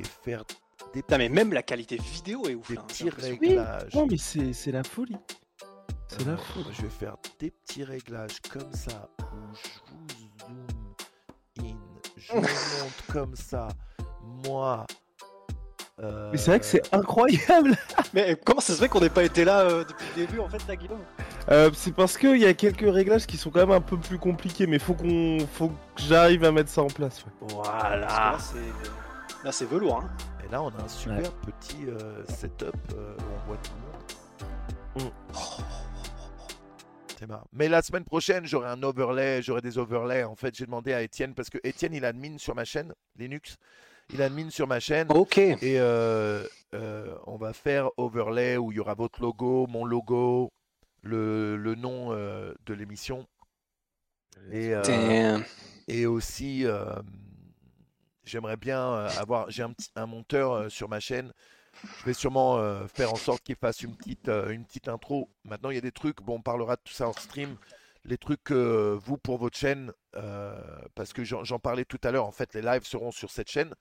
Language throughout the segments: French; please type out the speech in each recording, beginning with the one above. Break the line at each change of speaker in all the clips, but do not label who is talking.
Et faire des,
Putain, mais même la qualité vidéo est ouf.
des
hein,
petits réglages.
Non, mais c'est c'est la folie. C'est la
Alors,
folie.
Je vais faire des petits réglages comme ça où je vous zoom in, je monte comme ça, moi. euh,
Mais c'est vrai que c'est incroyable.
Mais comment ça se fait qu'on n'ait pas été là euh, depuis le début en fait, là, Guillaume
Euh, c'est parce qu'il y a quelques réglages qui sont quand même un peu plus compliqués, mais faut qu'on, faut que j'arrive à mettre ça en place. ouais.
Voilà. Parce que là, c'est là, c'est velours. Hein.
Et là, on a un super petit euh, setup euh, où on voit tout le monde.
Mm.
Mais la semaine prochaine, j'aurai un overlay, j'aurai des overlays. En fait, j'ai demandé à Étienne parce que Étienne, il admine sur ma chaîne Linux. Il admine sur ma chaîne.
Ok.
Et euh, euh, on va faire overlay où il y aura votre logo, mon logo, le, le nom euh, de l'émission. Et, euh, aussi, euh, j'aimerais bien euh, avoir. J'ai un, petit, un monteur euh, sur ma chaîne. Je vais sûrement euh, faire en sorte qu'il fasse une petite, une petite intro. Maintenant, il y a des trucs. Bon, on parlera de tout ça en stream. Les trucs que vous, pour votre chaîne, parce que j'en j'en parlais tout à l'heure, en fait, les lives seront sur cette chaîne,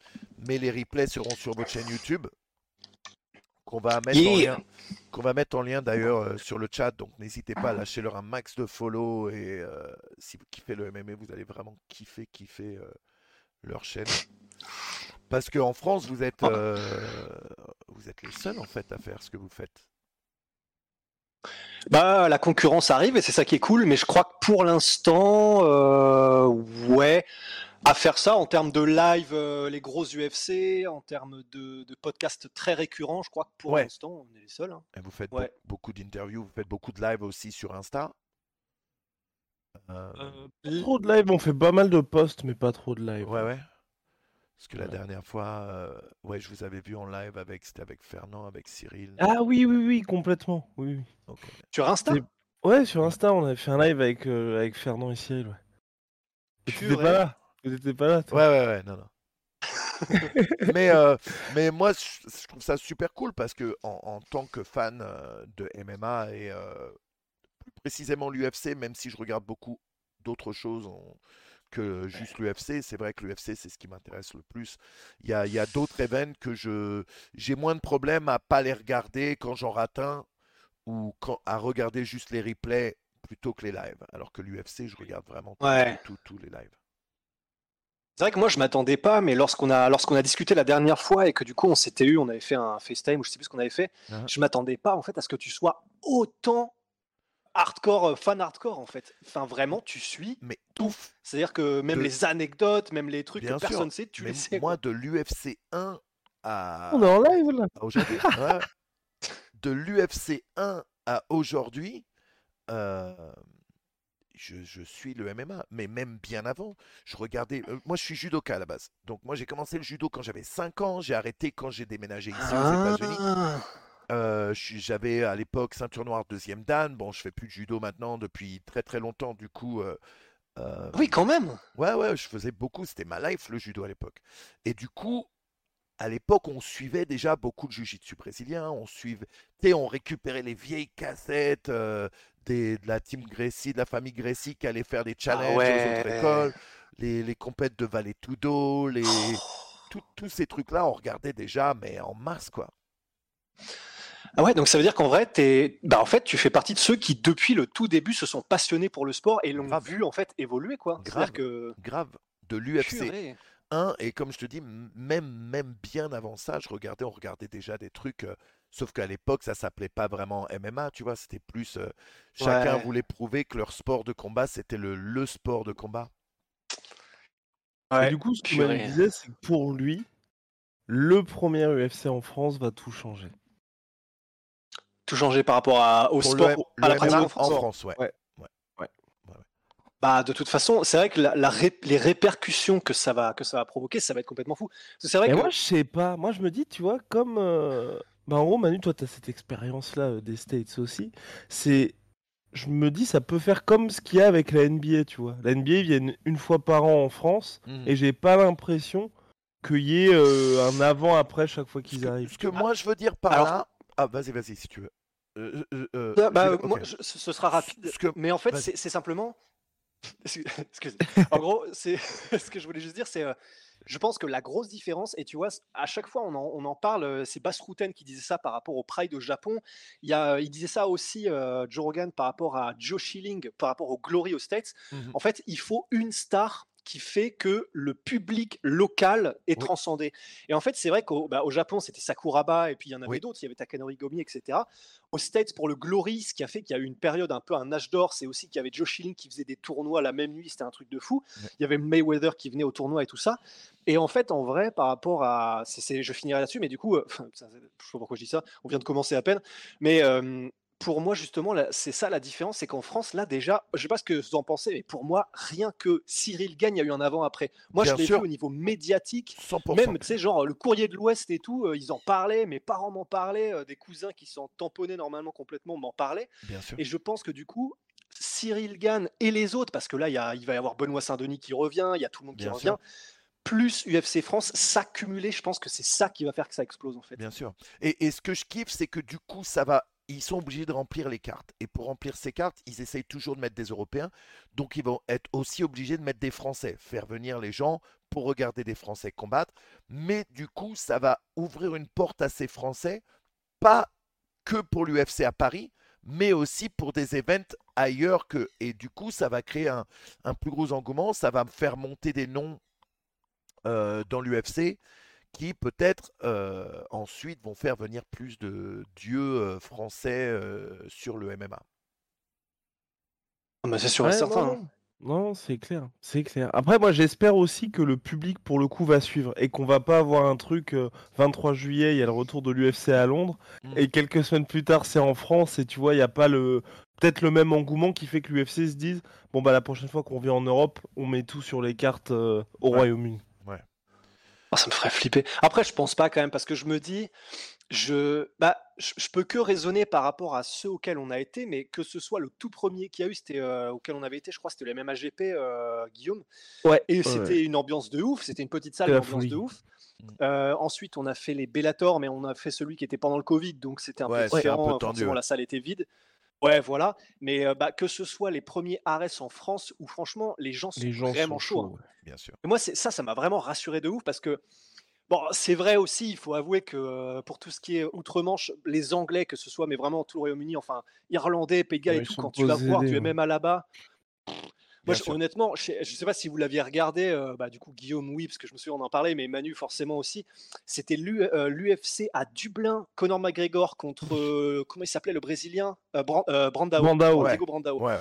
mais les replays seront sur votre chaîne YouTube. Qu'on va mettre en lien, qu'on va mettre en lien d'ailleurs euh, sur le chat. Donc n'hésitez pas à lâcher leur un max de follow et euh, si vous kiffez le MMA, vous allez vraiment kiffer, kiffer euh, leur chaîne. Parce qu'en France, vous êtes, euh, vous êtes les seuls en fait à faire ce que vous faites.
Bah, la concurrence arrive et c'est ça qui est cool, mais je crois que pour l'instant, euh, ouais, à faire ça en termes de live, euh, les grosses UFC, en termes de, de podcasts très récurrents, je crois que pour
Ouais.
l'instant, on est les seuls. hein.
Et vous faites
Ouais.
be- beaucoup d'interviews, vous faites beaucoup de live aussi sur Insta. Euh,
Pas trop de live, on fait pas mal de posts, mais pas trop de live.
ouais, ouais. Parce que la dernière fois, euh, ouais, je vous avais vu en live avec, c'était avec Fernand, avec Cyril.
Ah oui, oui, oui, complètement. Oui.
Sur Insta
Ouais, sur Insta, on avait fait un live avec, euh, avec Fernand et Cyril. Ouais. Et tu
Purée.
pas là. Vous étiez pas là, toi.
Ouais, ouais, ouais, non, non. mais, euh, mais moi, je, je trouve ça super cool parce que en, en tant que fan euh, de MMA et euh, précisément l'UFC, même si je regarde beaucoup d'autres choses en- que juste l'UFC, c'est vrai que l'UFC, c'est ce qui m'intéresse le plus. Il y a, il y a d'autres events que je j'ai moins de problèmes à pas les regarder quand j'en rate un ou quand, à regarder juste les replays plutôt que les lives. Alors que l'UFC, je regarde vraiment
Ouais.
tous les lives.
C'est vrai que moi je m'attendais pas, mais lorsqu'on a lorsqu'on a discuté la dernière fois et que du coup on s'était eu, on avait fait un FaceTime ou je sais plus ce qu'on avait fait,
Ah.
je m'attendais pas en fait à ce que tu sois autant hardcore, euh, fan hardcore en fait. Enfin vraiment, tu suis.
Mais tout
C'est-à-dire que même
De-
les anecdotes, même les trucs
Bien
que
sûr,
personne sait, tu
mais
les sais.
moi, de l'UFC 1 à,
On est en live là.
aujourd'hui, ouais, de l'UFC 1 à aujourd'hui, euh, je, je suis le MMA, mais même bien avant, je regardais. euh, moi, je suis judoka à la base. Donc, moi, j'ai commencé le judo quand j'avais 5 ans. J'ai arrêté quand j'ai déménagé ici aux États-Unis.
Ah.
Euh, J'avais à l'époque ceinture noire deuxième dan. Bon, je fais plus de judo maintenant depuis très très longtemps. Du coup, euh, euh,
Oui, quand même.
Ouais, ouais, je faisais beaucoup. C'était ma life, le judo à l'époque. Et du coup, à l'époque, on suivait déjà beaucoup de jiu-jitsu brésilien. On suivait, tu sais, on récupérait les vieilles cassettes des, de la team Gracie, de la famille Gracie qui allait faire des challenges aux
ouais.
autres écoles, les, les compètes de Valet Tudo, les, tout- tous ces trucs-là, on regardait déjà, mais en masse, quoi.
Ah ouais, donc ça veut dire qu'en vrai, t'es... Bah, en fait, tu fais partie de ceux qui, depuis le tout début, se sont passionnés pour le sport et l'ont vu en fait évoluer, quoi.
Grave.
Que.
Grave. De l'UFC
Purée.
1, et comme je te dis, même, même bien avant ça, je regardais, on regardait déjà des trucs. euh, sauf qu'à l'époque, ça s'appelait pas vraiment MMA, tu vois, c'était plus. euh, chacun
Ouais.
voulait prouver que leur sport de combat, c'était le, le sport de combat.
Et du coup, ce qu'il me disait, c'est que pour lui, le premier UFC en France va tout changer.
Tout changer par rapport à, au
Pour
sport,
le,
à la pratique en France.
en France, ouais.
Ouais.
Ouais.
Ouais.
Ouais, ouais.
Bah, de toute façon, c'est vrai que la, la ré- les répercussions que ça va que ça va provoquer, ça va être complètement fou. C'est vrai que
moi, je sais pas. Moi, je me dis, tu vois, comme. euh, Bah, en gros, Manu, toi, tu as cette expérience-là euh, des States aussi. C'est. Je me dis, ça peut faire comme ce qu'il y a avec la NBA, tu vois. La NBA, ils viennent une fois par an en France,
Mhm.
et j'ai pas l'impression qu'il y ait euh, un avant-après chaque fois qu'ils arrivent.
ce que moi je veux dire par
Alors-
là. Ah, vas-y, vas-y, si tu veux. Euh, euh, euh,
Bah, bah, moi, je- ce sera rapide.
Que-
Mais en fait, c'est simplement. En gros, c'est ce que je voulais juste dire, c'est. euh, je pense que la grosse différence, et tu vois, à chaque fois on en, on en parle, euh, c'est Bass Rutten qui disait ça par rapport au Pride au Japon. Il, y a, il disait ça aussi, euh, Joe Rogan, par rapport à Joe Schilling, par rapport au Glory aux States.
Mhm.
En fait, il faut une star qui fait que le public local est
Oui.
transcendé. Et en fait, c'est vrai qu'au bah, au Japon, c'était Sakuraba, et puis il y en avait
Oui.
d'autres, il y avait Takanori Gomi, etc. Aux States, pour le Glory, ce qui a fait qu'il y a eu une période un peu un âge d'or, c'est aussi qu'il y avait Joe Schilling qui faisait des tournois la même nuit, c'était un truc de fou. Il y avait Mayweather qui venait au tournoi et tout ça. Et en fait, en vrai, par rapport à. c'est- je finirai là-dessus, mais du coup, euh, je sais pas pourquoi je dis ça, on vient de commencer à peine. Mais euh, pour moi, justement, c'est ça la différence, c'est qu'en France, là, déjà, je sais pas ce que vous en pensez, mais pour moi, rien que Cyril gagne, il y a eu un avant-après. Moi,
Bien
je l'ai vu au niveau médiatique.
100%.
Même, tu sais, genre le courrier de l'Ouest et tout, euh, ils en parlaient, mes parents m'en parlaient, euh, des cousins qui s'en tamponnaient normalement complètement m'en parlaient.
Bien sûr.
Et je pense que du coup, Cyril Gann et les autres, parce que là, il, y a- il va y avoir Benoît Saint-Denis qui revient, il y a tout le monde qui revient, plus UFC France, s'accumuler, je pense que c'est ça qui va faire que ça explose en fait.
Bien sûr. Et, et ce que je kiffe, c'est que du coup, ça va. Ils sont obligés de remplir les cartes. Et pour remplir ces cartes, ils essayent toujours de mettre des Européens. Donc, ils vont être aussi obligés de mettre des Français. Faire venir les gens pour regarder des Français combattre. Mais du coup, ça va ouvrir une porte à ces Français. Pas que pour l'UFC à Paris, mais aussi pour des events ailleurs. Et du coup, ça va créer un, un plus gros engouement. Ça va faire monter des noms euh, dans l'UFC qui peut-être euh, ensuite vont faire venir plus de dieux euh, français euh, sur le MMA.
Ah, bah, c'est sûr et
Ouais,
certain.
non,
hein.
non. C'est clair, c'est clair. Après, moi, j'espère aussi que le public, pour le coup, va suivre et qu'on va pas avoir un truc. euh, 23 juillet, il y a le retour de l'UFC à Londres,
Mm.
et quelques semaines plus tard, c'est en France, et tu vois, il y a pas le peut-être le même engouement qui fait que l'UFC se dise bon bah la prochaine fois qu'on vient en Europe, on met tout sur les cartes euh, au
Ouais.
Royaume-Uni.
Ah, ça me ferait flipper. Après, je pense pas quand même, parce que je me dis, je, bah, je, je peux que raisonner par rapport à ceux auxquels on a été, mais que ce soit le tout premier qu'il y a eu, c'était euh, auquel on avait été, je crois, c'était le MMAGP, euh, Guillaume.
Ouais.
Et
ouais,
c'était
ouais.
une ambiance de ouf, c'était une petite salle, une ambiance de ouf.
Mm.
Euh, ensuite, on a fait les Bellator, mais on a fait celui qui était pendant le Covid, donc c'était un
Ouais, un
différent.
peu tendu,
forcément,
ouais.
la salle était vide. Ouais, voilà. Mais euh, bah, que ce soit les premiers Ares en France, où franchement, les gens sont
Les gens
vraiment
sont
chauds. hein.
ouais.
Bien sûr.
Et moi, c'est- ça, ça m'a vraiment rassuré de ouf parce que, bon, c'est vrai aussi, il faut avouer que euh, pour tout ce qui est outre-Manche, les Anglais, que ce soit, mais vraiment tout le Royaume-Uni, enfin, Irlandais, Pays de Galles
Ouais,
et tout, quand tu vas voir
possédés,
du
ouais.
MMA là-bas, moi, je- honnêtement, je sais, je sais pas si vous l'aviez regardé, euh, bah, du coup, Guillaume, oui, parce que je me souviens, on en parlait, mais Manu, forcément aussi. C'était l'UFC à Dublin, Conor McGregor contre, euh, comment il s'appelait, le Brésilien? Euh, Bran- euh, Brandao.
Brandao,
ouais.
Brandao.
Ouais, ouais.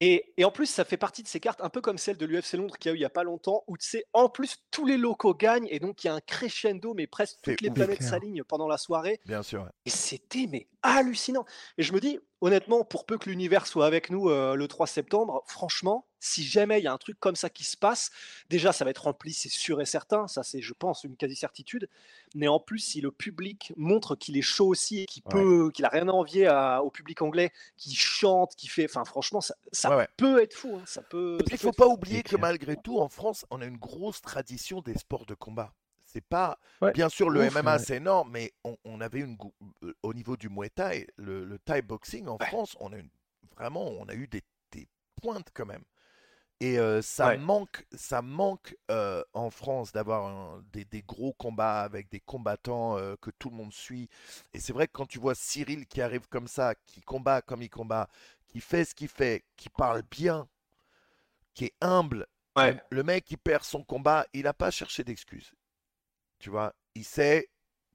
Et, et en plus, ça fait partie de ces cartes, un peu comme celle de l'UFC Londres qu'il y a eu il y a pas longtemps, où tu sais, en plus, tous les locaux gagnent, et donc il y a un crescendo, mais presque toutes les planètes s'alignent pendant la soirée.
bien sûr. ouais.
Et c'était mais hallucinant. Et je me dis, honnêtement, pour peu que l'univers soit avec nous euh, le 3 septembre, franchement, si jamais il y a un truc comme ça qui se passe, déjà ça va être rempli, c'est sûr et certain. Ça, c'est, je pense, une quasi-certitude. Mais en plus, si le public montre qu'il est chaud aussi et qu'il
Ouais.
peut, qu'il a rien à envier à- au public anglais, qui chante, qui fait, enfin, franchement, ça, ça
Ouais, ouais.
peut être fou. hein, Ça peut.
Il faut pas
fou.
oublier que
clair.
malgré tout, en France, on a une grosse tradition des sports de combat. C'est pas. Bien sûr, le
Ouf,
MMA, c'est énorme, mais on, on avait une. euh, Au niveau du Muay Thai, le, le Thai boxing en. France, on a une, vraiment, on a eu des, des pointes quand même. Et euh, ça
Ouais.
manque, ça manque euh, en France d'avoir des, des gros combats avec des combattants euh, que tout le monde suit. Et c'est vrai que quand tu vois Cyril qui arrive comme ça, qui combat comme il combat, qui fait ce qu'il fait, qui parle bien, qui est humble,
Ouais.
le, mec qui perd son combat, il n'a pas cherché d'excuses. Tu vois, il sait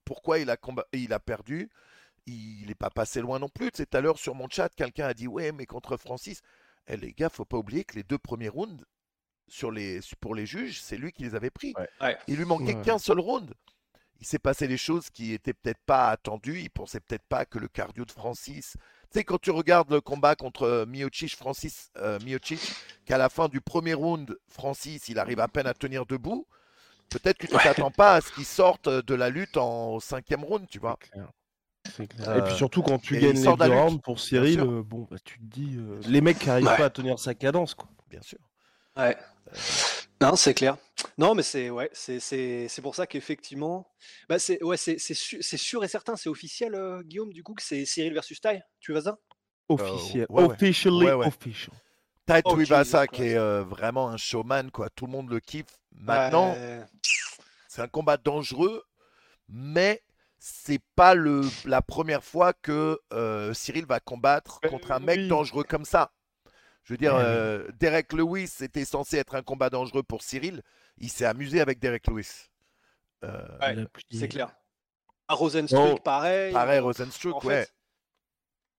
pourquoi il a, combat, il a perdu. Il n'est pas passé loin non plus. Tout à l'heure sur mon chat, quelqu'un a dit Ouais, mais contre Francis, eh, les gars, faut pas oublier que les deux premiers rounds sur les, pour les juges, c'est lui qui les avait pris.
Ouais.
Ouais.
Il lui manquait
Ouais.
qu'un seul round. Il s'est passé des choses qui étaient peut-être pas attendues. Il pensait peut-être pas que le cardio de Francis. Tu sais, quand tu regardes le combat contre euh, Miocic, Francis euh, Miocic, qu'à la fin du premier round, Francis, il arrive à peine à tenir debout, peut-être que tu
Ouais.
t'attends pas à ce qu'il sorte de la lutte en cinquième round, tu vois.
Clair. Et puis surtout quand tu
et
gagnes les deux rounds pour Cyril, euh, bon bah tu te dis euh, les mecs qui arrivent
Ouais.
pas à tenir sa cadence quoi.
Bien sûr.
Ouais. Non, c'est clair. Non, mais c'est ouais, c'est c'est c'est pour ça qu'effectivement, bah c'est ouais, c'est c'est su- c'est sûr et certain, c'est officiel, euh, Guillaume, du coup, que c'est Cyril versus Tai. Tu vas ça?
Officiel.
ouais, ouais.
Officially
Ouais, ouais.
official.
Tai
Oh,
Tuivasa qui est euh, vraiment un showman, quoi. Tout le monde le kiffe. Maintenant,
Ouais.
c'est un combat dangereux, mais c'est pas le, la première fois que euh, Cyril va combattre
Euh,
contre un mec
oui.
dangereux comme ça. Je veux dire,
oui.
euh, Derek Lewis était censé être un combat dangereux pour Cyril. Il s'est amusé avec Derek Lewis. Euh,
Ouais, c'est clair. À Rosenstruck, pareil.
pareil, Rosenstruck,
en
ouais.
fait,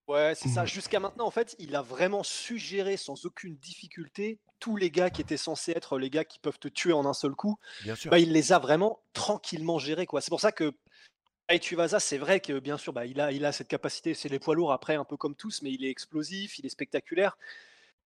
Ouais, c'est ça.
Mhm.
Jusqu'à maintenant, en fait, il a vraiment su gérer sans aucune difficulté tous les gars qui étaient censés être les gars qui peuvent te tuer en un seul coup.
Bien sûr.
Bah, il les a vraiment tranquillement gérés, quoi. C'est pour ça que Tai Tuivasa, c'est vrai que bien sûr, bah, il a, il a cette capacité. C'est les poids lourds après, un peu comme tous, mais il est explosif, il est spectaculaire.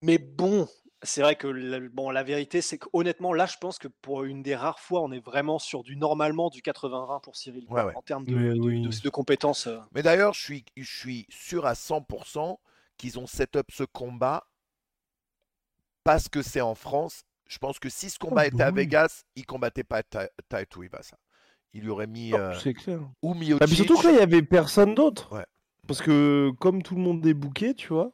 Mais bon, c'est vrai que la, bon, la vérité, c'est qu'honnêtement, là, je pense que pour une des rares fois, on est vraiment sur du normalement du 80-20 pour Cyril, quoi,
Ouais, ouais.
en termes de,
Mais
de-
oui.
de- de compétences. euh.
Mais d'ailleurs, je suis, je suis sûr à 100% qu'ils ont set up ce combat parce que c'est en France. Je pense que si ce combat
bah
était à
oui.
Vegas, il combattait pas Tai Tai Tuivasa. Il lui aurait mis
Non,
euh,
C'est clair.
ou
Ah,
Miocic.
surtout que là il y avait personne d'autre.
Ouais.
Parce que comme tout le monde est booké, tu vois.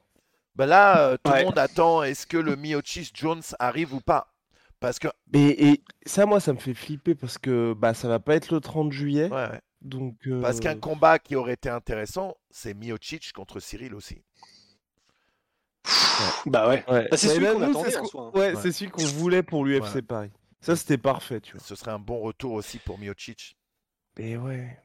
Bah là, euh, tout
Ouais.
le monde attend est-ce que le Miocic Jones arrive ou pas? Parce que
Et, et ça, moi, ça me fait flipper parce que bah ça va pas être le 30 juillet.
ouais, ouais.
Donc.
parce
euh,
qu'un combat qui aurait été intéressant, c'est Miocic contre Cyril aussi.
Bah ouais.
Ouais.
Bah, c'est
Mais
celui qu'on attendait,
c'est ce qu'on voulait pour l'UFC Paris. Ça, c'était parfait, tu vois.
Ce serait un bon retour aussi pour Miocic.
Et ouais.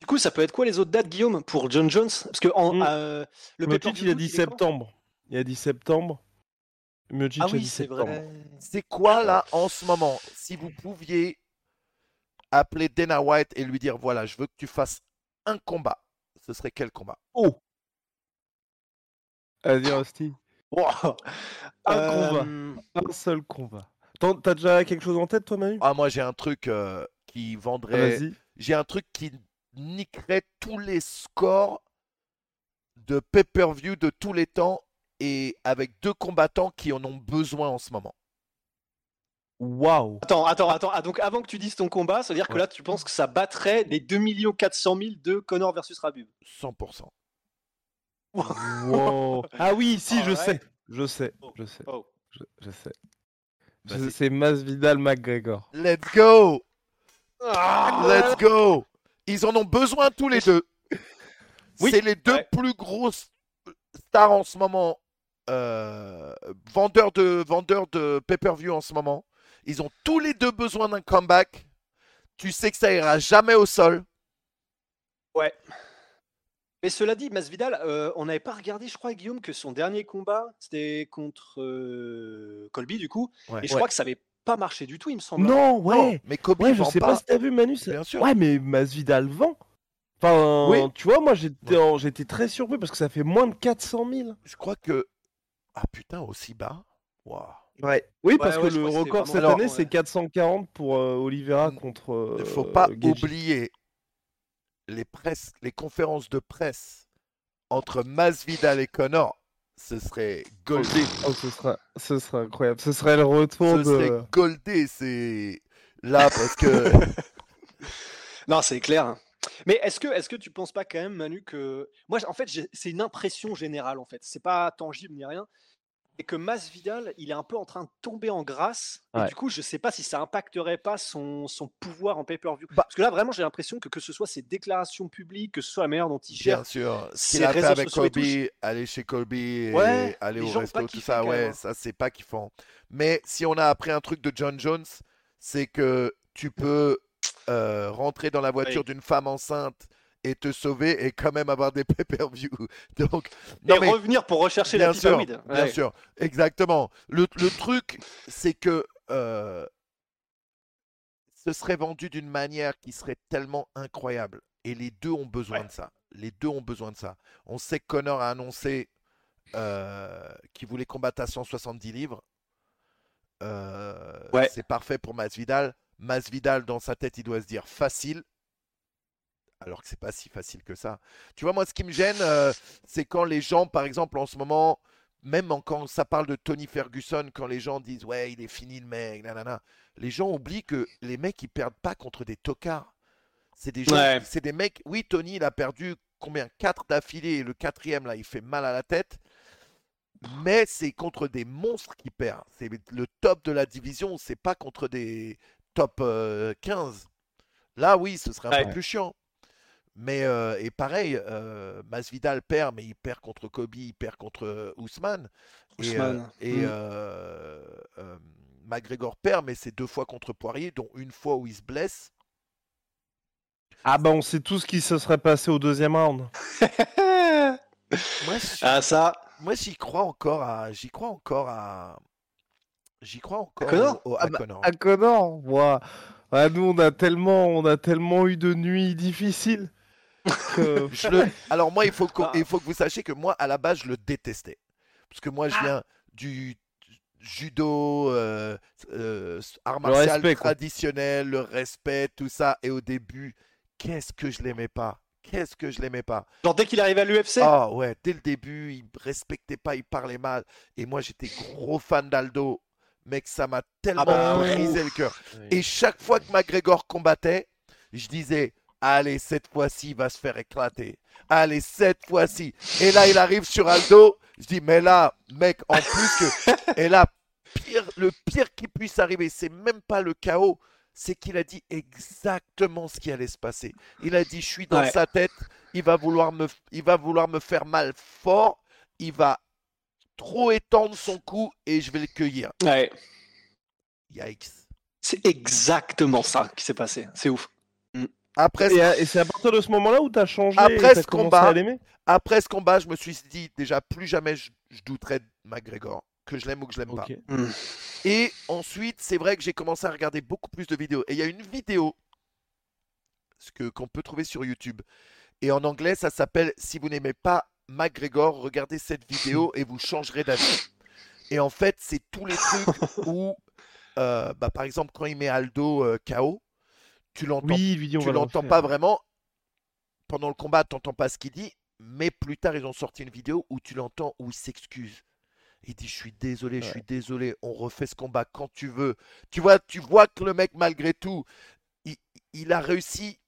Du coup, ça peut être quoi les autres dates, Guillaume, pour John Jones? Parce que en,
Mm.
euh, le
Miocic, il a dit septembre. Il a dit septembre. Miocic
Ah
a
oui,
dit
c'est
septembre.
vrai.
C'est quoi là en ce moment? Si vous pouviez appeler Dana White et lui dire voilà, je veux que tu fasses un combat, ce serait quel combat?
Oh Vas-y, Rusty.
Wow.
Un combat.
Euh,
Un seul combat. T'as déjà quelque chose en tête, toi, Manu?
Ah, moi j'ai un truc euh, qui
Ah,
vendrait.
Vas-y.
J'ai un truc qui niquerait tous les scores de pay-per-view de tous les temps et avec deux combattants qui en ont besoin en ce moment.
Waouh
Attends, attends, attends. Ah, donc avant que tu dises ton combat, ça veut dire que là, tu penses que ça battrait les 2 400 000 de Connor versus Rabib
100%.
Wow. Ah oui, si, je
Ah ouais.
sais. Je sais.
Oh.
Je sais.
Oh.
Je, je sais. Je- C'est Masvidal McGregor.
Let's go
Ah,
Let's go Ils en ont besoin tous les deux.
Oui,
C'est les deux
ouais.
plus grosses stars en ce moment. euh, vendeurs de, vendeurs de pay-per-view en ce moment. Ils ont tous les deux besoin d'un comeback. Tu sais que ça ira jamais au sol.
Ouais. Mais cela dit, Masvidal, euh, on n'avait pas regardé, je crois, Guillaume, que son dernier combat, c'était contre euh, Colby, du coup.
Ouais.
Et je
Ouais.
crois que ça n'avait pas marché du tout, il me semble.
Non, ouais.
Non, mais Kobe
Ouais, je sais pas,
pas.
si t'as vu Manu. ça-
Bien sûr.
Ouais, mais Masvidal vend. Enfin,
Oui.
tu vois, moi j'étais
Ouais.
en- j'étais très surpris parce que ça fait moins de 400 000.
Je crois que. Ah putain, aussi bas. Waouh.
Ouais. Oui, parce
ouais,
que le
que
record cette année
ouais.
c'est 440 pour euh, Oliveira contre.
Il ne faut pas oublier les, conférences de presse entre Masvidal et Connor. Ce serait goldé.
Oh, ce sera, ce sera incroyable. Ce serait le retour
Ce
de.
serait goldé. C'est là parce que.
Non, c'est clair. hein. Mais est-ce que, est-ce que tu penses pas quand même, Manu, que moi, en fait, c'est une impression générale, en fait. C'est pas tangible ni rien. Et que Masvidal, il est un peu en train de tomber en grâce. Et du coup, je sais pas si ça impacterait pas son, son pouvoir en pay-per-view.
Bah-
Parce que là, vraiment, j'ai l'impression que que ce soit ses déclarations publiques, que ce soit la manière dont il gère
Bien sûr, ce qu'il a fait avec
sociaux et
Colby, aller chez Colby et
Ouais,
aller
les
au resto, tout ça, ouais,
hein.
ça c'est pas kiffant. Mais si on a appris un truc de John Jones, c'est que tu peux euh, rentrer dans la voiture d'une femme enceinte et te sauver et quand même avoir des pay-per-view. Donc,
et
mais
revenir pour rechercher
bien
la
sûr,
pyramide.
bien
Ouais.
sûr, exactement. Le, le truc, c'est que euh, ce serait vendu d'une manière qui serait tellement incroyable et les deux ont besoin
Ouais.
de ça. Les deux ont besoin de ça. On sait que Connor a annoncé euh, qu'il voulait combattre à 170 livres. Euh,
Ouais.
C'est parfait pour Masvidal. Masvidal, dans sa tête, il doit se dire facile. Alors que c'est pas si facile que ça. Tu vois, moi, ce qui me gêne, euh, c'est quand les gens, par exemple, en ce moment, même en- quand ça parle de Tony Ferguson, quand les gens disent ouais, il est fini le mec, nanana, les gens oublient que les mecs, ils perdent pas contre des tocards. C'est des gens,
Ouais.
c'est des mecs. Oui, Tony, il a perdu combien? Quatre d'affilée et le quatrième là, il fait mal à la tête. Mais c'est contre des monstres qu'il perd. C'est le top de la division. C'est pas contre des top euh, 15. Là, oui, ce serait un peu plus chiant. Mais euh, et pareil, euh, Masvidal perd, mais il perd contre Kobe, il perd contre euh, Ousmane. Et, euh,
Ousmane.
et
Mm.
euh, euh, McGregor perd, mais c'est deux fois contre Poirier, dont une fois où il se blesse.
Ah bah on sait tout ce qui se serait passé au deuxième round.
Moi,
ah, ça.
moi, j'y crois encore à, j'y crois encore à, j'y crois encore
Connor
au- au- à
Ah bah,
Connor.
À Connor, ouah. Ah, nous on a tellement, on a tellement eu de nuits difficiles. Que-
Je le- Alors moi, il faut, que...
Ah.
il faut que vous sachiez que moi, à la base, je le détestais. Parce que moi, je
Ah.
viens du judo, euh, euh, art
Le
martial
quoi.
traditionnel, le respect, tout ça. Et au début, qu'est-ce que je l'aimais pas? Qu'est-ce que je l'aimais pas?
Genre, dès qu'il arrive à l'UFC,
Ah ouais, dès le début, il me respectait pas, il parlait mal. Et moi, j'étais gros fan d'Aldo. Mec, ça m'a tellement
bah,
brisé le cœur. Et chaque fois que McGregor combattait, je disais Allez, cette fois-ci, il va se faire éclater. Allez, cette fois-ci. Et là, il arrive sur Aldo. Je dis Mais là, mec, en plus que. Et là, pire, le pire qui puisse arriver, c'est même pas le chaos. C'est qu'il a dit exactement ce qui allait se passer. Il a dit Je suis dans
Ouais.
sa tête. Il va, vouloir me, il va vouloir me faire mal fort. Il va trop étendre son cou et je vais le cueillir.
ouais,
Yikes.
c'est exactement ça qui s'est passé. C'est ouf.
Après,
Et, et c'est à partir de ce moment-là où t'as changé
Après ce combat,
à
Après ce combat, je me suis dit déjà plus jamais je, je douterai de McGregor, que je l'aime ou que je l'aime pas.
Ok.
Mm.
Et ensuite, c'est vrai que j'ai commencé à regarder beaucoup plus de vidéos. Et il y a une vidéo ce que qu'on peut trouver sur YouTube. Et en anglais, ça s'appelle Si vous n'aimez pas McGregor, regardez cette vidéo et vous changerez d'avis. Et en fait, c'est tous les trucs où, euh, bah, par exemple, quand il met Aldo euh, KO, tu l'entends
Oui,
tu l'entends pas vraiment. Pendant le combat, tu n'entends pas ce qu'il dit. Mais plus tard, ils ont sorti une vidéo où tu l'entends, où il s'excuse. Il dit Je suis désolé, je suis désolé, on refait ce combat quand tu veux. Tu vois, tu vois que le mec, malgré tout, il, il a réussi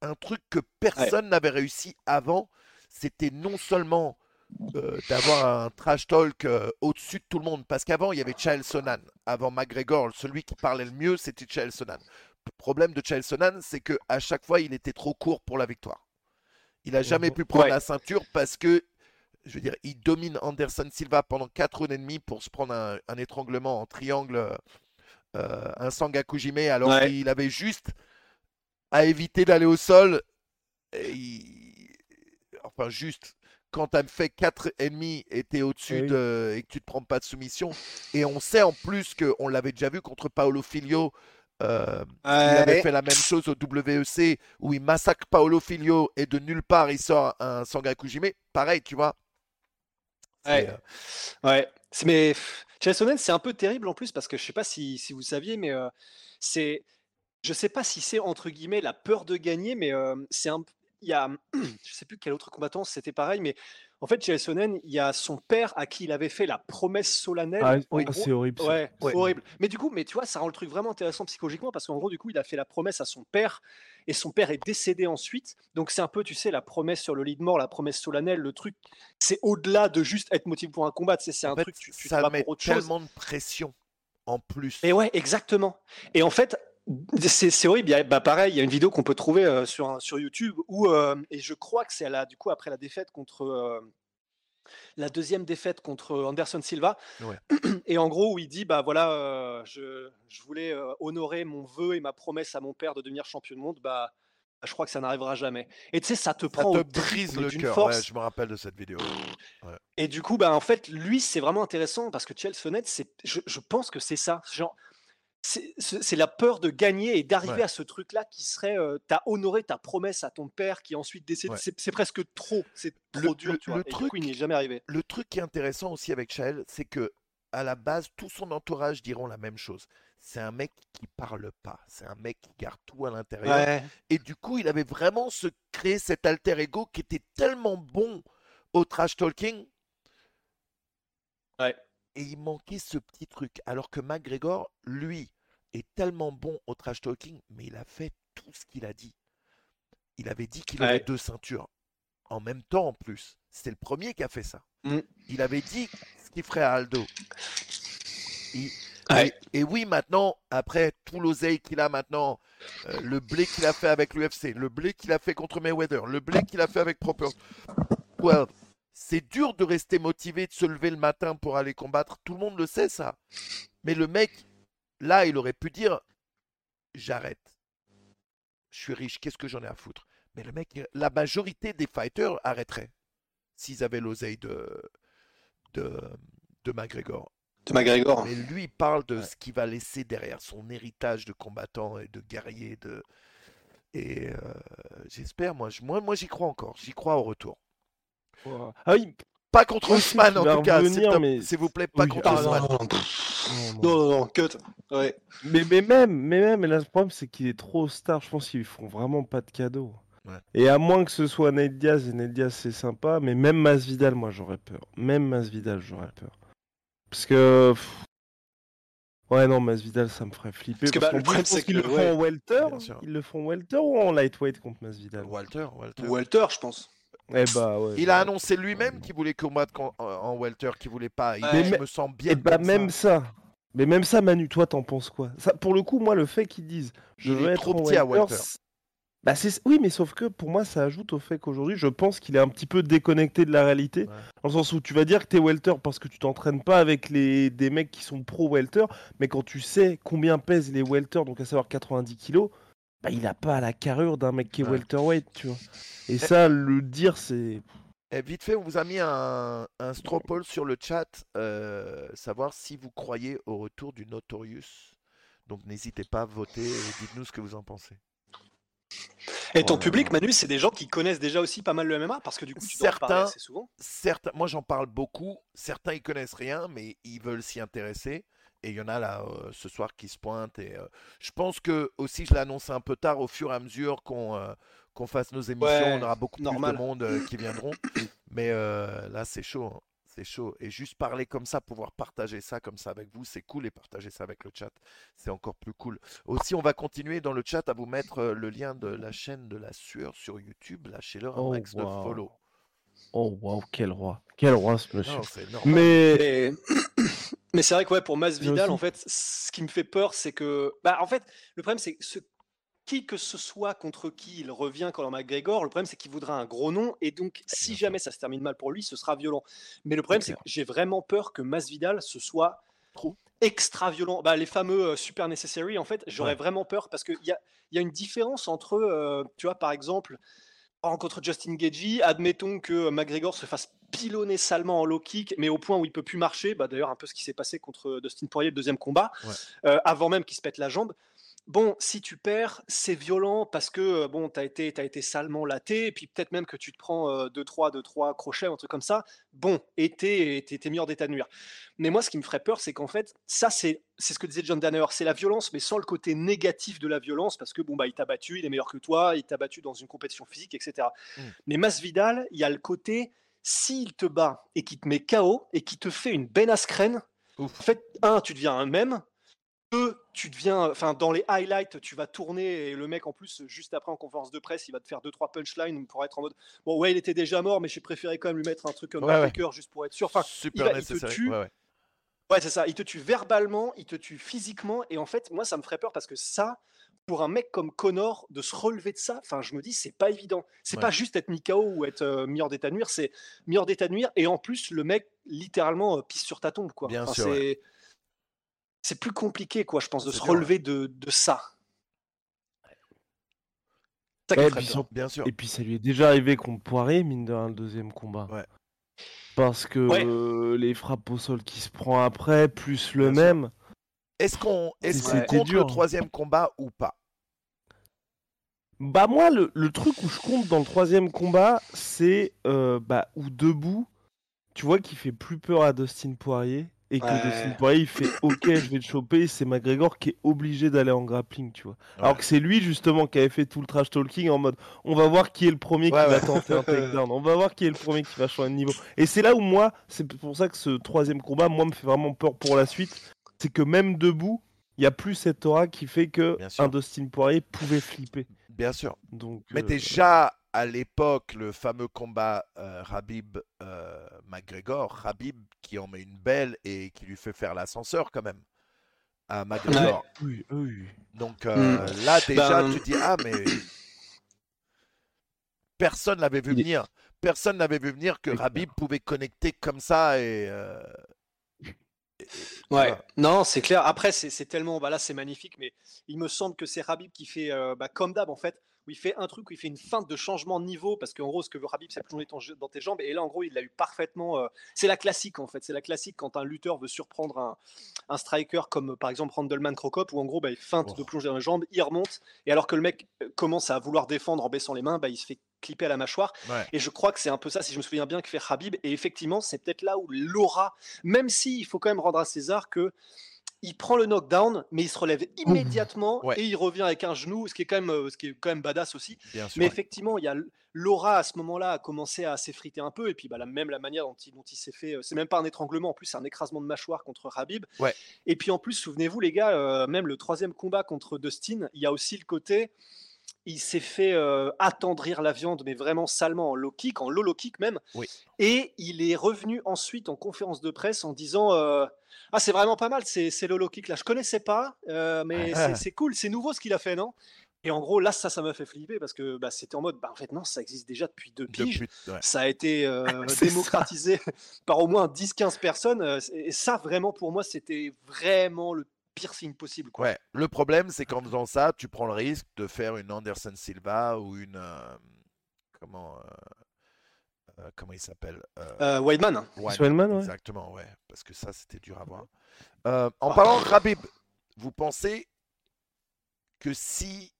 un truc que personne n'avait réussi avant. C'était non seulement euh, d'avoir un trash talk euh, au-dessus de tout le monde. Parce qu'avant, il y avait Chael Sonnen. Avant McGregor, celui qui parlait le mieux, c'était Chael Sonnen. Le problème de Chael Sonnen, c'est que à chaque fois, il était trop court pour la victoire. Il n'a jamais
Mhm.
pu prendre
Ouais.
la ceinture parce que, je veux dire, il domine Anderson Silva pendant 4 rounds et demi pour se prendre un, un étranglement en triangle, euh, un Sangakujime, alors
Ouais.
qu'il avait juste à éviter d'aller au sol. Et il- Enfin, juste quand tu as fait 4 ennemis et tu es au-dessus
Oui.
de... et que tu te prends pas de soumission. Et on sait en plus qu'on l'avait déjà vu contre Paolo Filio. Euh, il avait fait la même chose au WEC où il massacre Paolo Filio et de nulle part il sort un Sangakujime. Pareil, tu vois.
Ouais.
euh,
Ouais, mais Sonnen, c'est un peu terrible en plus parce que je sais pas si, si vous saviez, mais euh, c'est, je sais pas si c'est entre guillemets la peur de gagner, mais euh, c'est un, il y a, je sais plus quel autre combattant c'était pareil, mais en fait Chael Sonnen, il y a son père à qui il avait fait la promesse solennelle.
Ah,
gros-
c'est horrible. ça.
Ouais,
Ouais.
horrible. Mais du coup, mais tu vois, ça rend le truc vraiment intéressant psychologiquement parce qu'en gros, du coup, il a fait la promesse à son père et son père est décédé ensuite. Donc c'est un peu, tu sais, la promesse sur le lit de mort, la promesse solennelle, le truc. C'est au-delà de juste être motivé pour un combat. tu sais, C'est un
fait,
truc, tu, tu te
ça
bats
met
pour autre chose.
tellement de pression en plus.
Et ouais, exactement. Et en fait, c'est horrible. Il y a- bah, pareil, il y a une vidéo qu'on peut trouver euh, sur, un- sur YouTube où, euh, et je crois que c'est du coup après la défaite contre euh, la deuxième défaite contre Anderson Silva.
Ouais.
Et en gros, où il dit bah voilà, je, je voulais honorer mon vœu et ma promesse à mon père de devenir champion du monde. Bah, je crois que ça n'arrivera jamais. Et tu sais, ça te
Ça
prend
te brise le cœur.
force.
Ouais, je me rappelle de cette vidéo.
Et du coup, bah, en fait, lui, c'est vraiment intéressant parce que Chelsea c'est, je, je pense que c'est ça. Genre, c'est- la peur de gagner et d'arriver
Ouais.
à ce truc-là qui serait. euh, T'as honoré ta promesse à ton père qui ensuite.
Ouais.
C'est presque trop. C'est
Le-
trop dur,
le-
tu vois.
le
du
truc-
coup, il n'y est jamais arrivé.
Le truc qui est intéressant aussi avec Shael, c'est que à la base, tout son entourage diront la même chose. C'est un mec qui parle pas. C'est un mec qui garde tout à l'intérieur.
Ouais.
Et du coup, il avait vraiment se créé cet alter ego qui était tellement bon au trash talking.
Ouais.
Et il manquait ce petit truc. Alors que McGregor, lui, est tellement bon au trash talking, mais il a fait tout ce qu'il a dit. Il avait dit qu'il
Ouais.
deux ceintures. En même temps, en plus. C'était le premier qui a fait ça.
Mm.
Il avait dit ce qu'il ferait à Aldo.
Ouais.
et, et oui, maintenant, après tout l'oseille qu'il a maintenant, euh, le blé qu'il a fait avec l'UFC, le blé qu'il a fait contre Mayweather, le blé qu'il a fait avec Proper. C'est dur de rester motivé, de se lever le matin pour aller combattre. Tout le monde le sait, ça. Mais le mec, là, il aurait pu dire J'arrête. Je suis riche, qu'est-ce que j'en ai à foutre? Mais le mec, la majorité des fighters arrêteraient s'ils avaient l'oseille de, de, de McGregor.
De McGregor.
Mais lui, il parle de ce qu'il va laisser derrière, son héritage de combattant et de guerrier. De... Et euh, j'espère, moi, je- moi, moi j'y crois encore. J'y crois au retour.
Ah oui,
Pas contre Ousmane, en tout cas. s'il vous plaît, pas
Oui,
contre
Ah,
Ousmane.
non, non, non,
non, non.
non, non, non, cut. Ouais.
Mais, mais même, mais même, et là, le problème, c'est qu'il est trop star. Je pense qu'ils font vraiment pas de cadeaux.
Ouais.
Et à moins que ce soit Nate Diaz, et Nate Diaz, c'est sympa, mais même Masvidal, moi, j'aurais peur. Même Masvidal, j'aurais peur. Parce que. Ouais, non, Masvidal, ça me ferait flipper.
Parce que,
parce
bah, le problème, c'est
qu'ils le font
ouais,
en welter.
bien sûr.
Ils le font en welter ou en lightweight contre Masvidal?
Walter, Walter.
Walter, je pense.
Eh bah, ouais.
Il
bah,
a annoncé lui-même qu'il voulait combattre en, en Welter, qu'il voulait pas. Il
Ouais.
dit,
Mais-
je me sens bien.
Et bah,
comme
même
ça.
ça. Mais même ça, Manu, toi, t'en penses quoi? Ça, Pour le coup, moi, le fait qu'ils disent je
Il
veux
est
être
trop
en
petit à
welter,
welter.
c'est- Bah, c'est... Oui, mais sauf que pour moi, ça ajoute au fait qu'aujourd'hui, je pense qu'il est un petit peu déconnecté de la réalité.
Ouais.
Dans le sens où tu vas dire que t'es welter parce que tu t'entraînes pas avec les... des mecs qui sont pro welter, mais quand tu sais combien pèsent les welter, donc à savoir 90 kilos, bah, il a pas la carrure d'un mec qui est
Ouais.
welterweight, tu vois. Et ça, le dire, c'est.
Eh, vite fait, on vous a mis un, un straw poll sur le chat, euh, savoir si vous croyez au retour du Notorious. Donc n'hésitez pas à voter et dites-nous ce que vous en pensez.
Et ton
Oh
public. Manu, c'est des gens qui connaissent déjà aussi pas mal le MMA parce que du coup, tu dois en parler
Certains-
assez souvent.
Certains, moi j'en parle beaucoup, certains ils connaissent rien, mais ils veulent s'y intéresser. Et il y en a là euh, ce soir qui se pointent. Et euh, je pense que aussi je l'ai annoncé un peu tard, au fur et à mesure qu'on euh, qu'on fasse nos émissions,
Ouais,
on aura beaucoup
normal.
plus de monde euh, qui viendront. Mais euh, là c'est chaud, hein. c'est chaud. Et juste parler comme ça, pouvoir partager ça comme ça avec vous, c'est cool. Et partager ça avec le chat, c'est encore plus cool. Aussi, on va continuer dans le chat à vous mettre euh, le lien de la chaîne de la sueur sur YouTube. Lâchez-leur un
Oh,
max de follow.
Oh, waouh, quel roi. Quel roi, ce monsieur.
Non.
Mais.
Mais, c'est vrai que ouais, pour Masvidal, en fait, ce qui me fait peur, c'est que. Bah, en fait, le problème, c'est que ce- qui que ce soit contre qui il revient quand McGregor, le problème, c'est qu'il voudra un gros nom. Et donc, si jamais ça se termine mal pour lui, ce sera violent. Mais le problème, c'est que j'ai vraiment peur que Masvidal, ce soit
Trop.
extra violent. Bah, les fameux euh, super necessary, en fait, j'aurais
Ouais.
vraiment peur parce qu'il y a, y a une différence entre, euh, tu vois, par exemple, contre Justin Gagey, admettons que McGregor se fasse pilonner salement en low kick, mais au point où il peut plus marcher. Bah, D'ailleurs, un peu ce qui s'est passé contre Dustin Poirier le deuxième combat,
Ouais.
euh, avant même qu'il se pète la jambe. Bon, si tu perds, c'est violent parce que euh, bon, tu as été, t'as été salement laté, et puis peut-être même que tu te prends 2-3 deux, trois crochets, un truc comme ça. Bon, et t'es mis hors d'état de nuire. Mais moi, ce qui me ferait peur, c'est qu'en fait, ça, c'est ce que disait John Danaher, c'est la violence, mais sans le côté négatif de la violence, parce que bon, bah, il t'a battu, il est meilleur que toi, il t'a battu dans une compétition physique, etc.
Mm.
Mais Masvidal, il y a le côté, s'il te bat et qu'il te met KO et qu'il te fait une Ben Askren, en fait, un, tu deviens un même. Deux, tu deviens, enfin, dans les highlights, tu vas tourner et le mec, en plus, juste après en conférence de presse, il va te faire deux trois punchlines pour être en mode, bon, ouais, il était déjà mort, mais j'ai préféré quand même lui mettre un truc comme
Ouais, ouais.
Juste pour être sûr. Enfin,
Super
il va- il te tue.
Ouais,
c'est ça. Il te tue verbalement, il te tue physiquement. Et en fait, moi, ça me ferait peur parce que ça, pour un mec comme Connor, de se relever de ça, enfin, je me dis, c'est pas évident. C'est pas juste être mis KO ou être euh, mis hors d'état de nuire, c'est mis hors d'état de nuire. Et en plus, le mec, littéralement, euh, pisse sur ta tombe, quoi.
Bien
Enfin,
sûr,
c'est... plus compliqué, quoi, je pense, de
C'est
se
dur, ouais.
relever de, de ça. Ça
Ouais, puis sur-
Bien sûr.
Et puis ça lui est déjà arrivé contre Poirier, mine de rien, le deuxième combat.
Ouais.
Parce que
Ouais.
euh, les frappes au sol qui se prend après, plus le
Bien
même.
Est-ce qu'on est compte
dur,
le troisième combat ou pas?
Bah moi, le, le truc où je compte dans le troisième combat, c'est euh, bah, où debout, tu vois qu'il fait plus peur à Dustin Poirier et que
Ouais.
Dustin Poirier il fait OK, je vais te choper, c'est McGregor qui est obligé d'aller en grappling, tu vois.
Ouais.
Alors que c'est lui justement qui avait fait tout le trash talking en mode on va voir qui est le premier
Ouais,
qui va tenter un takedown, on va voir qui est le premier qui va changer de niveau. Et c'est là où moi, c'est pour ça que ce troisième combat, moi, me fait vraiment peur pour la suite, c'est que même debout, il y a plus cette aura qui fait que un Dustin Poirier pouvait flipper.
Bien sûr.
Donc,
Mais
euh,
déjà, à l'époque, le fameux combat euh, Rabib-McGregor, Rabib qui en met une belle et qui lui fait faire l'ascenseur quand même à McGregor.
Oui, oui.
Donc euh,
Mm.
là, déjà,
Ben-
tu dis, ah, mais personne l'avait vu venir. Personne n'avait vu venir que Rabib pouvait connecter comme ça et... euh,
Ouais, non, c'est clair. Après, c'est c'est tellement, bah là, c'est magnifique, mais il me semble que c'est Rabib qui fait, euh, bah, comme d'hab, en fait, où il fait un truc, où il fait une feinte de changement de niveau, parce qu'en gros, ce que veut Rabib, c'est plonger dans tes jambes, et là, en gros, il l'a eu parfaitement. euh, c'est la classique, en fait. C'est la classique quand un lutteur veut surprendre un, un striker, comme par exemple Randleman Crocop, où en gros, bah, il feinte
Oh.
de plonger dans les jambes, il remonte, et alors que le mec euh, commence à vouloir défendre en baissant les mains, bah, il se fait clipper à la mâchoire.
Ouais.
Et je crois que c'est un peu ça, si je me souviens bien, que fait Habib. Et effectivement, c'est peut-être là où l'aura, même si il faut quand même rendre à César que il prend le knockdown, mais il se relève immédiatement
Ouais.
et il revient avec un genou, ce qui est quand même, euh, ce qui est quand même badass aussi.
Sûr.
Mais effectivement, il y a l'aura à ce moment-là a commencé à s'effriter un peu, et puis bah, la, même la manière dont il, dont il s'est fait, euh, c'est même pas un étranglement, en plus c'est un écrasement de mâchoire contre Habib.
Ouais.
Et puis en plus, souvenez-vous les gars, euh, même le troisième combat contre Dustin, il y a aussi le côté, il s'est fait euh, attendrir la viande, mais vraiment salement en low kick, en low low kick même.
Oui.
Et il est revenu ensuite en conférence de presse en disant euh, Ah, c'est vraiment pas mal, c'est low kick là. Je connaissais pas, euh, mais c'est- c'est cool, c'est nouveau ce qu'il a fait, non? Et en gros, là, ça, ça m'a fait flipper parce que bah, c'était en mode Bah, en fait, non, ça existe déjà depuis deux piges.
Depuis- ouais.
Ça a été euh,
ça.
démocratisé par au moins 10-15 personnes. euh, Et ça, vraiment, pour moi, c'était vraiment le pire signe possible. Quoi.
Ouais, le problème, c'est qu'en faisant ça, tu prends le risque de faire une Anderson Silva ou une. euh, comment. euh, euh, comment il s'appelle Euh,
Euh, Weidman,
Weidman,
Weidman, ouais.
Exactement, ouais. Parce que ça, c'était dur à voir. Euh, en parlant de Rabib, vous pensez que si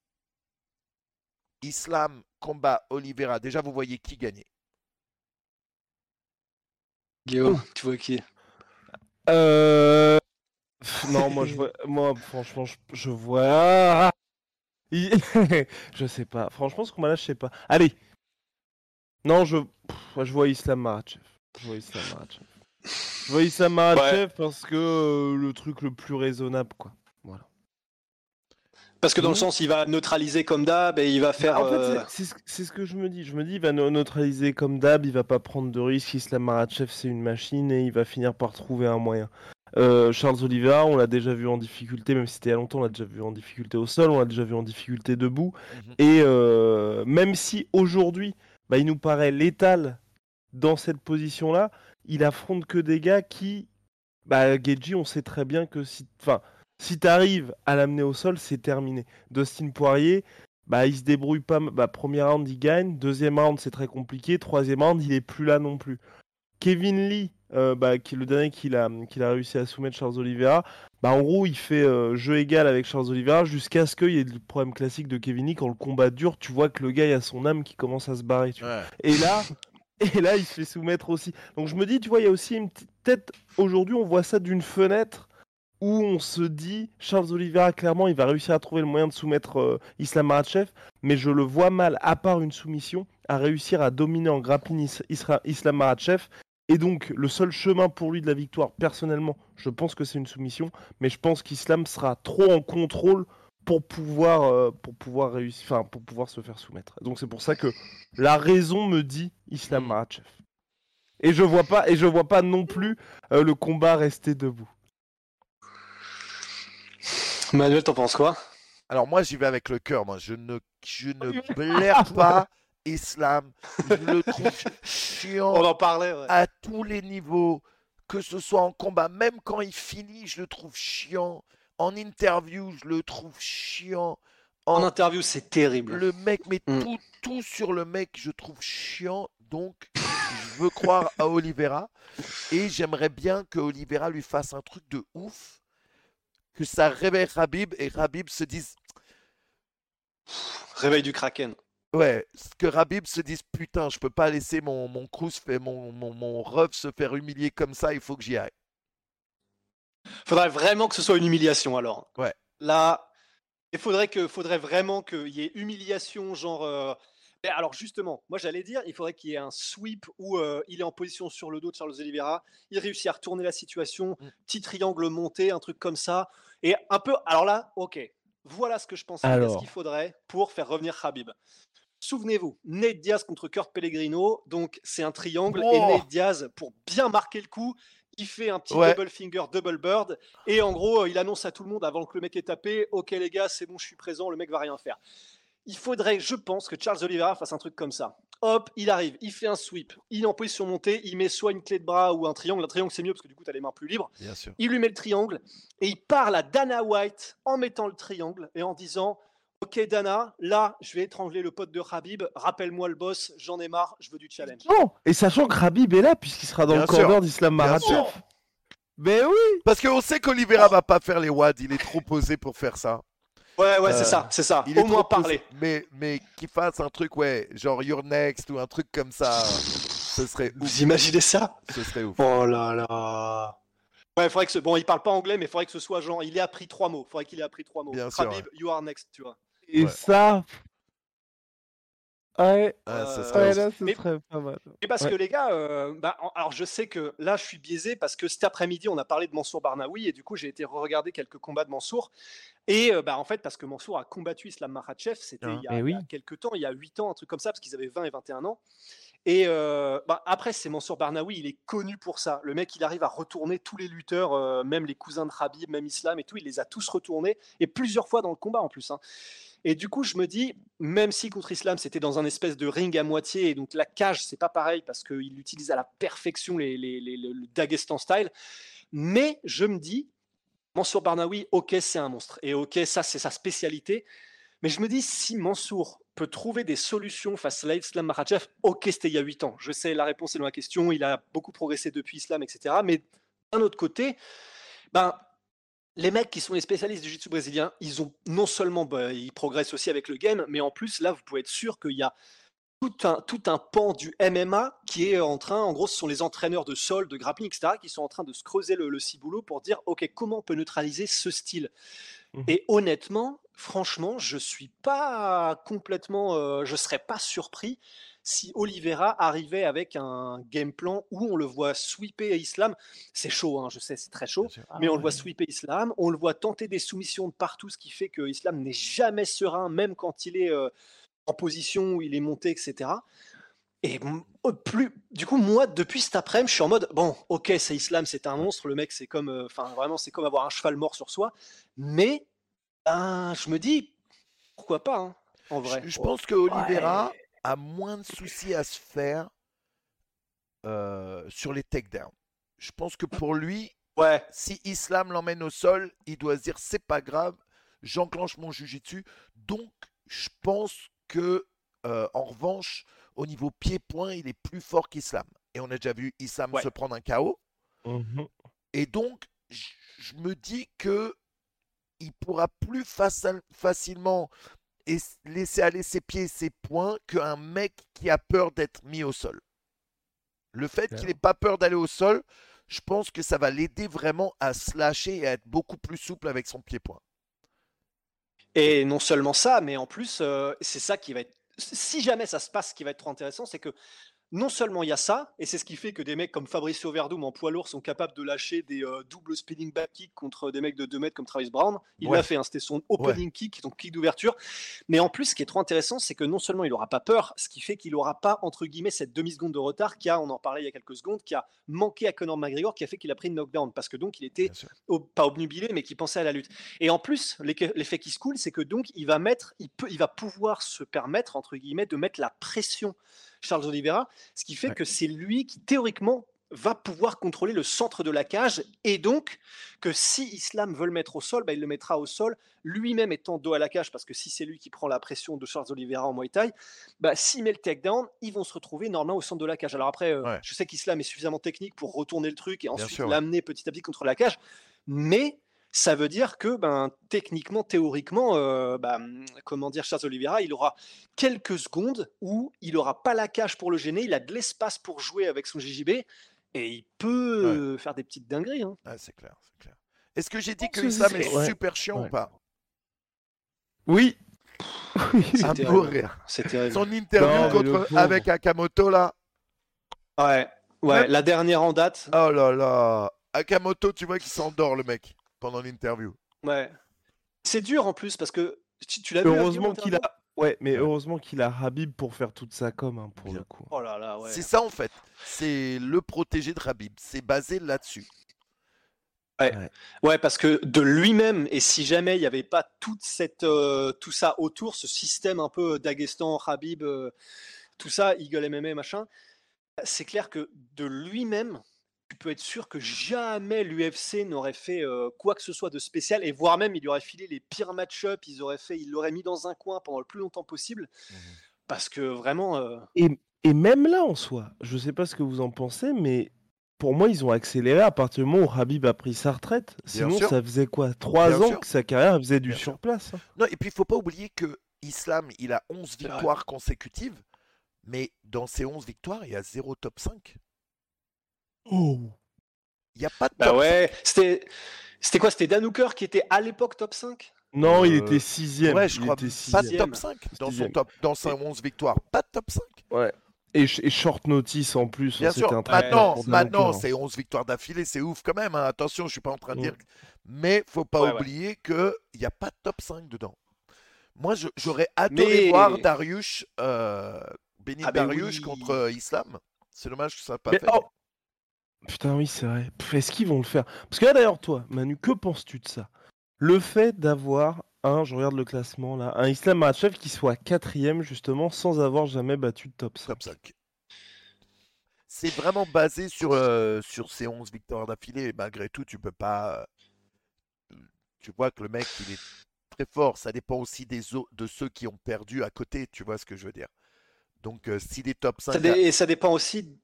Islam combat Oliveira, déjà vous voyez qui gagner?
Guillaume, tu vois qui?
Euh... Non, moi, je vois... moi franchement, je, je vois... Ah je sais pas. Franchement, ce combat-là, je sais pas. Allez. Non, je... pff, je vois Islam Makhachev. Je vois Islam Makhachev. Je vois Islam Makhachev parce que euh, le truc le plus raisonnable, quoi. Voilà.
Parce que dans le sens, il va neutraliser comme d'hab et il va faire.
En fait,
euh,
c'est- c'est ce- que je me dis. Je me dis, il va neutraliser comme d'hab, il va pas prendre de risques. Islam Makhachev, c'est une machine et il va finir par trouver un moyen. Euh, Charles Oliveira, on l'a déjà vu en difficulté, même si c'était il y a longtemps, on l'a déjà vu en difficulté au sol, on l'a déjà vu en difficulté debout.
Mhm.
Et euh, même si aujourd'hui, bah, il nous paraît létal dans cette position-là, il affronte que des gars qui, bah, Geji, on sait très bien que si, enfin, si t'arrives à l'amener au sol, c'est terminé. Dustin Poirier, bah, il se débrouille pas. Bah, premier round, il gagne. Deuxième round, c'est très compliqué. Troisième round, il est plus là non plus. Kevin Lee, euh, bah, qui est le dernier qu'il a, qu'il a réussi à soumettre Charles Oliveira, bah, en gros, il fait euh, jeu égal avec Charles Oliveira jusqu'à ce qu'il y ait le problème classique de Kevin. Quand le combat dure, tu vois que le gars il a son âme qui commence à se barrer. tu vois.
Ouais.
Et là, et là, il se fait soumettre aussi. Donc je me dis, tu vois, il y a aussi une petite tête. Aujourd'hui, on voit ça d'une fenêtre où on se dit, Charles Oliveira, clairement, il va réussir à trouver le moyen de soumettre euh, Islam Makhachev, mais je le vois mal, à part une soumission, à réussir à dominer en grappling Isra- Islam Makhachev. Et donc, le seul chemin pour lui de la victoire, personnellement, je pense que c'est une soumission, mais je pense qu'Islam sera trop en contrôle pour pouvoir, euh, pour pouvoir réussir, enfin, pour pouvoir se faire soumettre. Donc c'est pour ça que la raison me dit Islam
Mm.
Makhachev. Et je vois pas, et je vois pas non plus euh, le combat rester debout.
Manuel, t'en penses quoi?
Alors moi j'y vais avec le cœur, moi je ne, je ne blaire pas Islam, je le trouve chiant
On en parlait. ouais.
à tous les niveaux, que ce soit en combat, même quand il finit, je le trouve chiant. En interview, je le trouve chiant.
En
En,
interview, c'est terrible.
le mec, mais
Mm.
tout, tout sur le mec, je trouve chiant. Donc, je veux croire à Oliveira. Et j'aimerais bien que Oliveira lui fasse un truc de ouf. que ça réveille Rabib et Rabib se dise
Réveil du Kraken.
Ouais, que Rabib se dise putain, je peux pas laisser mon mon mon, mon, mon ref se faire humilier comme ça, il faut que j'y aille.
Faudrait vraiment que ce soit une humiliation alors.
Ouais.
Là, il faudrait que faudrait vraiment qu'il y ait humiliation, genre. Euh, alors justement, moi j'allais dire, il faudrait qu'il y ait un sweep où euh, il est en position sur le dos de Charles Oliveira, il réussit à retourner la situation, mm. petit triangle monté, un truc comme ça, et un peu. Alors là, ok, voilà ce que je pense ce qu'il faudrait pour faire revenir Khabib. Souvenez-vous, Nate Diaz contre Kurt Pellegrino, donc c'est un triangle et Nate Diaz pour bien marquer le coup, il fait un petit double finger, double bird et en gros il annonce à tout le monde avant que le mec ait tapé, ok les gars c'est bon je suis présent, le mec va rien faire. Il faudrait, je pense, que Charles Oliveira fasse un truc comme ça. Hop, il arrive, il fait un sweep, il est en position montée, il met soit une clé de bras ou un triangle. Un triangle, c'est mieux parce que du coup, tu as les mains plus libres. Il lui met le triangle et il parle à Dana White en mettant le triangle et en disant Ok, Dana, là, je vais étrangler le pote de Rabib. Rappelle-moi le boss, j'en ai marre, je veux du challenge.
Non, et sachant que Rabib est là, puisqu'il sera dans le corner d'Islam Makhachev. Mais oui
Parce qu'on sait qu'Olivera va pas faire les WAD, il est trop posé pour faire ça.
Ouais, ouais, c'est euh, ça, c'est ça. Il Au moins parler.
Mais, mais qu'il fasse un truc, ouais, genre You're Next ou un truc comme ça, ce serait ouf.
Vous imaginez ça?
Ce serait ouf.
Oh là là. Ouais, faudrait que ce... Bon, il parle pas anglais, mais il faudrait que ce soit genre, il ait appris trois mots. Faudrait qu'il ait appris trois mots.
Bien sûr,
you are next, tu vois.
Et ça. Ouais, ah, ça serait, là, ce serait pas mal.
Et parce que les gars, euh, bah, alors je sais que là je suis biaisé parce que cet après-midi on a parlé de Mansour Barnaoui et du coup j'ai été re-regarder quelques combats de Mansour. Et euh, bah, en fait, parce que Mansour a combattu Islam Makhachev, c'était il, y a quelques temps, il y a 8 ans, un truc comme ça, parce qu'ils avaient 20 et 21 ans. Et euh, bah, après, c'est Mansour Barnaoui, il est connu pour ça. Le mec, il arrive à retourner tous les lutteurs, même les cousins de Habib, même Islam et tout, il les a tous retournés, et plusieurs fois dans le combat en plus. Hein. Et du coup, je me dis, même si contre Islam, c'était dans un espèce de ring à moitié, et donc la cage, c'est pas pareil parce qu'il utilise à la perfection le Dagestan style, mais je me dis, Mansour Barnaoui, ok, c'est un monstre, et ok, ça, c'est sa spécialité. Mais je me dis, si Mansour peut trouver des solutions face à Islam Makhachev, ok, c'était il y a 8 ans. Je sais, la réponse est dans la question, il a beaucoup progressé depuis Islam, etc. Mais d'un autre côté, ben, les mecs qui sont les spécialistes du jiu-jitsu brésilien, ils ont non seulement bah, ils progressent aussi avec le game, mais en plus là, vous pouvez être sûr qu'il y a tout un, tout un pan du MMA qui est en train, en gros, ce sont les entraîneurs de sol, de grappling, etc., qui sont en train de se creuser le, le ciboulot pour dire, ok, comment on peut neutraliser ce style? Mmh Et honnêtement, franchement, je suis pas complètement, euh, je serais pas surpris si Oliveira arrivait avec un game plan où on le voit sweeper Islam, c'est chaud, hein, je sais, c'est très chaud, mais on le voit sweeper Islam, on le voit tenter des soumissions de partout, ce qui fait que Islam n'est jamais serein, même quand il est euh, en position où il est monté, etc. Et plus, du coup, moi, depuis cet après-midi, je suis en mode, bon, ok, c'est Islam, c'est un monstre, le mec, c'est comme, euh, enfin, vraiment, c'est comme avoir un cheval mort sur soi, mais ben, je me dis, pourquoi pas, hein, en vrai.
Je, pense que Oliveira, a moins de soucis à se faire euh, sur les takedowns. Je pense que pour lui,
ouais.
si Islam l'emmène au sol, il doit se dire c'est pas grave, j'enclenche mon jujitsu. Donc, je pense que euh, en revanche, au niveau pied-point, il est plus fort qu'Islam. Et on a déjà vu Islam se prendre un KO.
Mmh
Et donc, je me dis que il pourra plus facilement et laisser aller ses pieds et ses poings qu'un mec qui a peur d'être mis au sol. Le fait qu'il n'ait pas peur d'aller au sol, je pense que ça va l'aider vraiment à se lâcher et à être beaucoup plus souple avec son pied-point.
Et non seulement ça, mais en plus, euh, c'est ça qui va être. Si jamais ça se passe, ce qui va être trop intéressant, c'est que non seulement il y a ça, et c'est ce qui fait que des mecs comme Fabricio Verdum en poids lourd sont capables de lâcher des euh, doubles spinning back kicks contre des mecs de 2 mètres comme Travis Brown. Il l'a fait, hein, c'était son opening kick, donc kick d'ouverture. Mais en plus, ce qui est trop intéressant, c'est que non seulement il n'aura pas peur, ce qui fait qu'il n'aura pas, entre guillemets, cette demi-seconde de retard qui a, on en parlait il y a quelques secondes, qui a manqué à Conor McGregor, qui a fait qu'il a pris une knockdown, parce que donc il était pas obnubilé, mais qui pensait à la lutte. Et en plus, l'effet qui se coule, c'est que donc il va mettre, il, peut, il va pouvoir se permettre, entre guillemets, de mettre la pression Charles Oliveira, ce qui fait que c'est lui qui théoriquement va pouvoir contrôler le centre de la cage. Et donc que si Islam veut le mettre au sol, bah, il le mettra au sol lui-même étant dos à la cage parce que si c'est lui qui prend la pression de Charles Oliveira en Muay Thai, bah, s'il met le takedown, ils vont se retrouver normalement au centre de la cage. Alors après, euh, je sais qu'Islam est suffisamment technique pour retourner le truc et ensuite l'amener petit à petit contre la cage, mais ça veut dire que, ben, techniquement, théoriquement, euh, ben, comment dire, Charles Oliveira, il aura quelques secondes où il n'aura pas la cage pour le gêner, il a de l'espace pour jouer avec son JJB et il peut faire des petites dingueries. Hein.
c'est clair, c'est clair. Est-ce que j'ai dit que Islam est super chiant ou pas?
Oui.
Un rire. Son interview avec Akamoto là.
Ouais, ouais, la dernière en date.
Oh là là. Akamoto, tu vois qu'il s'endort le mec pendant l'interview.
Ouais. C'est dur en plus parce que tu, l'as vu.
Heureusement qu'il a. Ouais, mais heureusement qu'il a Habib pour faire toute sa com hein, pour le coup.
Oh là là,
C'est ça en fait. C'est le protégé de Habib. C'est basé là-dessus.
Ouais. ouais. parce que de lui-même, et si jamais il n'y avait pas toute cette, euh, tout ça autour, ce système un peu Dagestan, Habib, euh, tout ça, Eagle MMA, machin, c'est clair que de lui-même, tu peux être sûr que jamais l'UFC n'aurait fait quoi que ce soit de spécial, et voire même il aurait filé les pires match-up, ils auraient fait, il l'aurait mis dans un coin pendant le plus longtemps possible, mmh parce que vraiment.
Et, et, même là en soi, je sais pas ce que vous en pensez, mais pour moi ils ont accéléré à partir du moment où Habib a pris sa retraite. Sinon ça faisait quoi Trois ans que sa carrière faisait du surplace. Hein.
Non, et puis il faut pas oublier que Islam, il a 11 victoires consécutives, mais dans ces 11 victoires, il y a zéro top 5.
Oh
Il n'y a pas de
bah ouais, c'était c'était quoi C'était Dan Hooker qui était à l'époque top 5
Non, il était sixième.
Ouais, je
crois.
Pas de top 5 dans son top, dans sa 11 victoires. Pas de top 5.
Ouais. Et, short notice en plus.
Bien sûr. maintenant, maintenant c'est 11 victoires d'affilée, c'est ouf quand même. Hein. Attention, je suis pas en train de dire. Mais faut pas oublier qu'il n'y a pas de top 5 dedans. Moi, j'aurais adoré voir Darius, euh, Benin ah ben Darius contre euh, Islam. C'est dommage que ça n'a pas fait. Oh,
Putain, oui, c'est vrai. Est-ce qu'ils vont le faire? Parce que là, d'ailleurs, toi, Manu, que penses-tu de ça? Le fait d'avoir un, je regarde le classement là, un Islam Makhachev qui soit quatrième, justement, sans avoir jamais battu de top 5.
C'est vraiment basé sur, euh, sur ces 11 victoires d'affilée. Malgré tout, tu peux pas. Euh, tu vois que le mec, il est très fort. Ça dépend aussi des de ceux qui ont perdu à côté. Tu vois ce que je veux dire? Donc, euh, si des top 5.
et ça dépend aussi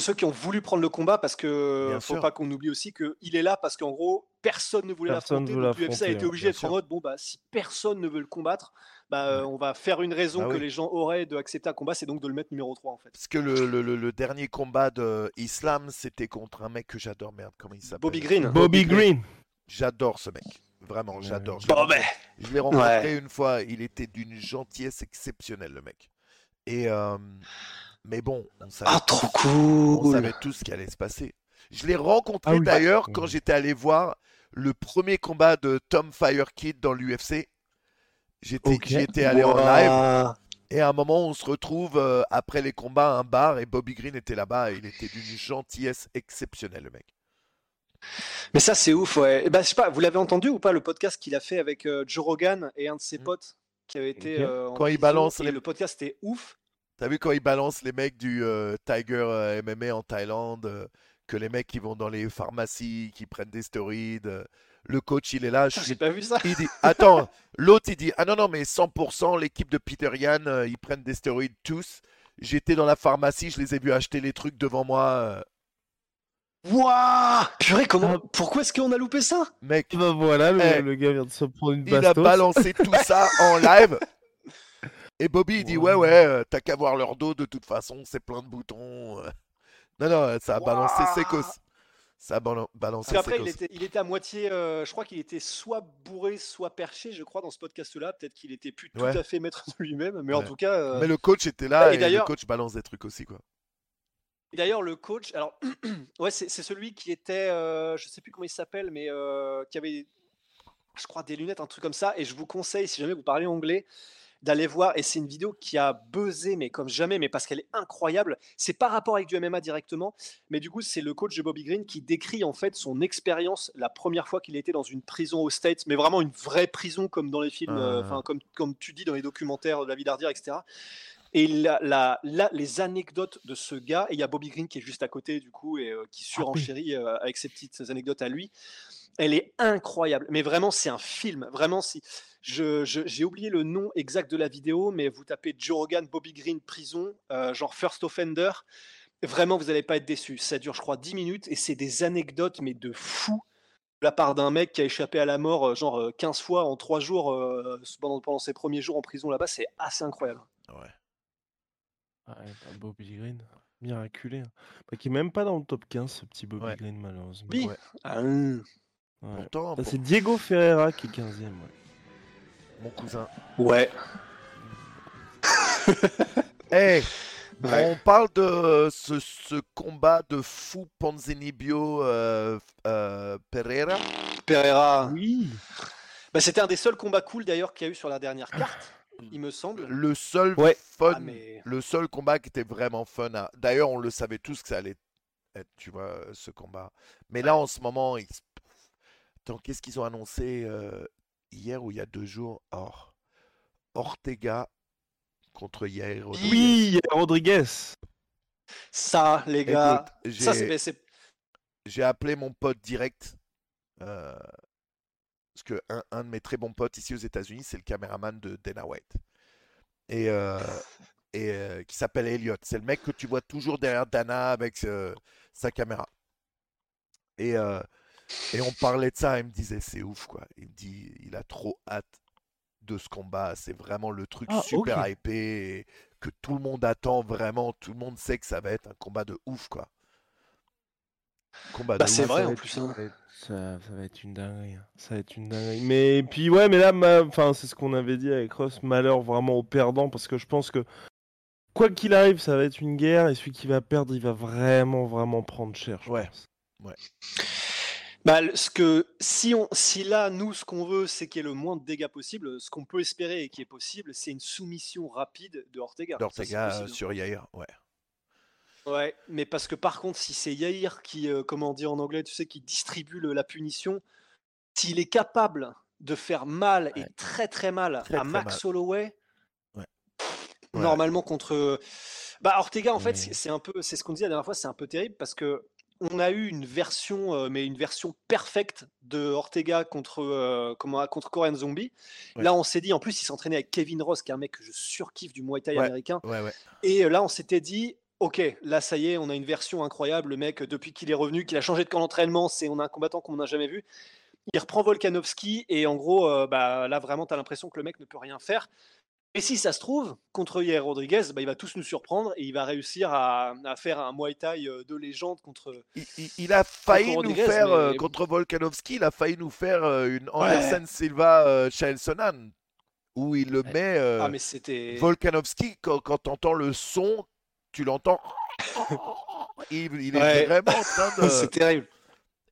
ceux qui ont voulu prendre le combat parce que ne faut pas qu'on oublie aussi qu'il est là parce qu'en gros personne ne voulait l'affronter. donc l'UFC a été obligé d'être en mode bon bah si personne ne veut le combattre bah, euh, on va faire une raison bah que les gens auraient d'accepter un combat c'est donc de le mettre numéro 3 en fait.
Parce que le, le, le, dernier combat de Islam c'était contre un mec que j'adore merde comment il s'appelle?
Bobby Green.
Bobby Green.
J'adore ce mec vraiment j'adore. Je
l'ai
rencontré une fois il était d'une gentillesse exceptionnelle le mec. Et euh, mais bon, on savait,
ah, trop cool.
on savait tout ce qui allait se passer. Je l'ai rencontré ah d'ailleurs quand j'étais allé voir le premier combat de Tom Firekid dans l'UFC. J'étais allé en live. Et à un moment, on se retrouve euh, après les combats à un bar et Bobby Green était là-bas et il était d'une gentillesse exceptionnelle, le mec.
Mais ça, c'est ouf, ouais. bah, je sais pas, vous l'avez entendu ou pas le podcast qu'il a fait avec euh, Joe Rogan et un de ses mm. potes qui avait été. Euh,
quand il balance.
Les... Le podcast était ouf.
T'as vu quand ils balancent les mecs du euh, Tiger euh, MMA en Thaïlande, euh, que les mecs qui vont dans les pharmacies, qui prennent des stéroïdes, le coach il est là.
J'ai pas vu ça.
Il dit, attends, l'autre il dit, ah non non mais 100% l'équipe de Peter Yan, ils prennent des stéroïdes tous. J'étais dans la pharmacie, je les ai vus acheter les trucs devant moi.
Wouah Purée, comment ah. Pourquoi est-ce qu'on a loupé ça?
Mec,
bah voilà, le, eh, gars vient de se prendre une
bastos. Il a balancé tout ça en live. Et Bobby, il dit Ouais, ouais, euh, t'as qu'à voir leur dos, de toute façon, c'est plein de boutons. Euh. Non, non, ça a balancé Secos. Ça a balancé
Après, il était, il était, à moitié, euh, je crois qu'il était soit bourré, soit perché, je crois, dans ce podcast-là. Peut-être qu'il était plus tout à fait maître de lui-même, mais en tout cas.
Mais le coach était là et, le coach balance des trucs aussi, quoi.
Et d'ailleurs, le coach, alors, ouais, c'est celui qui était, je sais plus comment il s'appelle, mais qui avait, je crois, des lunettes, un truc comme ça. Et je vous conseille, si jamais vous parlez anglais, d'aller voir. Et c'est une vidéo qui a buzzé, mais comme jamais, mais parce qu'elle est incroyable. C'est pas rapport avec du MMA directement, mais du coup, c'est le coach de Bobby Green qui décrit en fait son expérience la première fois qu'il était dans une prison aux States, mais vraiment une vraie prison comme dans les films, euh, enfin, comme, comme tu dis dans les documentaires de la vie d'Ardier, etc. Et la, les anecdotes de ce gars, et il y a Bobby Green qui est juste à côté du coup et euh, qui ah surenchérit euh, avec ses petites anecdotes à lui. Elle est incroyable, mais vraiment c'est un film. Vraiment, si j'ai oublié le nom exact de la vidéo, mais vous tapez Joe Rogan, Bobby Green, prison, euh, genre First Offender. Vraiment, vous n'allez pas être déçu. Ça dure, je crois, 10 minutes et c'est des anecdotes, mais de fou. la part d'un mec qui a échappé à la mort, genre euh, 15 fois en 3 jours euh, pendant, pendant ses premiers jours en prison là-bas, c'est assez incroyable.
Ouais.
Ouais, bah, Bobby Green, miraculé. hein. Bah, qui est même pas dans le top 15, ce petit Bobby
Ouais.
Green, malheureusement.
Oui.
Ouais.
Ah, hum.
Ouais.
Pourtant,
Ça,
pour
c'est Diego Ferreira qui est 15ème. Ouais.
mon cousin.
Ouais.
Hey,
Ouais.
on parle de euh, ce, ce combat de fou Ponzinibbio euh, euh, Pereira.
Pereira.
Oui.
Bah, c'était un des seuls combats cool d'ailleurs qu'il y a eu sur la dernière carte, il me semble.
Le seul
Ouais.
fun,
Ah, mais-
le seul combat qui était vraiment fun. à- D'ailleurs, on le savait tous que ça allait être, tu vois, ce combat. Mais là, en ce moment, ils... Attends, qu'est-ce qu'ils ont annoncé euh, hier ou il y a deux jours? Oh. Ortega contre Yair Rodriguez.
Oui, Rodriguez.
Ça, les gars.
Écoute,
ça, c'est.
j'ai appelé mon pote direct. euh, parce que un, un de mes très bons potes ici aux États-Unis, c'est le caméraman de Dana White. Et, euh, et euh, qui s'appelle Elliot. C'est le mec que tu vois toujours derrière Dana avec euh, sa caméra. Et, et on parlait de ça, il me disait c'est ouf quoi. Il me dit il a trop hâte de ce combat. C'est vraiment le truc
Ah,
super
ok.
hypé et que tout le monde attend vraiment. Tout le monde sait que ça va être un combat de ouf quoi. Combat
Bah,
de
c'est vrai, en plus, hein.
Ça, va être- ça- ça va être une dinguerie. hein. Ça va être une dinguerie. Mais puis ouais, mais là, ma- enfin, c'est ce qu'on avait dit avec Ross. Malheur vraiment au perdant parce que je pense que quoi qu'il arrive, ça va être une guerre et celui qui va perdre, il va vraiment, vraiment prendre cher. je
Ouais.
pense.
Bah, ce que, si, on, si là, nous, ce qu'on veut, c'est qu'il y ait le moins de dégâts possible, ce qu'on peut espérer et qui est possible, c'est une soumission rapide de Ortega.
D'Ortega
possible,
euh,
hein.
sur Yair. Ouais.
Ouais, mais parce que par contre, si c'est Yair qui, euh, comment on dit en anglais, tu sais, qui distribue le- la punition, s'il est capable de faire mal et très très mal
Très,
à
très
Max
mal.
Holloway,
Ouais.
normalement contre. Bah, Ortega, en fait, c'est- un peu, c'est ce qu'on disait la dernière fois, c'est un peu terrible parce que on a eu une version, euh, mais une version perfecte de Ortega contre, euh, comment, contre Korean Zombie.
Ouais.
Là, on s'est dit, en plus, il s'entraînait avec Kevin Ross, qui est un mec que je surkiffe du Muay Thai
Ouais.
américain.
Ouais, ouais.
Et là, on s'était dit, ok, là, ça y est, on a une version incroyable. Le mec, depuis qu'il est revenu, qu'il a changé de camp d'entraînement, c'est on a un combattant qu'on n'a jamais vu. Il reprend Volkanovski et en gros, euh, bah, là, vraiment, tu as l'impression que le mec ne peut rien faire. Et si ça se trouve, contre Yair Rodriguez, bah, il va tous nous surprendre et il va réussir à, à faire un Muay Thai euh, de légende contre.
Il, il- il a failli nous faire, euh,
mais-
contre Volkanovski, il a failli nous faire euh, une Anderson Silva euh, où il le
Ouais.
met. euh,
Ah, mais c'était.
Volkanovski, quand, quand tu entends le son, tu l'entends. Il, il est
Ouais.
vraiment en train de.
c'est terrible.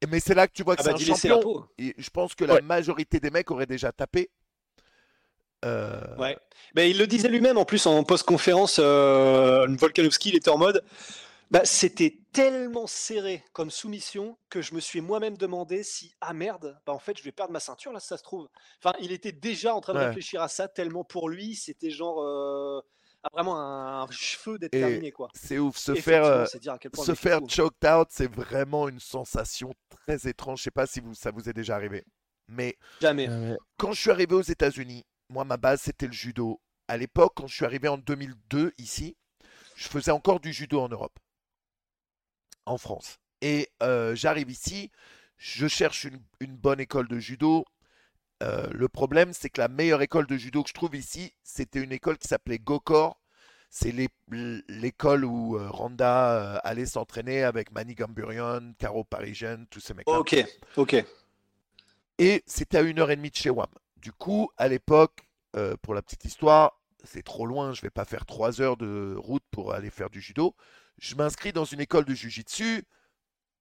Mais c'est là que tu vois que
Ah bah,
c'est un champion. Et je pense que la majorité des mecs auraient déjà tapé. Euh,
Ouais. Mais il le disait lui-même en plus en post-conférence, euh, Volkanovski, il était en mode. Bah, c'était tellement serré comme soumission que je me suis moi-même demandé si ah merde, bah en fait je vais perdre ma ceinture là, si ça se trouve. Enfin, il était déjà en train de
Ouais.
réfléchir à ça tellement pour lui, c'était genre euh, ah, vraiment un, cheveu d'être terminé quoi.
C'est ouf. Se faire, euh,
c'est dire à quel point
se faire
fou.
choked out, c'est vraiment une sensation très étrange. Je sais pas si vous, ça vous est déjà arrivé. Mais
jamais.
Mais-
quand je suis arrivé aux États-Unis, moi, ma base, c'était le judo. À l'époque, quand je suis arrivé en 2002 ici, je faisais encore du judo en Europe, en France. Et euh, j'arrive ici, je cherche une, une bonne école de judo. Euh, le problème, c'est que la meilleure école de judo que je trouve ici, c'était une école qui s'appelait Gokor. C'est l'é- l'école où euh, Randa euh, allait s'entraîner avec Manny Gamburian, Caro Parisian, tous ces mecs-là.
Ok, ok.
Et c'était à une heure et demie de chez WAM. Du coup, à l'époque, euh, pour la petite histoire, c'est trop loin, je vais pas faire trois heures de route pour aller faire du judo. Je m'inscris dans une école de jujitsu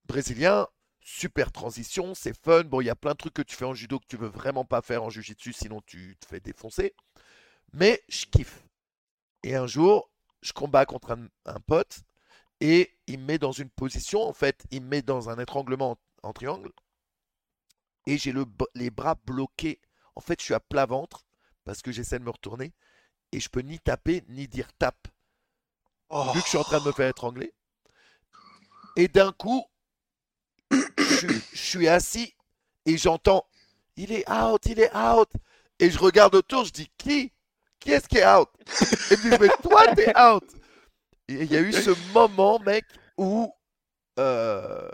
brésilien, super transition, c'est fun. Bon, il y a plein de trucs que tu fais en judo que tu veux vraiment pas faire en jujitsu, sinon tu te fais défoncer. Mais je kiffe. Et un jour, je combats contre un, pote et il me met dans une position, en fait, il me met dans un étranglement en, triangle et j'ai le, les bras bloqués. En fait, je suis à plat ventre parce que j'essaie de me retourner et je peux ni taper ni dire tape
Oh.
vu que je suis en train de me faire étrangler. Et d'un coup, je, suis- je assis et j'entends il est out, il est out. Et je regarde autour, je dis qui? Qui est-ce qui est out? Et me dit mais toi t'es out. Et il y a eu ce moment, mec, où euh,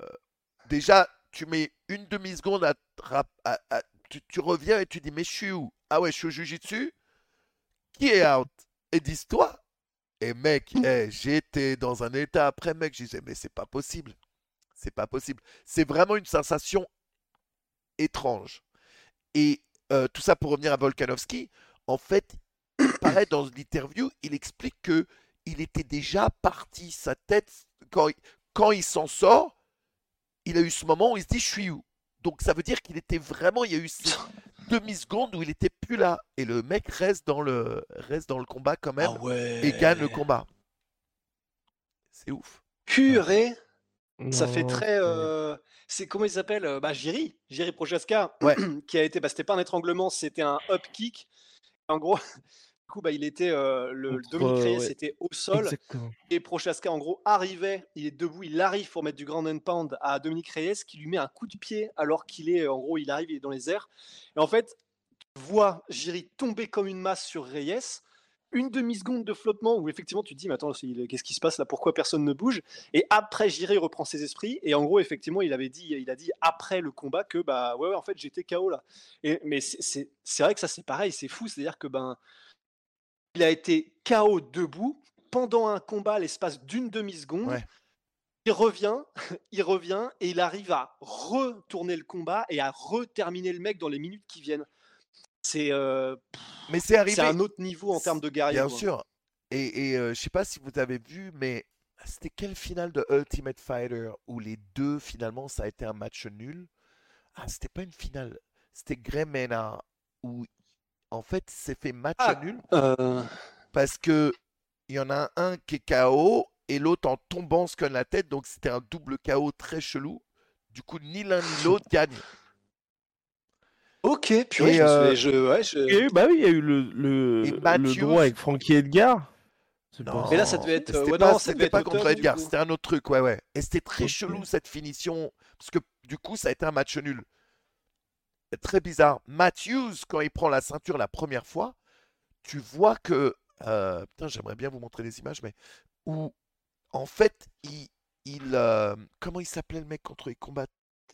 déjà tu mets une demi-seconde à, à, tu, reviens et tu dis, mais je suis où? Ah ouais, je suis au Jiu-Jitsu Qui est out? Et dis-toi. Et mec, hey, j'étais dans un état après, mec, je disais, mais c'est pas possible. C'est pas possible. C'est vraiment une sensation étrange. Et euh, tout ça pour revenir à Volkanovski, en fait, pareil, dans l'interview, il explique que il était déjà parti, sa tête, quand, quand il s'en sort, il a eu ce moment où il se dit, je suis où? Donc ça veut dire qu'il était vraiment, il y a eu ces demi-secondes où il était plus là. Et le mec reste dans le, reste dans le combat quand même
Ah ouais.
et gagne le combat. C'est ouf.
Purée. Ça
Non,
fait très.
c'est-
euh, C'est comment il s'appelle euh, Bah Jiri, Jiri Prochaska,
Ouais.
qui a été. Bah, c'était pas un étranglement, c'était un up kick. En gros, du coup, bah, il était euh, le, le
Contre,
Dominique Reyes
ouais.
était au sol
Exactement.
et Prochaska en gros arrivait, il est debout, il arrive pour mettre du grand and pound à Dominique Reyes qui lui met un coup de pied alors qu'il est en gros il arrive, il est dans les airs. Et en fait, tu vois Jiri tomber comme une masse sur Reyes. Une demi-seconde de flottement où effectivement tu te dis mais attends qu'est-ce qui se passe là? Pourquoi personne ne bouge? Et après Jiri reprend ses esprits et en gros effectivement il avait dit il a dit après le combat que bah ouais, ouais en fait j'étais KO là et mais c'est- vrai que ça c'est pareil c'est fou c'est à dire que ben il a été KO debout pendant un combat l'espace d'une demi-seconde.
Ouais.
Il revient, il revient et il arrive à retourner le combat et à reterminer le mec dans les minutes qui viennent. C'est euh,
Mais c'est arrivé.
c'est un autre niveau en termes de guerrier.
Bien sûr. Et, et euh, je sais pas si vous avez vu, mais c'était quelle finale de Ultimate Fighter où les deux, finalement, ça a été un match nul? Ah, c'était pas une finale. C'était Gremena où, en fait, c'est fait match
Ah.
nul
Euh,
parce que il y en a un qui est KO et l'autre en tombant se cogne la tête. Donc, c'était un double KO très chelou. Du coup, ni l'un ni l'autre gagne.
Ok, purée,
Et,
je,
euh,
je- ouais, je-
bah oui, il y a eu le, le,
Et
le
Matthews-
droit avec Frankie Edgar.
Non.
Mais là,
ça.
devait être.
C'était
ouais,
pas,
non, ça
c'était
devait être
pas
le
contre Edgar, c'était un autre truc, ouais, ouais. Et c'était très chelou cette finition, parce que du coup, ça a été un match nul. Très bizarre. Matthews, quand il prend la ceinture la première fois, tu vois que. euh, putain, j'aimerais bien vous montrer les images, mais. Où, en fait, il. il euh, comment il s'appelait le mec contre il combattait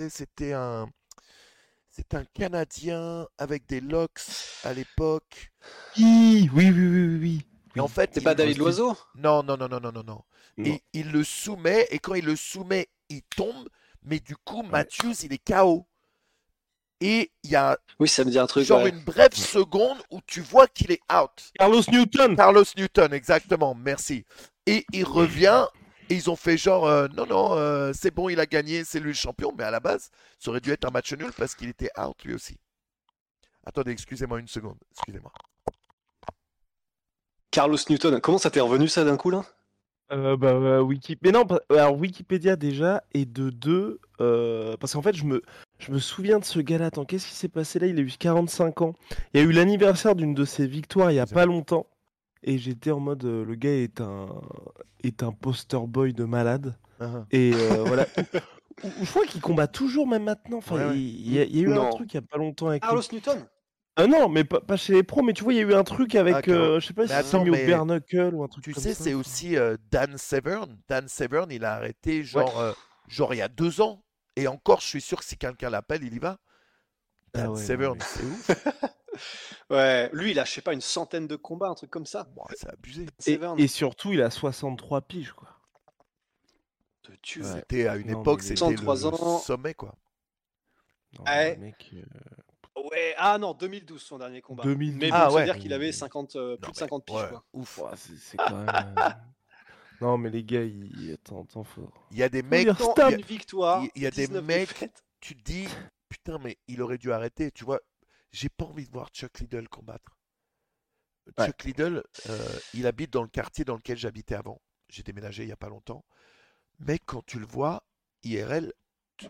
C'était un. C'est un Canadien avec des locks à l'époque.
Oui, oui, oui, oui, oui.
Et en fait,
C'est pas David Loiseau?
Non, non, non, non, non, non, non.
Non.
Et il le soumet, et quand il le soumet, il tombe, mais du coup, Matthews, il est KO. Et il y a
Oui, ça me dit un truc.
genre
ouais.
une brève seconde où tu vois qu'il est out.
Carlos Newton.
Carlos Newton, exactement, merci. Et il revient, et ils ont fait genre, euh, non, non, euh, c'est bon, il a gagné, c'est lui le champion, mais à la base, ça aurait dû être un match nul parce qu'il était out lui aussi. Attendez, excusez-moi une seconde, excusez-moi.
Carlos Newton. Comment ça t'est revenu ça d'un coup là?
Euh, bah, Wiki... Mais non, alors Wikipédia déjà, et de deux, euh, parce qu'en fait, je me, je me souviens de ce gars-là. Attends, qu'est-ce qui s'est passé là? Il a eu 45 ans. Il y a eu l'anniversaire d'une de ses victoires il y a pas longtemps. Et j'étais en mode, euh, le gars est un, est un poster boy de malade.
Uh-huh.
Et euh, voilà. Je crois qu'il combat toujours, même maintenant. Enfin,
Ouais, ouais.
il, y a, il y a eu un truc il y a pas longtemps avec lui.
Carlos Newton
Ah non, mais pas, pas chez les pros, mais tu vois, il y a eu un truc avec,
Ah,
euh, je sais pas
Mais
si
attends,
c'est mis au
mais
bare knuckle ou un truc
Tu
comme
sais,
ça.
c'est aussi euh, Dan Severn. Dan Severn, il a arrêté genre, euh, genre il y a deux ans. Et encore, je suis sûr que si quelqu'un l'appelle, il y va.
Ah
Dan
ouais,
Severn, c'est ouf.
Ouais, lui il a, je sais pas, une centaine de combats, un truc comme ça.
Bon, c'est abusé.
Et, et surtout, il a 63 piges, quoi. Ouais.
C'était à une
Non,
époque, c'était
103
le
ans.
sommet, quoi.
Non,
Ouais.
mec, euh,
Ouais, ah non, 2012 son dernier combat.
2012.
Mais
Ah
faut
ouais.
dire qu'il avait 50, euh, plus
Non,
de
mais
50 piges
ouais,
quoi.
Ouf.
c'est quand même. euh, Non, mais les gars, ils... attends, attends, faut.
Il y a des mecs, il y a-
victoire.
il y a des
19
mecs- tu te dis, putain, mais il aurait dû arrêter. Tu vois, j'ai pas envie de voir Chuck Liddell combattre.
Ouais.
Chuck Liddell, euh, il habite dans le quartier dans lequel j'habitais avant. J'ai déménagé il y a pas longtemps. Mais quand tu le vois, IRL, tu-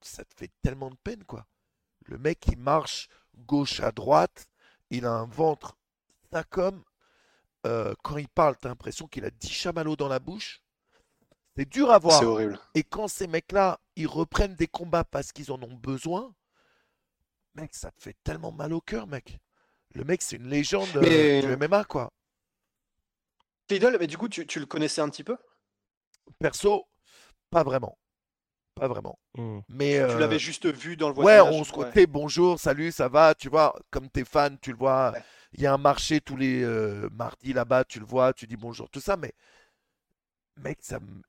ça te fait tellement de peine, quoi. Le mec, il marche gauche à droite, il a un ventre ça comme. Euh, quand il parle, t'as l'impression qu'il a 10 chamallows dans la bouche. C'est dur à voir.
C'est horrible.
Et quand ces mecs-là, ils reprennent des combats parce qu'ils en ont besoin, mec, ça te fait tellement mal au cœur, mec. Le mec, c'est une légende euh,
Mais-
du MMA, quoi.
Lidl, mais du coup, tu, tu le connaissais un petit peu?
Perso, pas vraiment. pas vraiment.
Hmm.
Mais
Tu
euh,
l'avais juste vu dans le
ouais,
voisinage.
on se
ouais.
côté bonjour, salut, ça va, tu vois, comme t'es fan, tu le vois.
Ouais.
Il y a un marché tous les euh, mardis là-bas, tu le vois, tu dis bonjour, tout ça, mais mec, ça me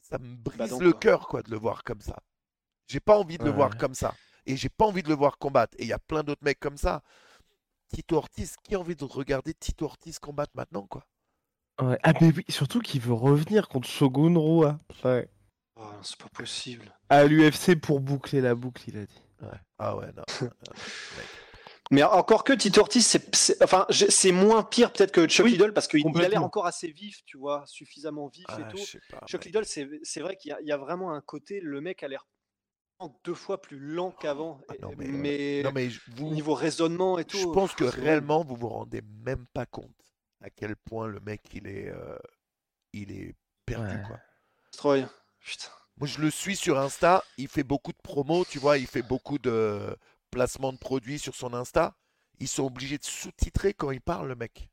ça me brise
Bah non,
le cœur quoi de le voir comme ça. J'ai pas envie de le voir comme ça. Et j'ai pas envie de le voir combattre. Et il y a plein d'autres mecs comme ça. Tito Ortiz, qui a envie de regarder Tito Ortiz combattre maintenant, quoi?
Ouais. Ah, mais oui, surtout qu'il veut revenir contre Shogun Rua. Ouais.
Oh, c'est pas possible.
À l'UFC pour boucler la boucle, il a dit.
Ouais. Ah ouais, non.
Mais encore que Tito Ortiz, c'est, enfin, c'est moins pire peut-être que Chuck
Oui,
Liddell parce qu'il il a l'air encore assez vif, tu vois, suffisamment vif
Ah,
et tout.
sais pas.
Chuck. Liddell, c'est, c'est vrai qu'il y a, il y a vraiment un côté, le mec a l'air deux fois plus lent qu'avant.
Ah mais,
mais
Non, mais vous,
niveau raisonnement et tout.
je pense que réellement, vous vous rendez même pas compte à quel point le mec, il est, euh, il est perdu,
Ouais.
quoi.
Troy, putain.
Moi, je le suis sur Insta. Il fait beaucoup de promos, tu vois. Il fait beaucoup de placements de produits sur son Insta. Ils sont obligés de sous-titrer quand il parle, le mec.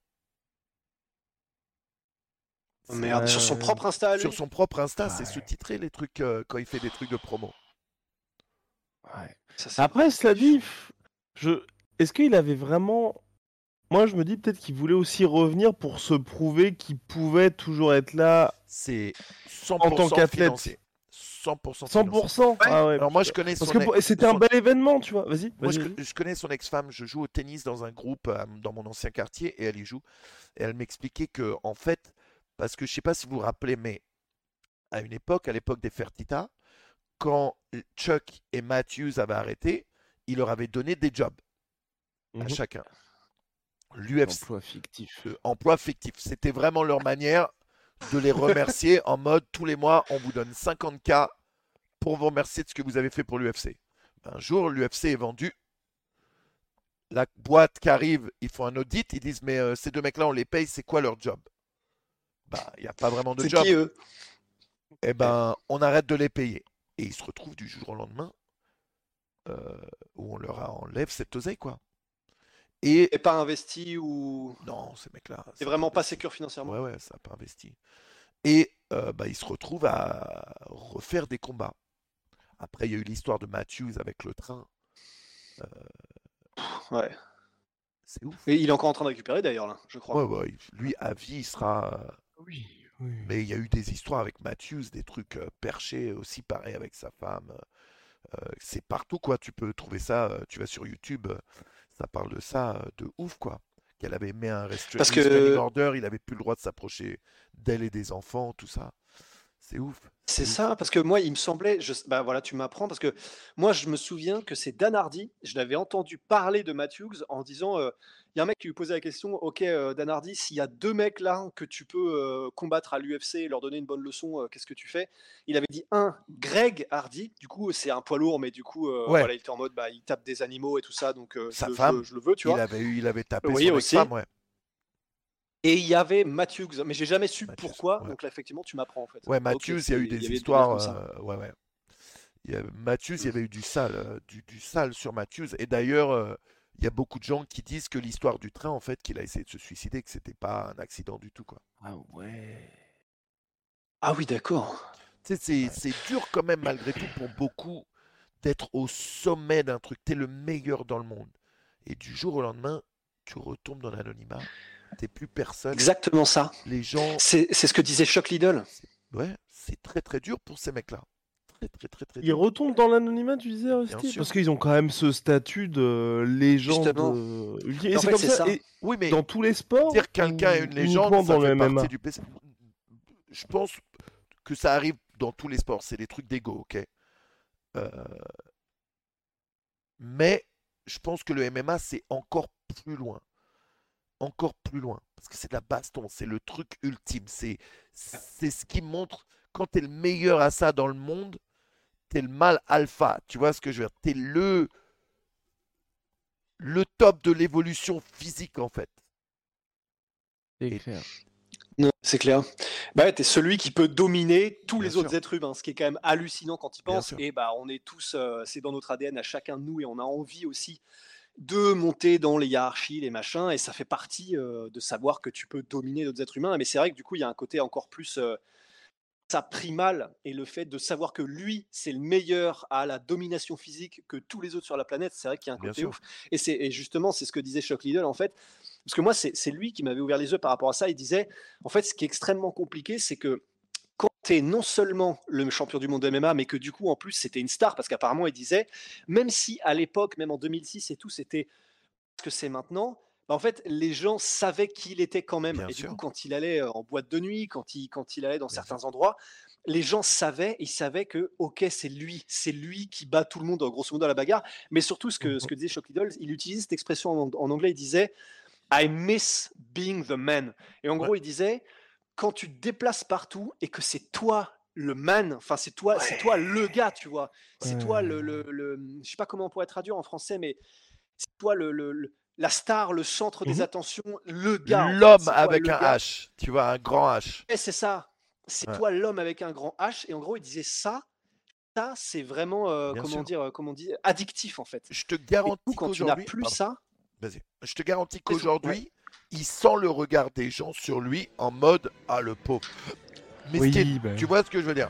Oh, merde, sur son propre Insta lui?
Sur son propre Insta, c'est
Ouais.
sous-titré les trucs euh, quand il fait des trucs de promo.
Ouais.
Ça, c'est-
Après, cela dit, je... est-ce qu'il avait vraiment. Moi, je me dis peut-être qu'il voulait aussi revenir pour se prouver qu'il pouvait toujours être là
C'est 100%
En tant qu'athlète.
Financier. 100% financier.
100%. Ah ouais,
Alors moi, je connais
Parce
son
que
ex-
c'était un bel événement, tu vois. Vas-y.
Moi,
vas-y,
je,
vas-y.
je connais son ex-femme. Je joue au tennis dans un groupe euh, dans mon ancien quartier et elle y joue. Et elle m'expliquait que, en fait, parce que je sais pas si vous vous rappelez, mais à une époque, à l'époque des Fertitta, quand Chuck et Matthews avaient arrêté, il leur avait donné des jobs à
Mhm.
chacun. L'UFC,
Emploi fictif.
euh, emploi fictif. C'était vraiment leur manière de les remercier en mode tous les mois, on vous donne 50K pour vous remercier de ce que vous avez fait pour l'UFC. Un jour, l'UFC est vendu. La boîte qui arrive, ils font un audit, ils disent mais euh, ces deux mecs-là, on les paye, c'est quoi leur job? Bah, il n'y a pas vraiment de job.
qui eux?
Eh ben, on arrête de les payer. Et ils se retrouvent du jour au lendemain euh, où on leur enlève cette oseille, quoi. Et
Et pas investi ou.
non, ces mecs-là.
C'est vraiment pas sécure financièrement.
Ouais, ouais, ça n'a pas investi. Et euh, bah, il se retrouve à refaire des combats. Après, il y a eu l'histoire de Matthews avec le train.
Ouais.
C'est ouf.
Et il est encore en train de récupérer d'ailleurs là, je crois.
Ouais, ouais, lui, à vie, il sera. euh,
Oui, oui.
Mais il y a eu des histoires avec Matthews, des trucs euh, perchés aussi, pareil avec sa femme. Euh, c'est partout, quoi. Tu peux trouver ça. euh, tu vas sur YouTube, euh, ça parle de ça euh, de ouf, quoi. Qu'elle avait mis un restra-
Parce que-
restraining order, il avait plus le droit de s'approcher d'elle et des enfants, tout ça. C'est ouf.
C'est ça, parce que moi, il me semblait, je, bah voilà, tu m'apprends, parce que moi, je me souviens que c'est Dan Hardy, je l'avais entendu parler de Matthews en disant, euh, il y a un mec qui lui posait la question, ok, euh, Dan Hardy, s'il y a deux mecs là que tu peux euh, combattre à l'UFC et leur donner une bonne leçon, qu'est-ce que tu fais? Il avait dit un, Greg Hardy, du coup, c'est un poids lourd, mais du coup,
Ouais.
voilà, il était en mode, bah, il tape des animaux et tout ça, donc je,
Sa
le- je
femme,
le- je le veux, tu
il
vois.
avait eu, il avait tapé
Oui,
son
aussi.
ex-femme, ouais.
Et il y avait Matthews, mais j'ai jamais su
Matthews,
pourquoi,
ouais.
donc là, effectivement, tu m'apprends en fait.
Ouais, Matthews, il y a eu des histoires. euh, ouais, ouais. Il y a, Matthews, il y
Mm.
avait eu du sale, euh, du, du sale sur Matthews. Et d'ailleurs, euh, il y a beaucoup de gens qui disent que l'histoire du train, en fait, qu'il a essayé de se suicider, que c'était pas un accident du tout, quoi.
Ah ouais.
Ah oui, d'accord.
Tu sais, c'est c'est dur quand même, malgré tout, pour beaucoup, d'être au sommet d'un truc. T'es le meilleur dans le monde. Et du jour au lendemain, tu retombes dans l'anonymat. T'es plus personne.
Exactement ça.
Les gens.
C'est c'est ce que disait Chuck Liddell.
Ouais, c'est très très dur pour ces mecs-là. Très très très très
Ils retombent dans l'anonymat, tu disais, Rusty. Parce qu'ils ont quand même ce statut de légende.
Justement.
euh, Et c'est comme ça,
ça.
et
Oui, mais
dans tous les sports.
dire quelqu'un est une légende, ça
dans
fait
le MMA.
partie du PC. Je pense que ça arrive dans tous les sports. C'est des trucs d'ego, ok? Euh, Mais je pense que le MMA, c'est encore plus loin. Encore plus loin. Parce que c'est de la baston. C'est le truc ultime. C'est c'est ce qui montre quand tu es le meilleur à ça dans le monde, tu es le mal alpha. Tu vois ce que je veux dire? Tu es le, le top de l'évolution physique, en fait.
C'est
Et-
clair.
Non, c'est clair. Bah, ouais, t'es celui qui peut dominer tous
Bien
les autres êtres humains, ce qui est quand même hallucinant quand il
Bien
pense.
sûr.
Et bah, on est tous, euh, c'est dans notre ADN à chacun de nous, et on a envie aussi de monter dans les hiérarchies, les machins, et ça fait partie euh, de savoir que tu peux dominer d'autres êtres humains. Mais c'est vrai que du coup, il y a un côté encore plus. euh, ça pris mal et le fait de savoir que lui, c'est le meilleur à la domination physique que tous les autres sur la planète, c'est vrai qu'il y a un
Bien
côté
sûr.
ouf. Et, c'est, et justement, c'est ce que disait Shock Lidl en fait. Parce que moi, c'est, c'est lui qui m'avait ouvert les yeux par rapport à ça. Il disait, en fait, ce qui est extrêmement compliqué, c'est que non seulement le champion du monde de MMA, mais que du coup, en plus, c'était une star, parce qu'apparemment, il disait, même si à l'époque, même en 2006 et tout, c'était ce que c'est maintenant, bah, en fait, les gens savaient qui il était quand même.
Bien
et
sûr.
du coup, quand il allait euh, en boîte de nuit, quand il, quand il allait dans
Bien
certains endroits, les gens savaient, ils savaient que, ok, c'est lui, c'est lui qui bat tout le monde, grosso modo, à la bagarre. Mais surtout, ce que, ce que disait Shock Liddell, il utilisait cette expression en, en anglais, il disait I miss being the man. Et en
Ouais.
gros, il disait quand tu te déplaces partout et que c'est toi le man, enfin c'est toi, c'est toi le gars, tu vois. C'est toi le, le, le- je sais pas comment on pourrait traduire en français, mais c'est toi le, le- la star, le centre des
Mhm.
attentions, le gars. en fait.
L'homme avec un
gars.
H, tu vois, un grand H.
Et c'est ça. C'est
Ouais.
toi l'homme avec un grand H. Et en gros, il disait ça. Ça, c'est vraiment, euh, comment
sûr.
dire, euh, comment on dit, addictif en fait.
Je te garantis
coup, quand tu n'as
qu'aujourd'hui,
plus
pardon,
ça,
vas-y. Je te garantis qu'aujourd'hui, il sent le regard des gens sur lui en mode ah le pauvre. Mais est-
bah.
tu vois ce que je veux dire?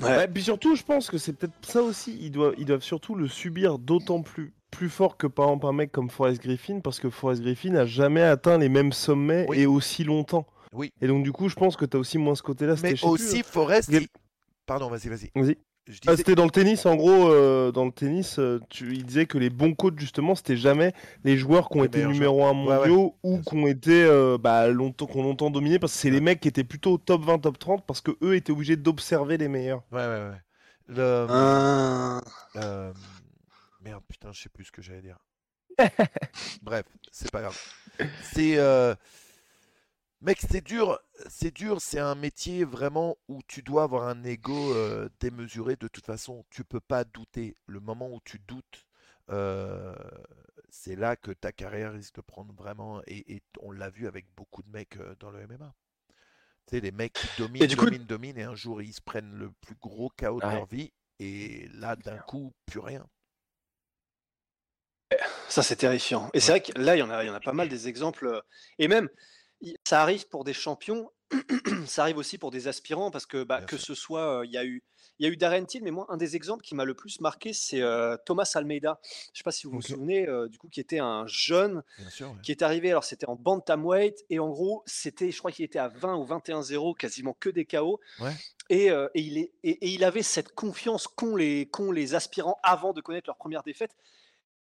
Ouais, puis surtout, je pense que c'est peut-être ça aussi. Ils doivent, ils doivent surtout le subir d'autant plus, plus fort que par exemple un mec comme Forrest Griffin, parce que Forrest Griffin n'a jamais atteint les mêmes sommets
Oui.
et aussi longtemps.
Oui.
Et donc du coup, je pense que tu as aussi moins ce côté-là.
Mais
sais plus,
aussi Forrest. Il- Pardon, vas-y, vas-y.
Vas-y. Ah, c'était dans le tennis, en gros, euh, dans le tennis, euh, tu, il disait que les bons coachs, justement, c'était jamais les joueurs qui ont
Les
été numéro 1
Ouais, ouais.
mondiaux ou
Bien
qui ont été euh, bah, longtemps, qui ont longtemps dominé, parce que c'est les mecs qui étaient plutôt au top 20, top 30, parce que eux étaient obligés d'observer les meilleurs.
Ouais, ouais, ouais. Le...
Ah.
euh, Merde, putain, je sais plus ce que j'allais dire. Bref, c'est pas grave. C'est. Mec, c'est dur. C'est dur. C'est un métier vraiment où tu dois avoir un ego euh, démesuré. De toute façon, tu peux pas douter. Le moment où tu doutes, euh, c'est là que ta carrière risque de prendre vraiment. Et, et on l'a vu avec beaucoup de mecs euh, dans le MMA. Tu sais, les mecs qui dominent,
du coup-
dominent, dominent, et un jour ils se prennent le plus gros chaos de
Ouais.
leur vie. Et là, d'un coup, plus rien.
Ça, c'est terrifiant. Et c'est vrai que là, il y en a, il y en a pas mal des exemples. Et même, ça arrive pour des champions, ça arrive aussi pour des aspirants, parce que bah, que ce soit, euh, il y a eu, il y a eu Darren Till, mais moi, un des exemples qui m'a le plus marqué, c'est euh, Thomas Almeida. Je ne sais pas si vous vous souvenez, euh, du coup, qui était un jeune
Bien sûr. ouais.
qui est arrivé. Alors, c'était en bantamweight, et en gros, c'était, je crois qu'il était à 20 ou 21-0, quasiment que des KO.
Ouais.
Et, euh, et il est, et, et il avait cette confiance qu'ont les, qu'ont les aspirants avant de connaître leur première défaite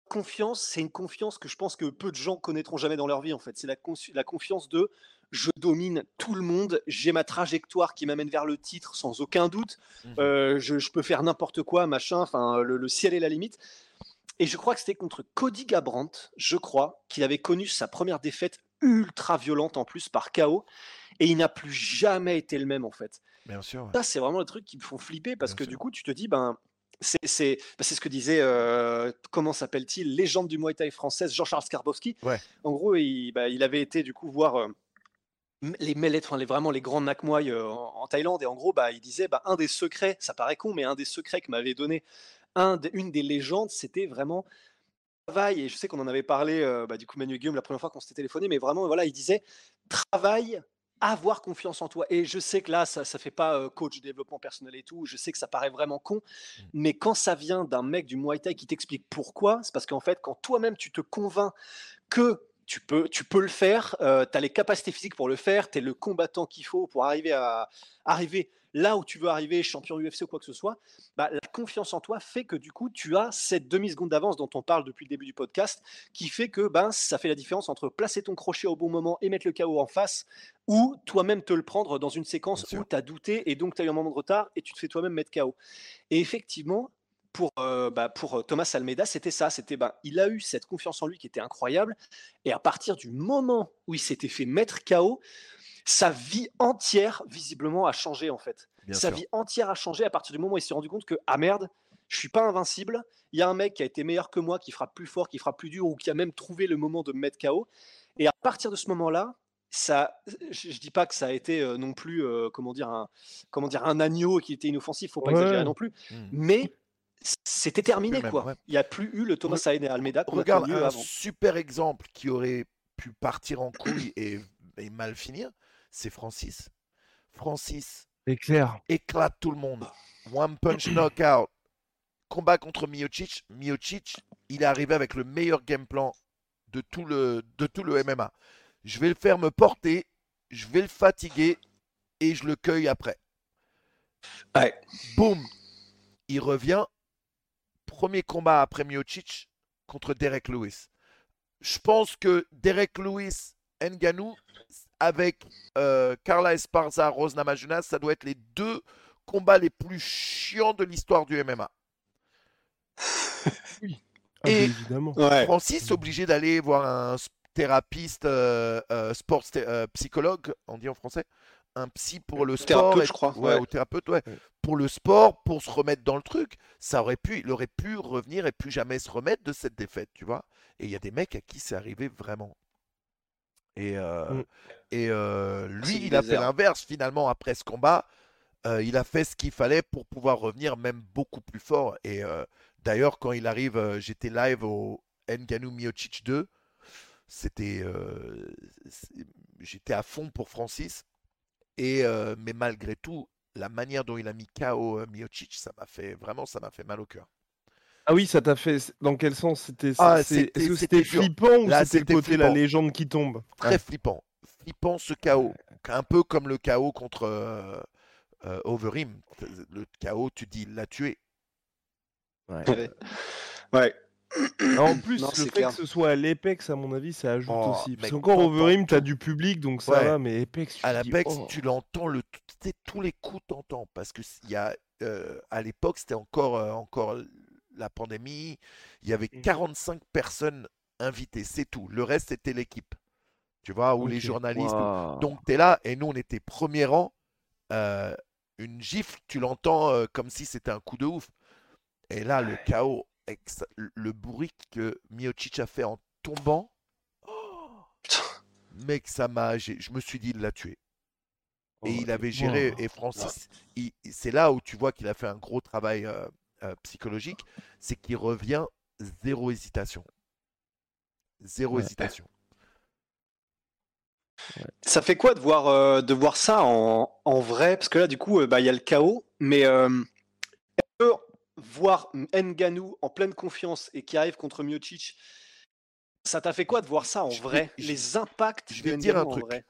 confiance, c'est une confiance que je pense que peu de gens connaîtront jamais dans leur vie en fait. C'est la, la confiance de je domine tout le monde, j'ai ma trajectoire qui m'amène vers le titre sans aucun doute,
Mhm.
Euh, je, je peux faire n'importe quoi, machin, enfin le, le ciel est la limite. Et je crois que c'était contre Cody Garbrandt, je crois, qu'il avait connu sa première défaite ultra violente en plus par KO, et il n'a plus jamais été le même en fait.
Bien sûr. ouais.
Ça, c'est vraiment le truc qui me font flipper parce
Bien
que
sûr.
du coup, tu te dis, ben, c'est c'est- ce que disait, euh, comment s'appelle-t-il, légende du Muay Thai française, Jean-Charles Skarbowski.
Ouais.
En gros, il, bah, il avait été du coup voir euh, les mêlées, enfin, les, vraiment les grands Nakmoy euh, en, en Thaïlande. Et en gros, bah, il disait, bah, un des secrets, ça paraît con, mais un des secrets que m'avait donné un une des légendes, c'était vraiment travail. Et je sais qu'on en avait parlé, bah, du coup, Manu Guillaume, la première fois qu'on s'était téléphoné, mais vraiment, voilà, il disait, travaille avoir confiance en toi. Et je sais que là, ça ne fait pas euh, coach développement personnel et tout. Je sais que ça paraît vraiment con. Mais quand ça vient d'un mec du Muay Thai qui t'explique pourquoi, c'est parce qu'en fait, quand toi-même tu te convaincs que tu peux, tu peux le faire, tu as les capacités physiques pour le faire, tu es le combattant qu'il faut pour arriver à arriver là où tu veux arriver, champion UFC ou quoi que ce soit, bah, la confiance en toi fait que du coup, tu as cette demi-seconde d'avance dont on parle depuis le début du podcast, qui fait que ben, ça fait la différence entre placer ton crochet au bon moment et mettre le KO en face, ou toi-même te le prendre dans une séquence où tu as douté et donc tu as eu un moment de retard et tu te fais toi-même mettre KO. Et effectivement, pour, euh, bah, pour Thomas Almeida, c'était ça. C'était, bah, il a eu cette confiance en lui qui était incroyable. Et à partir du moment où il s'était fait mettre KO, sa vie entière, visiblement, a changé en fait.
Bien
sa
sûr.
vie entière a changé à partir du moment où il s'est rendu compte que, ah merde, je suis pas invincible. Il y a un mec qui a été meilleur que moi, qui frappe plus fort, qui frappe plus dur, ou qui a même trouvé le moment de me mettre KO. Et à partir de ce moment-là, ça, je, je dis pas que ça a été euh, non plus, euh, comment dire, un, comment dire, un agneau qui était inoffensif. Faut pas
Ouais.
exagérer non plus.
Mhm.
Mais c'était terminé,
même,
quoi.
ouais.
Il n'y a plus eu le Thomas Saïd et Almeida a
Regarde un
avant.
super exemple qui aurait pu partir en couille et, et mal finir, c'est Francis. Francis
clair.
éclate tout le monde. One punch knockout. Combat contre Miocic. Miocic, il est arrivé avec le meilleur game plan de tout le, de tout le MMA. Je vais le faire me porter, je vais le fatiguer et je le cueille après.
Ouais.
Boum. Il revient. Premier combat après Miocic contre Derek Lewis. Je pense que Derek Lewis, Nganou, avec euh, Carla Esparza, Rose Namajunas, ça doit être les deux combats les plus chiants de l'histoire du MMA.
Ah,
Et-
bah, évidemment.
Ouais.
Francis obligé d'aller voir un thérapeute, euh, euh, euh, psychologue, on dit en français, un psy pour le sport,
Thérapeute,
et-
je crois,
ouais,
ouais.
ou thérapeute, ouais,
Ouais.
pour le sport, pour se remettre dans le truc. Ça aurait pu, il aurait pu revenir et plus jamais se remettre de cette défaite, tu vois. Et il y a des mecs à qui c'est arrivé vraiment. Et, euh,
Mm.
et euh, lui, il a fait l'inverse finalement après ce combat. Euh, il a fait ce qu'il fallait pour pouvoir revenir même beaucoup plus fort. Et euh, d'ailleurs, quand il arrive, euh, j'étais live au Nganou Miocic 2. C'était, euh, j'étais à fond pour Francis. Et euh, mais malgré tout, la manière dont il a mis KO euh, Miocic, ça m'a fait vraiment, ça m'a fait mal au cœur.
Ah oui, ça t'a fait. Dans quel sens c'était
Ah, c'était-
Est-ce que
c'était
c'était
dur.
flippant ou c'était le côté la
flippant.
légende qui tombe?
Très
Ouais.
flippant, flippant ce KO, un peu comme le KO contre euh, euh, Overeem. Le KO, tu dis, il l'a tué.
Ouais. Ouais.
Ah, En plus,
Non,
le fait
clair.
que ce soit à l'Apex, à mon avis, ça ajoute
Oh,
aussi. Parce qu'encore Overeem, t'as du public, donc ça
Ouais.
va, mais Apex, tu
À
te
la
dis,
PEX,
oh.
tu l'entends, le, tous les coups t'entends. Parce que il y a, euh, à l'époque, c'était encore, euh, encore la pandémie. Il y avait
Mm.
45 personnes invitées, c'est tout. Le reste, c'était l'équipe. Tu vois, ou les journalistes. Donc, tu es là, et nous, on était premier rang. euh, une gifle, tu l'entends euh, comme si c'était un coup de ouf. Et là, le chaos, le bruit que Miocic a fait en tombant, oh, mec, ça m'a. Je me suis dit, il l'a tué. Et il avait géré,
Wow.
et Francis, il- il- c'est là où tu vois qu'il a fait un gros travail euh, euh, psychologique, c'est qu'il revient zéro hésitation. Zéro
Ouais.
hésitation.
Ça fait quoi de voir, euh, de voir ça en, en vrai? Parce que là, du coup, euh, bah, il y a le chaos, mais euh, voir Nganou en pleine confiance et qui arrive contre Miocic, ça t'a fait quoi de voir ça en
Je
vrai? Les impacts
je vais
de
te dire un truc.
vrai.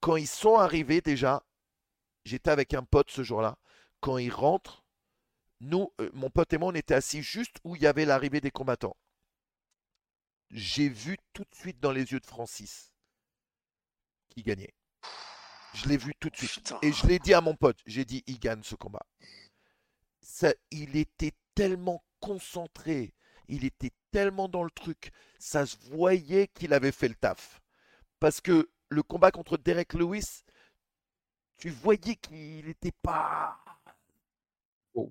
Quand ils sont arrivés déjà, j'étais avec un pote ce jour-là, quand ils rentrent, nous, euh, mon pote et moi, on était assis juste où il y avait l'arrivée des combattants. J'ai vu tout de suite dans les yeux de Francis qui gagnait. Je l'ai vu tout de suite.
Putain.
Et je l'ai dit à mon pote, j'ai dit, il gagne ce combat. Ça, il était tellement concentré, il était tellement dans le truc, ça se voyait qu'il avait fait le taf. Parce que le combat contre Derek Lewis, tu voyais qu'il n'était pas...
Oh.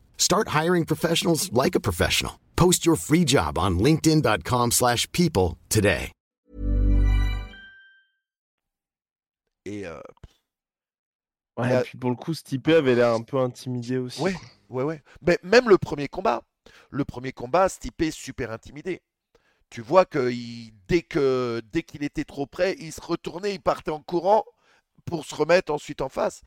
Start hiring professionals like a professional. Post your free job on linkedin.com/people slash people today.
Et euh,
Ouais, et puis pour le coup, ce type avait l'air un peu intimidé aussi.
Ouais, ouais, ouais. Mais même le premier combat, le premier combat, Stipe est super intimidé. Tu vois que il- dès que dès qu'il était trop près, il se retournait, il partait en courant pour se remettre ensuite en face.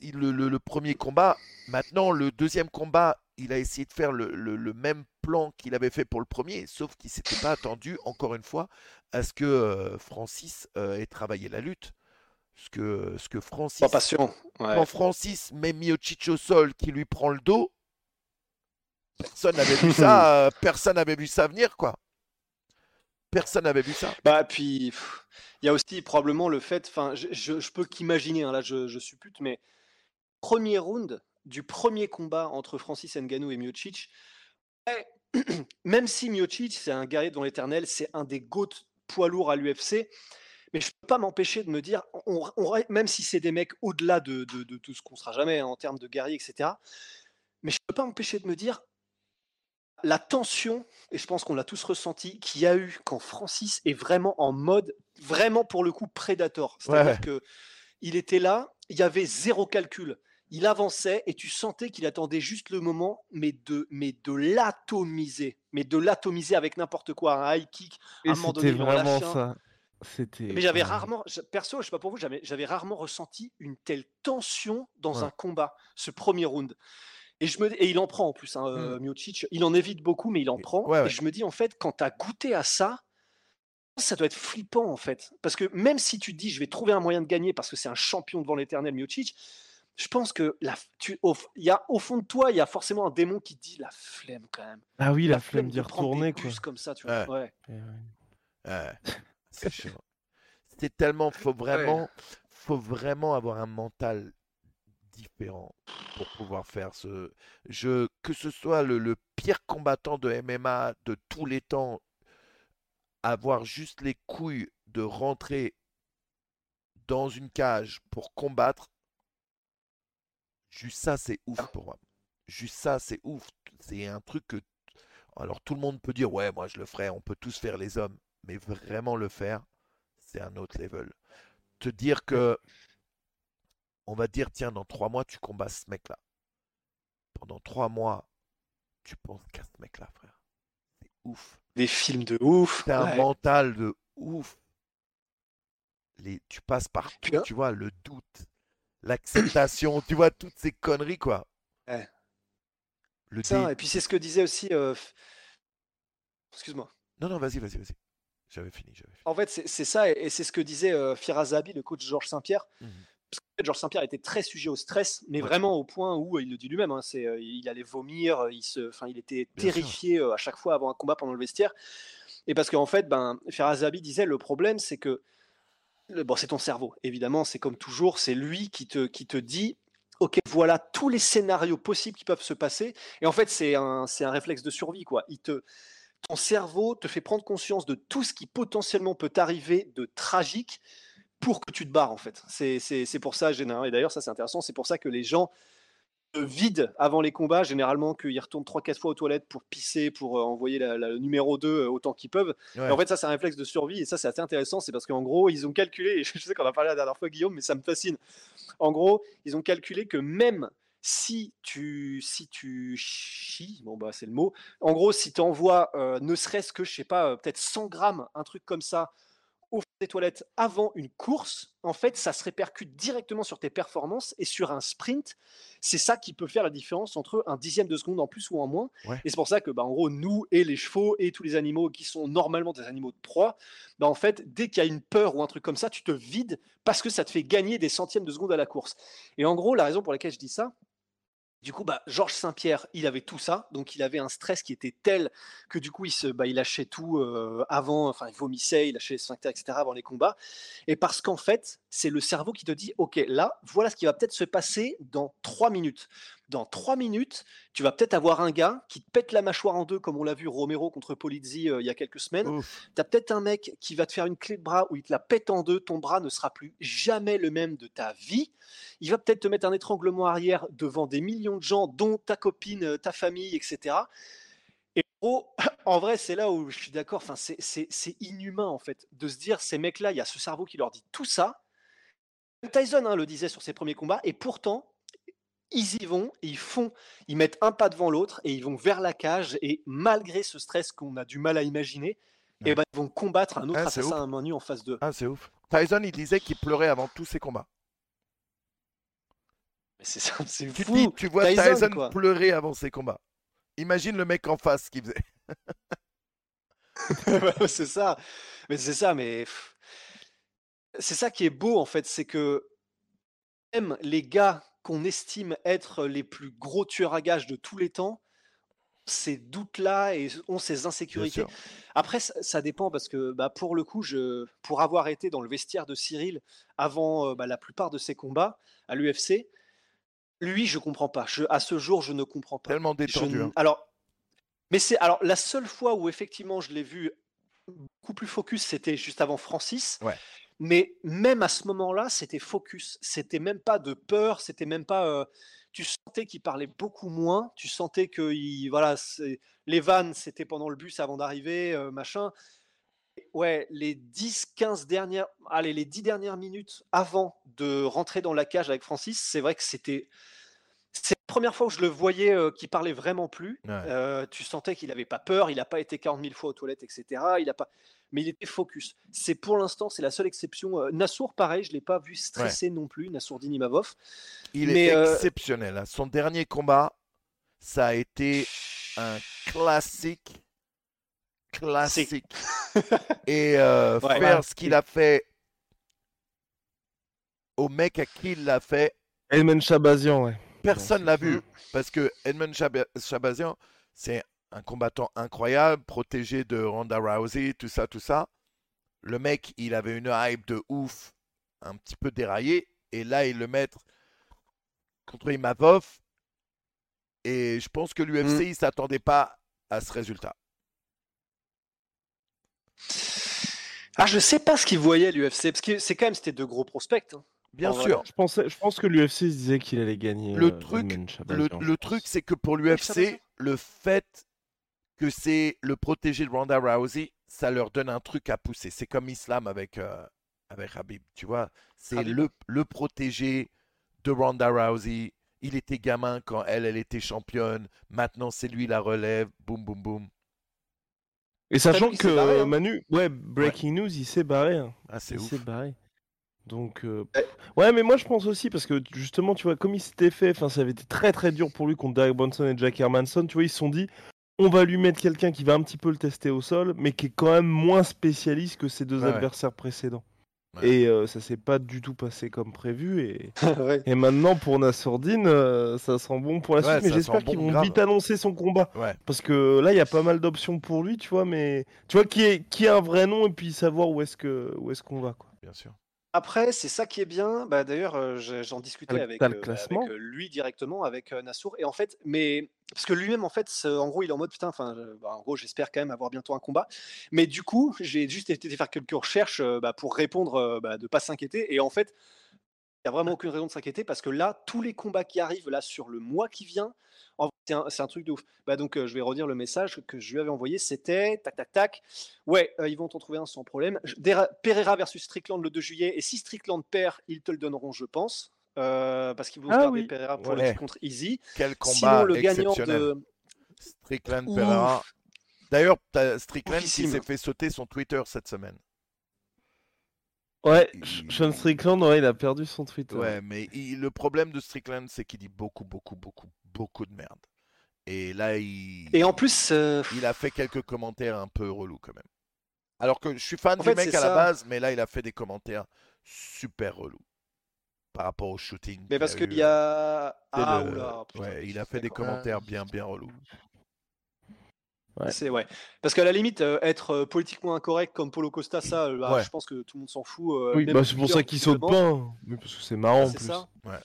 Il- le, le- le premier combat, maintenant le deuxième combat, il a essayé de faire le, le- même plan qu'il avait fait pour le premier, sauf qu'il s'était pas attendu, encore une fois, à ce que euh, Francis euh, ait travaillé la lutte. Ce que, ce que Francis
Pas. Ouais.
quand Francis met Miocic au sol qui lui prend le dos, personne n'avait vu ça, euh, personne n'avait vu ça venir quoi. Personne n'avait vu ça.
Bah, puis, il y a aussi probablement le fait, enfin, je, je- je peux qu'imaginer, hein, là je, je suppute, mais premier round du premier combat entre Francis Ngannou et Miocic, même si Miocic c'est un guerrier dans l'éternel, c'est un des GOAT poids lourds à l'UFC, Mais je peux pas m'empêcher de me dire, on, on- même si c'est des mecs au-delà de, de- de tout ce qu'on sera jamais hein, en termes de guerriers, etc. Mais je peux pas m'empêcher de me dire la tension, et je pense qu'on l'a tous ressenti, qu'il y a eu quand Francis est vraiment en mode, vraiment pour le coup, prédateur. C'est-à-dire
Ouais.
que il était là, il y avait zéro calcul. Il avançait et tu sentais qu'il attendait juste le moment, mais de, mais de l'atomiser. Mais de l'atomiser avec n'importe quoi, un high kick.
Et
un moment donné,
vraiment ça. C'était.
Mais j'avais rarement, perso, je sais pas pour vous, j'avais rarement ressenti une telle tension dans
Ouais.
un combat, ce premier round. Et, je me, et il en prend en plus, hein, euh, Miocic. Il en évite beaucoup, mais il en prend.
ouais, ouais.
Et je me dis, en fait, quand tu as goûté à ça, ça doit être flippant, en fait. Parce que même si tu te dis, je vais trouver un moyen de gagner parce que c'est un champion devant l'éternel Miocic, je pense que la, tu, au, y a, au fond de toi, il y a forcément un démon qui te dit la flemme quand même.
Ah oui, la, flemme
de
d'y retourner, quoi.
comme ça, tu vois. Ouais.
Et ouais.
Ouais, c'est chiant. C'est tellement, faut vraiment, faut vraiment avoir un mental différent pour pouvoir faire ce jeu. Que ce soit le, le pire combattant de MMA de tous les temps, avoir juste les couilles de rentrer dans une cage pour combattre, juste ça, c'est ouf pour moi. Juste ça, c'est ouf. C'est un truc que. Alors tout le monde peut dire, ouais, moi je le ferai, on peut tous faire les hommes, mais vraiment le faire, c'est un autre level. Te dire que. On va dire, tiens, dans trois mois, tu combats ce mec-là. Pendant trois mois, tu penses qu'à ce mec-là, frère. C'est ouf.
Des films de ouf.
T'as un
ouais.
mental de ouf. Les, tu passes par tu vois, le doute, l'acceptation, tu vois, toutes ces conneries, quoi.
Ouais.
Le
Ça,
dé-
et puis c'est ce que disait aussi. euh, Excuse-moi.
Non, non, vas-y, vas-y, vas-y. J'avais fini.
En fait, c'est ça, et, et c'est ce que disait euh, Firazabi, le coach Georges Saint-Pierre.
Mhm.
Parce qu'en fait, Georges Saint-Pierre était très sujet au stress, mais
Ouais.
vraiment au point où, euh, il le dit lui-même, hein, c'est, euh, il allait vomir, il, se, enfin, il était
Bien
terrifié euh, à chaque fois avant un combat pendant le vestiaire. Et parce qu'en fait, ben, Firazabi disait le problème, c'est que bon, c'est ton cerveau, évidemment, c'est comme toujours, c'est lui qui te, qui te dit. Ok, voilà tous les scénarios possibles qui peuvent se passer. Et en fait, c'est un, c'est un réflexe de survie, quoi. Il te, ton cerveau te fait prendre conscience de tout ce qui potentiellement peut t'arriver de tragique pour que tu te barres en fait. C'est c'est- c'est pour ça, généralement, et d'ailleurs ça c'est intéressant, c'est pour ça que les gens se vident avant les combats, généralement qu'ils retournent 3-4 fois aux toilettes pour pisser, pour euh, envoyer la, la- le numéro 2 euh, autant qu'ils peuvent.
Ouais.
Et en fait ça c'est un réflexe de survie et ça c'est assez intéressant, c'est parce qu'en gros ils ont calculé, et je sais qu'on a parlé la dernière fois Guillaume, mais ça me fascine. En gros, ils ont calculé que même si tu, si tu chies, bon bah c'est le mot, en gros, si tu envoies euh, ne serait-ce que, je sais pas, euh, peut-être 100 grammes, un truc comme ça, au fond des toilettes avant une course, en fait, ça se répercute directement sur tes performances et sur un sprint. C'est ça qui peut faire la différence entre un dixième de seconde en plus ou en moins.
Ouais.
Et c'est pour ça que, bah, en gros, nous et les chevaux et tous les animaux qui sont normalement des animaux de proie, bah, en fait, dès qu'il y a une peur ou un truc comme ça, tu te vides parce que ça te fait gagner des centièmes de seconde à la course. Et en gros, la raison pour laquelle je dis ça, du coup, bah, Georges Saint-Pierre, il avait tout ça, donc il avait un stress qui était tel que du coup, il, se, bah, il lâchait tout euh, avant, enfin, il vomissait, il lâchait les sphincters, etc. avant les combats. Et parce qu'en fait, c'est le cerveau qui te dit, OK, là, voilà ce qui va peut-être se passer dans trois minutes. Dans trois minutes, tu vas peut-être avoir un gars qui te pète la mâchoire en deux, comme on l'a vu Romero contre Polizzi euh, il y a quelques semaines. Tu as peut-être un mec qui va te faire une clé de bras où il te la pète en deux, ton bras ne sera plus jamais le même de ta vie. Il va peut-être te mettre un étranglement arrière devant des millions de gens, dont ta copine, euh, ta famille, etc. Et en vrai, c'est là où je suis d'accord, enfin, c'est inhumain en fait, de se dire, ces mecs-là, il y a ce cerveau qui leur dit tout ça. Tyson hein, le disait sur ses premiers combats, et pourtant, ils y vont, et ils font, ils mettent un pas devant l'autre, et ils vont vers la cage, et malgré ce stress qu'on a du mal à imaginer,
Ouais.
et ben, ils vont combattre un autre
Ah,
assassin à main nue en face d'eux.
Ah, c'est ouf. Tyson, il disait qu'il pleurait avant tous ses combats.
Mais c'est ça, c'est
Tu
fou.
dis, tu vois
Tyson,
Tyson, pleurer avant ses combats. Imagine le mec en face qui faisait.
C'est ça. Mais c'est ça, mais c'est ça qui est beau en fait, c'est que même les gars qu'on estime être les plus gros tueurs à gages de tous les temps, ces doutes-là et ont ces insécurités. Après, ça, ça dépend parce que bah, pour le coup, je, pour avoir été dans le vestiaire de Cyril avant euh, bah, la plupart de ses combats à l'UFC, lui, je comprends pas. Je, à ce jour, je ne comprends pas.
Tellement détendu. hein.
Alors, mais c'est alors la seule fois où effectivement je l'ai vu beaucoup plus focus, c'était juste avant Francis.
Ouais.
Mais même à ce moment-là, c'était focus. C'était même pas de peur, c'était même pas. euh, tu sentais qu'il parlait beaucoup moins. Tu sentais que il, voilà, les vannes, c'était pendant le bus avant d'arriver, euh, machin. Ouais, les 10-15 dernières, allez, les 10 dernières minutes avant de rentrer dans la cage avec Francis, c'est vrai que c'était. Première fois où je le voyais euh, qu'il parlait vraiment plus.
Ouais.
Euh, tu sentais qu'il n'avait pas peur, il n'a pas été 40 000 fois aux toilettes, etc. Il a pas... Mais il était focus. C'est pour l'instant, c'est la seule exception. Euh, Nassour, pareil, je ne l'ai pas vu stresser non plus, Nassour Dinimavov.
Il
Mais,
est
euh,
exceptionnel. hein. Son dernier combat, ça a été un classique. Classique. Et euh,
Ouais.
faire ce qu'il a fait au mec à qui il l'a fait,
Elmen Chabazian, ouais.
Personne l'a vu.
Mm.
Parce que Edmund Chab- Chabazian, c'est un combattant incroyable, protégé de Ronda Rousey, tout ça, tout ça. Le mec, il avait une hype de ouf, un petit peu déraillé. Et là, il le met contre Imavov. Et je pense que l'UFC, il s'attendait pas à ce résultat.
Ah, je sais pas ce qu'il voyait l'UFC, parce que c'est quand même c'était deux gros prospects. hein.
Bien
En vrai.
sûr.
Je, pensais, je pense que l'UFC se disait qu'il allait gagner.
Le
euh,
truc- Le, le c'est que pour l'UFC, le fait que c'est le protégé de Ronda Rousey, ça leur donne un truc à pousser. C'est comme Islam avec, euh, avec Habib, tu vois. C'est le, le protégé de Ronda Rousey. Il était gamin quand elle, elle était championne. Maintenant, c'est lui la relève. Boum, boum, boum.
Et sachant que
barré, hein.
Manu, ouais, breaking news, il s'est barré. hein.
Ah, c'est
Il
ouf.
s'est barré. Donc, euh,
Ouais.
ouais, mais moi je pense aussi parce que justement, tu vois, comme il s'était fait, enfin, ça avait été très très dur pour lui contre Derek Bronson et Jack Hermanson. Tu vois, ils se sont dit, on va lui mettre quelqu'un qui va un petit peu le tester au sol, mais qui est quand même moins spécialiste que ses deux
Ouais, ouais.
adversaires précédents.
Ouais.
Et euh, ça s'est pas du tout passé comme prévu. Et,
Ouais.
et maintenant pour Nassourdine, euh, ça sent bon pour la
Ouais,
suite. Mais j'espère qu'ils vont
grave.
vite annoncer son combat.
Ouais.
Parce que là, il y a pas mal d'options pour lui, tu vois, mais tu vois qui est qui a un vrai nom et puis savoir où est-ce que où est-ce qu'on va quoi.
Bien sûr.
Après, c'est ça qui est bien. Bah, D'ailleurs, euh, j'ai- j'en discutais
le-
avec,
t'as le
euh,
classement.
avec, euh, lui directement, avec euh, Nassour. Et en fait, mais parce que lui-même, en fait, c'est- en gros, il est en mode putain. Enfin, euh, bah, en gros, j'espère quand même avoir bientôt un combat. Mais du coup, j'ai juste été faire quelques recherches euh, bah, pour répondre, euh, bah, de pas s'inquiéter. Et en fait, il n'y a vraiment aucune raison de s'inquiéter parce que là, tous les combats qui arrivent là sur le mois qui vient, en c'est un, c'est un truc de ouf. Bah donc, euh, je vais redire le message que je lui avais envoyé. C'était tac tac tac. Ouais, euh, ils vont t'en trouver un sans problème. Je- Pereira versus Strickland le 2 juillet. Et si Strickland perd, ils te le donneront, je pense. Euh, parce qu'ils vont
Ah
garder
oui.
Pereira pour
Ouais.
le contre Easy.
Quel combat
Sinon, le gagnant de.
Strickland
Ouf.
Pereira. D'ailleurs, t'as Strickland qui s'est fait sauter son Twitter cette semaine.
Ouais,
Il-
Sean Strickland, ouais, il a perdu son Twitter.
Ouais, mais il- le problème de Strickland, c'est qu'il dit beaucoup, beaucoup, beaucoup, beaucoup de merde. Et là, il,
Et en plus, euh,
il a fait quelques commentaires un peu relous quand même. Alors que je suis fan
En
du
fait,
mec à la base, mais là, il a fait des commentaires super relous par rapport au shooting.
mais parce
qu'il
y a.
C'est
Ah,
le-
oula, putain,
ouais, il a fait des commentaires bien, bien relous.
Ouais.
C'est ouais. Parce qu'à la limite, euh, être euh, politiquement incorrect comme Polo Costa, ça, euh, bah,
Ouais.
je pense que tout le monde s'en fout. euh,
Oui, bah, c'est pour ça qu'il saute pas. hein. Oui, parce que c'est marrant en
C'est
plus.
ça.
Ouais.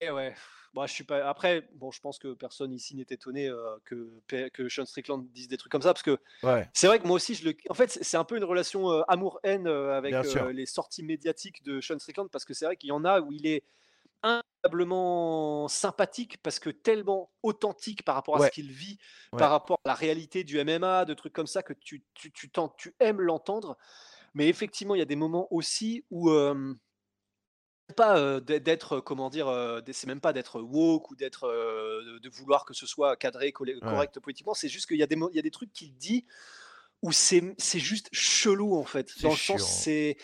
Et ouais. Bon, je suis pas. Après, bon, je pense que personne ici n'est étonné euh, que que Sean Strickland dise des trucs comme ça, parce que
Ouais,
c'est vrai que moi aussi, je le. En fait, c'est- un peu une relation euh, amour-haine euh, avec les sorties médiatiques de Sean Strickland, parce que c'est vrai qu'il y en a où il est incroyablement sympathique parce que tellement authentique par rapport à
Ouais.
ce qu'il vit,
Ouais.
par rapport à la réalité du MMA, de trucs comme ça que tu tu tu, tu aimes l'entendre. Mais effectivement, il y a des moments aussi où pas euh, d'être- comment dire, euh, c'est même pas d'être woke ou d'être euh, de- vouloir que ce soit cadré, collé- correct politiquement. C'est juste qu'il y a des il y a des trucs qu'il dit où c'est juste chelou en fait. Dans le sens c'est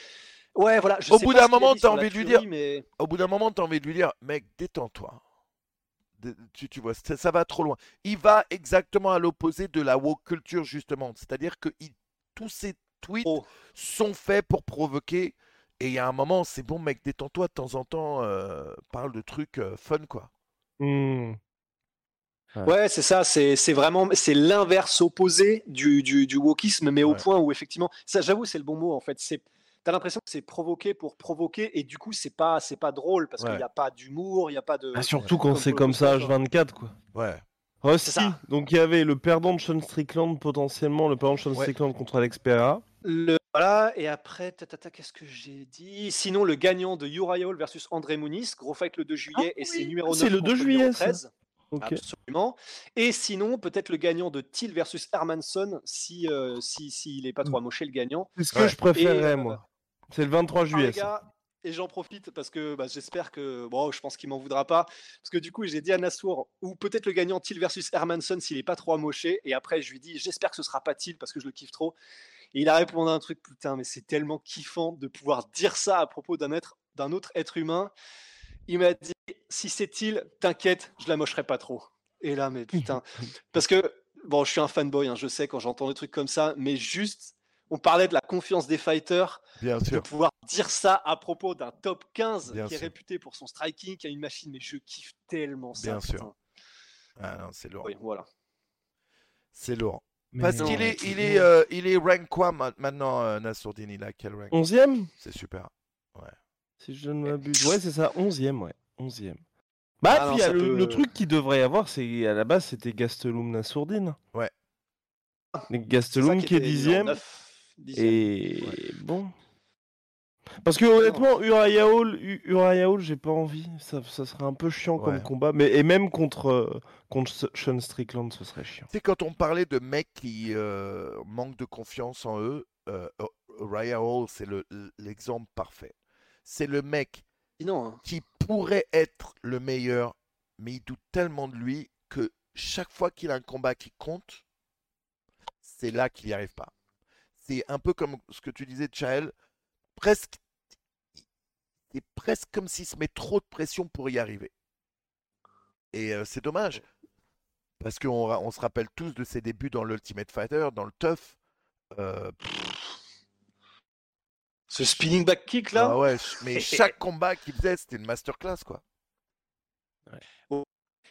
ouais voilà. je
Au
sais
bout
pas
moment, t'as
la
envie de lui dire-
mais
Au bout d'un moment, tu as envie de lui dire, mec, détends-toi. Tu, tu vois, ça, ça va trop loin. Il va exactement à l'opposé de la woke culture, justement. C'est-à-dire que il- tous ces tweets
Oh.
sont faits pour provoquer. Et il y a un moment, c'est bon, mec, détends-toi de temps en temps. euh, parle de trucs euh, fun, quoi.
Hmm.
Ouais, c'est ça, c'est c'est vraiment c'est l'inverse opposé du, du, du wokisme, mais au point où effectivement, ça j'avoue c'est le bon mot en fait. C'est t'as l'impression que c'est provoqué pour provoquer et du coup c'est pas c'est pas drôle parce qu'il n'y a pas d'humour, il n'y a pas de.
Ah, surtout quand c'est comme ça
Costa, quoi.
H24 quoi.
Ouais.
Rusty,
ça.
donc il y avait le perdant de Sean Strickland potentiellement, le perdant de Sean
Ouais.
Strickland contre Alex Pereira.
Le Voilà, et après, qu'est-ce que j'ai dit? Sinon, le gagnant de Uriah Hall versus André Muniz, gros fight le 2 juillet, et c'est numéro 9
c'est le 2
contre
juillet,
numéro
ça.
13.
Ok.
Absolument. Et sinon, peut-être le gagnant de Thiel versus Hermanson, si euh, si s'il est pas trop amoché le gagnant.
C'est ce que
Ouais.
je préférerais,
Et, euh,
moi. C'est le 23
Ah,
juillet.
gars, et j'en profite parce que bah, j'espère que bon, je pense qu'il m'en voudra pas parce que du coup j'ai dit à Nassour ou peut-être le gagnant Thiel versus Hermanson s'il est pas trop amoché et après je lui dis j'espère que ce sera pas Thiel parce que je le kiffe trop et il a répondu à un truc putain mais c'est tellement kiffant de pouvoir dire ça à propos d'un être d'un autre être humain il m'a dit si c'est Thiel t'inquiète je la mocherai pas trop et là mais putain parce que bon je suis un fanboy hein, je sais quand j'entends des trucs comme ça mais juste on parlait de la confiance des fighters
Bien
de
sûr.
pouvoir dire ça à propos d'un top 15
Bien
qui est réputé pour son striking, qui a une machine, mais je kiffe tellement ça.
Bien sûr. Ah non, c'est lourd.
Oui, voilà.
C'est lourd.
Mais
Parce qu'il est, il est, euh, il est rank quoi ma- maintenant, euh, Nassourdine? Il a quel rank?
11ème
C'est super.
Si je ne m'abuse. Ouais, c'est ça, 11ème, ouais. 11ème. Bah,
Ah
puis y a le,
peut-
le truc qu'il devrait y avoir, c'est à la base, c'était Gastelum Nassourdine.
Ouais.
Gastelum qui est
était numéro
dixième.
9, dixième.
Et bon. Parce que honnêtement, Uriah Hall, Uriah j'ai pas envie. Ça, ça serait un peu chiant
Ouais.
comme combat. Mais, et même contre, euh, contre Sean Strickland, ce serait chiant.
Tu sais, quand on parlait de mecs qui euh, manquent de confiance en eux, euh, Raya Hall, c'est le- l'exemple parfait. C'est le mec
Sinon, hein.
qui pourrait être le meilleur, mais il doute tellement de lui que chaque fois qu'il a un combat qui compte, c'est là qu'il n'y arrive pas. C'est un peu comme ce que tu disais, Chael, presque, c'est presque comme s'il se met trop de pression pour y arriver. Et euh, c'est dommage, parce qu'on on se rappelle tous de ses débuts dans l'Ultimate Fighter, dans le Tough. Euh,
ce spinning back kick là,
ah ouais, mais chaque combat qu'il faisait, c'était une masterclass, quoi.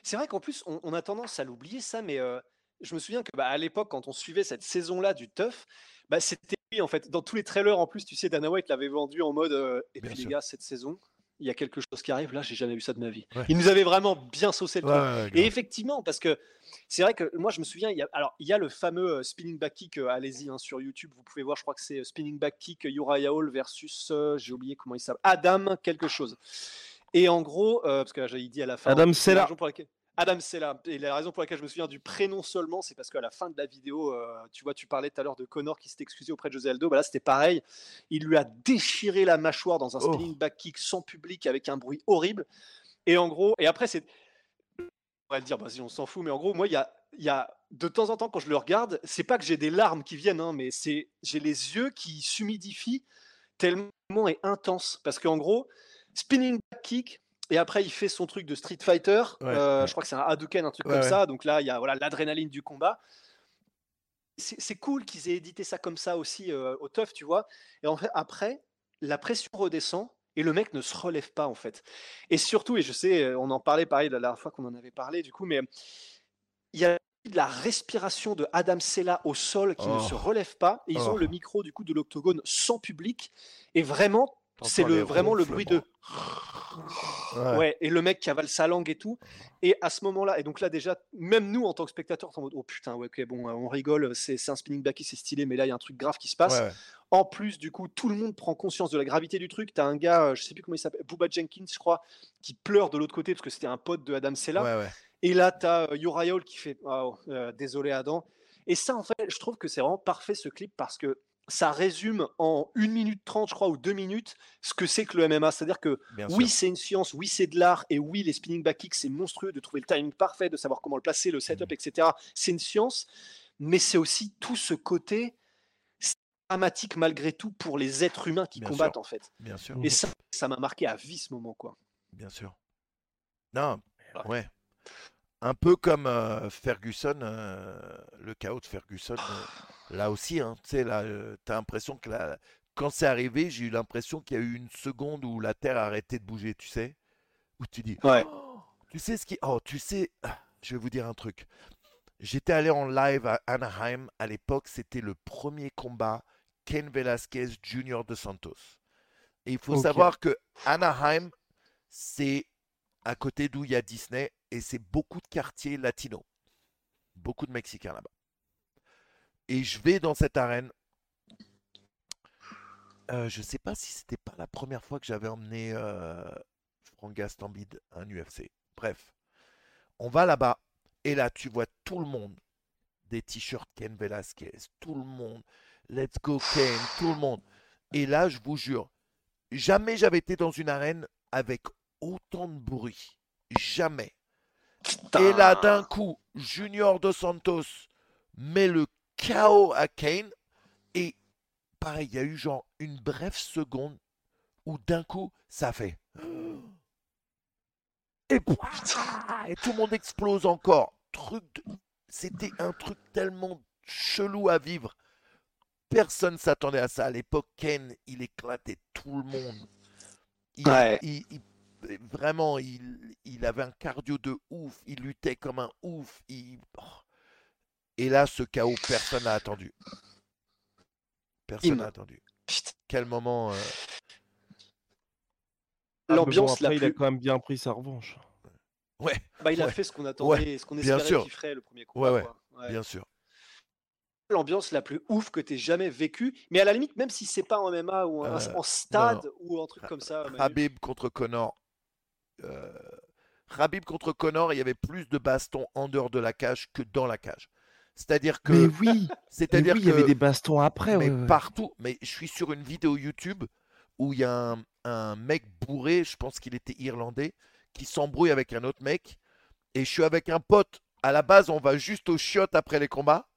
c'est vrai qu'en plus, on, on a tendance à l'oublier ça, mais euh, je me souviens que bah, à l'époque, quand on suivait cette saison-là du Tough, bah, c'était lui en fait. Dans tous les trailers, en plus, tu sais, Dana White l'avait vendu en mode euh, et
Bien
puis
sûr.
les gars, cette saison, il y a quelque chose qui arrive. Là, j'ai jamais vu ça de ma vie.
Ouais.
Il nous avait vraiment bien saucé le
Ouais,
Et effectivement, parce que c'est vrai que moi je me souviens, il y a, alors il y a le fameux euh, spinning back kick, euh, allez-y hein, sur YouTube, vous pouvez voir, je crois que c'est euh, spinning back kick euh, Uriah Hall versus, euh, j'ai oublié comment il s'appelle, Adam quelque chose. Et en gros, euh, parce que là, j'ai dit à la fin,
Adam
pour laquelle- Adam Sella. Et la raison pour laquelle je me souviens du prénom seulement, c'est parce qu'à la fin de la vidéo, euh, tu vois, tu parlais tout à l'heure de Connor qui s'était excusé auprès de José Aldo. Bah là, c'était pareil. Il lui a déchiré la mâchoire dans un
Oh.
spinning back kick sans public avec un bruit horrible. Et en gros, et après, c'est. On pourrait dire, bah, si on s'en fout, mais en gros, moi, il y a, y a de temps en temps, quand je le regarde, c'est pas que j'ai des larmes qui viennent, hein, mais c'est j'ai les yeux qui s'humidifient tellement est intense. Parce qu'en gros, spinning back kick, et après, il fait son truc de Street Fighter.
Ouais,
euh,
ouais.
Je crois que c'est un Hadouken, un truc
Ouais,
comme ça. Donc là, il y a voilà l'adrénaline du combat. C'est cool qu'ils aient édité ça comme ça aussi euh, au teuf, tu vois. Et en fait, après, la pression redescend et le mec ne se relève pas en fait. Et surtout, et je sais, euh, on en parlait pareil la dernière fois qu'on en avait parlé du coup, mais il y a de la respiration de Adam Sella au sol qui ne
Oh.
se relève pas. Et ils ont
Oh.
le micro du coup de l'octogone sans public. Et vraiment, c'est le, vraiment le bruit de.
Ouais.
Ouais, et le mec qui avale sa langue et tout. Et à ce moment-là, et donc là déjà, même nous en tant que spectateurs, en mode oh putain, ouais, ok, bon, euh, on rigole, c'est c'est un spinning back, c'est stylé, mais là il y a un truc grave qui se passe.
Ouais, ouais.
En plus, du coup, tout le monde prend conscience de la gravité du truc. T'as un gars, euh, je sais plus comment il s'appelle, Booba Jenkins, je crois, qui pleure de l'autre côté parce que c'était un pote de Adam Sella.
Ouais, ouais.
Et là, tu as Uriah Hall qui fait Oh, euh, Désolé, Adam. Et ça, en fait, je trouve que c'est vraiment parfait ce clip parce que ça résume en 1 minute 30, je crois, ou 2 minutes, ce que c'est que le MMA. C'est-à-dire que
Bien
oui, c'est une science, oui, c'est de l'art, et oui, les spinning back kicks, c'est monstrueux de trouver le timing parfait, de savoir comment le placer, le setup,
Mhm.
etc. C'est une science, mais c'est aussi tout ce côté dramatique malgré tout pour les êtres humains qui
Bien
combattent
sûr.
en fait.
Bien sûr.
Et ça, ça m'a marqué à vie ce moment quoi.
Bien sûr. Non,
Ouais.
ouais. Un peu comme euh, Ferguson, euh, le chaos de Ferguson. euh, là aussi, hein, tu sais, là, euh, t'as l'impression que là, quand c'est arrivé, j'ai eu l'impression qu'il y a eu une seconde où la Terre a arrêté de bouger, tu sais? Où tu dis,
Ouais.
Oh, tu sais ce qui. Oh, tu sais, je vais vous dire un truc. J'étais allé en live à Anaheim. À l'époque, c'était le premier combat Ken Velasquez Jr. de Santos. Et il faut savoir que Anaheim, c'est à côté d'où il y a Disney et c'est beaucoup de quartiers latinos. Beaucoup de Mexicains là-bas. Et je vais dans cette arène. euh, je sais pas si c'était pas la première fois que j'avais emmené euh, Franck Gastambide à un UFC. Bref, on va là-bas et là tu vois tout le monde, des t-shirts Ken Velasquez, tout le monde, Let's Go Ken, tout le monde. Et là, je vous jure, jamais j'avais été dans une arène avec autant de bruit, jamais. Et là, d'un coup, Junior Dos Santos met le chaos à Kane. Et pareil, il y a eu genre une brève seconde où d'un coup, ça fait. Et, et tout le monde explose encore. Truc de- C'était un truc tellement chelou à vivre. Personne s'attendait à ça. À l'époque, Ken, il éclatait tout le monde. Il-
Ouais.
il- il- vraiment, il, il avait un cardio de ouf. Il luttait comme un ouf. il- oh. Et là, ce chaos, personne n'a attendu. Personne n'a attendu. Quel moment. euh,
Ah, bon,
L'ambiance
après,
la
il a
plus.
quand même bien pris sa revanche.
Ouais,
Bah, il a
Ouais.
fait ce qu'on attendait, ce qu'on
bien
espérait
sûr.
qu'il ferait le premier coup.
Ouais, ouais, bien sûr.
L'ambiance la plus ouf que t'aies jamais vécue. Mais à la limite, même si c'est pas en MMA ou en,
Euh,
en stade ou un truc comme ça.
Habib contre Connor. Euh, Habib contre Connor, il y avait plus de bastons en dehors de la cage que dans la cage. C'est-à-dire que.
Mais oui,
C'est-à-dire
oui, il y avait des bastons après.
mais
ouais,
partout. Mais je suis sur une vidéo YouTube où il y a un, un mec bourré, je pense qu'il était irlandais, qui s'embrouille avec un autre mec. Et je suis avec un pote. À la base, on va juste au chiottes après les combats.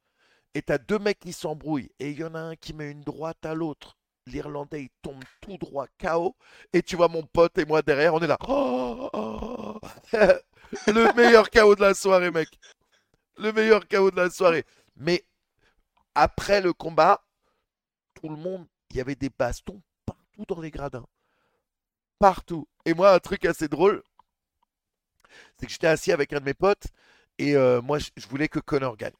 Et t'as deux mecs qui s'embrouillent. Et il y en a un qui met une droite à l'autre. L'Irlandais, il tombe tout droit, KO. Et tu vois mon pote et moi derrière, on est là. Oh, oh. Le meilleur KO de la soirée, mec. Le meilleur KO de la soirée. Mais après le combat, tout le monde, il y avait des bastons partout dans les gradins. Partout. Et moi, un truc assez drôle, c'est que j'étais assis avec un de mes potes et euh, moi, je, voulais que Connor gagne.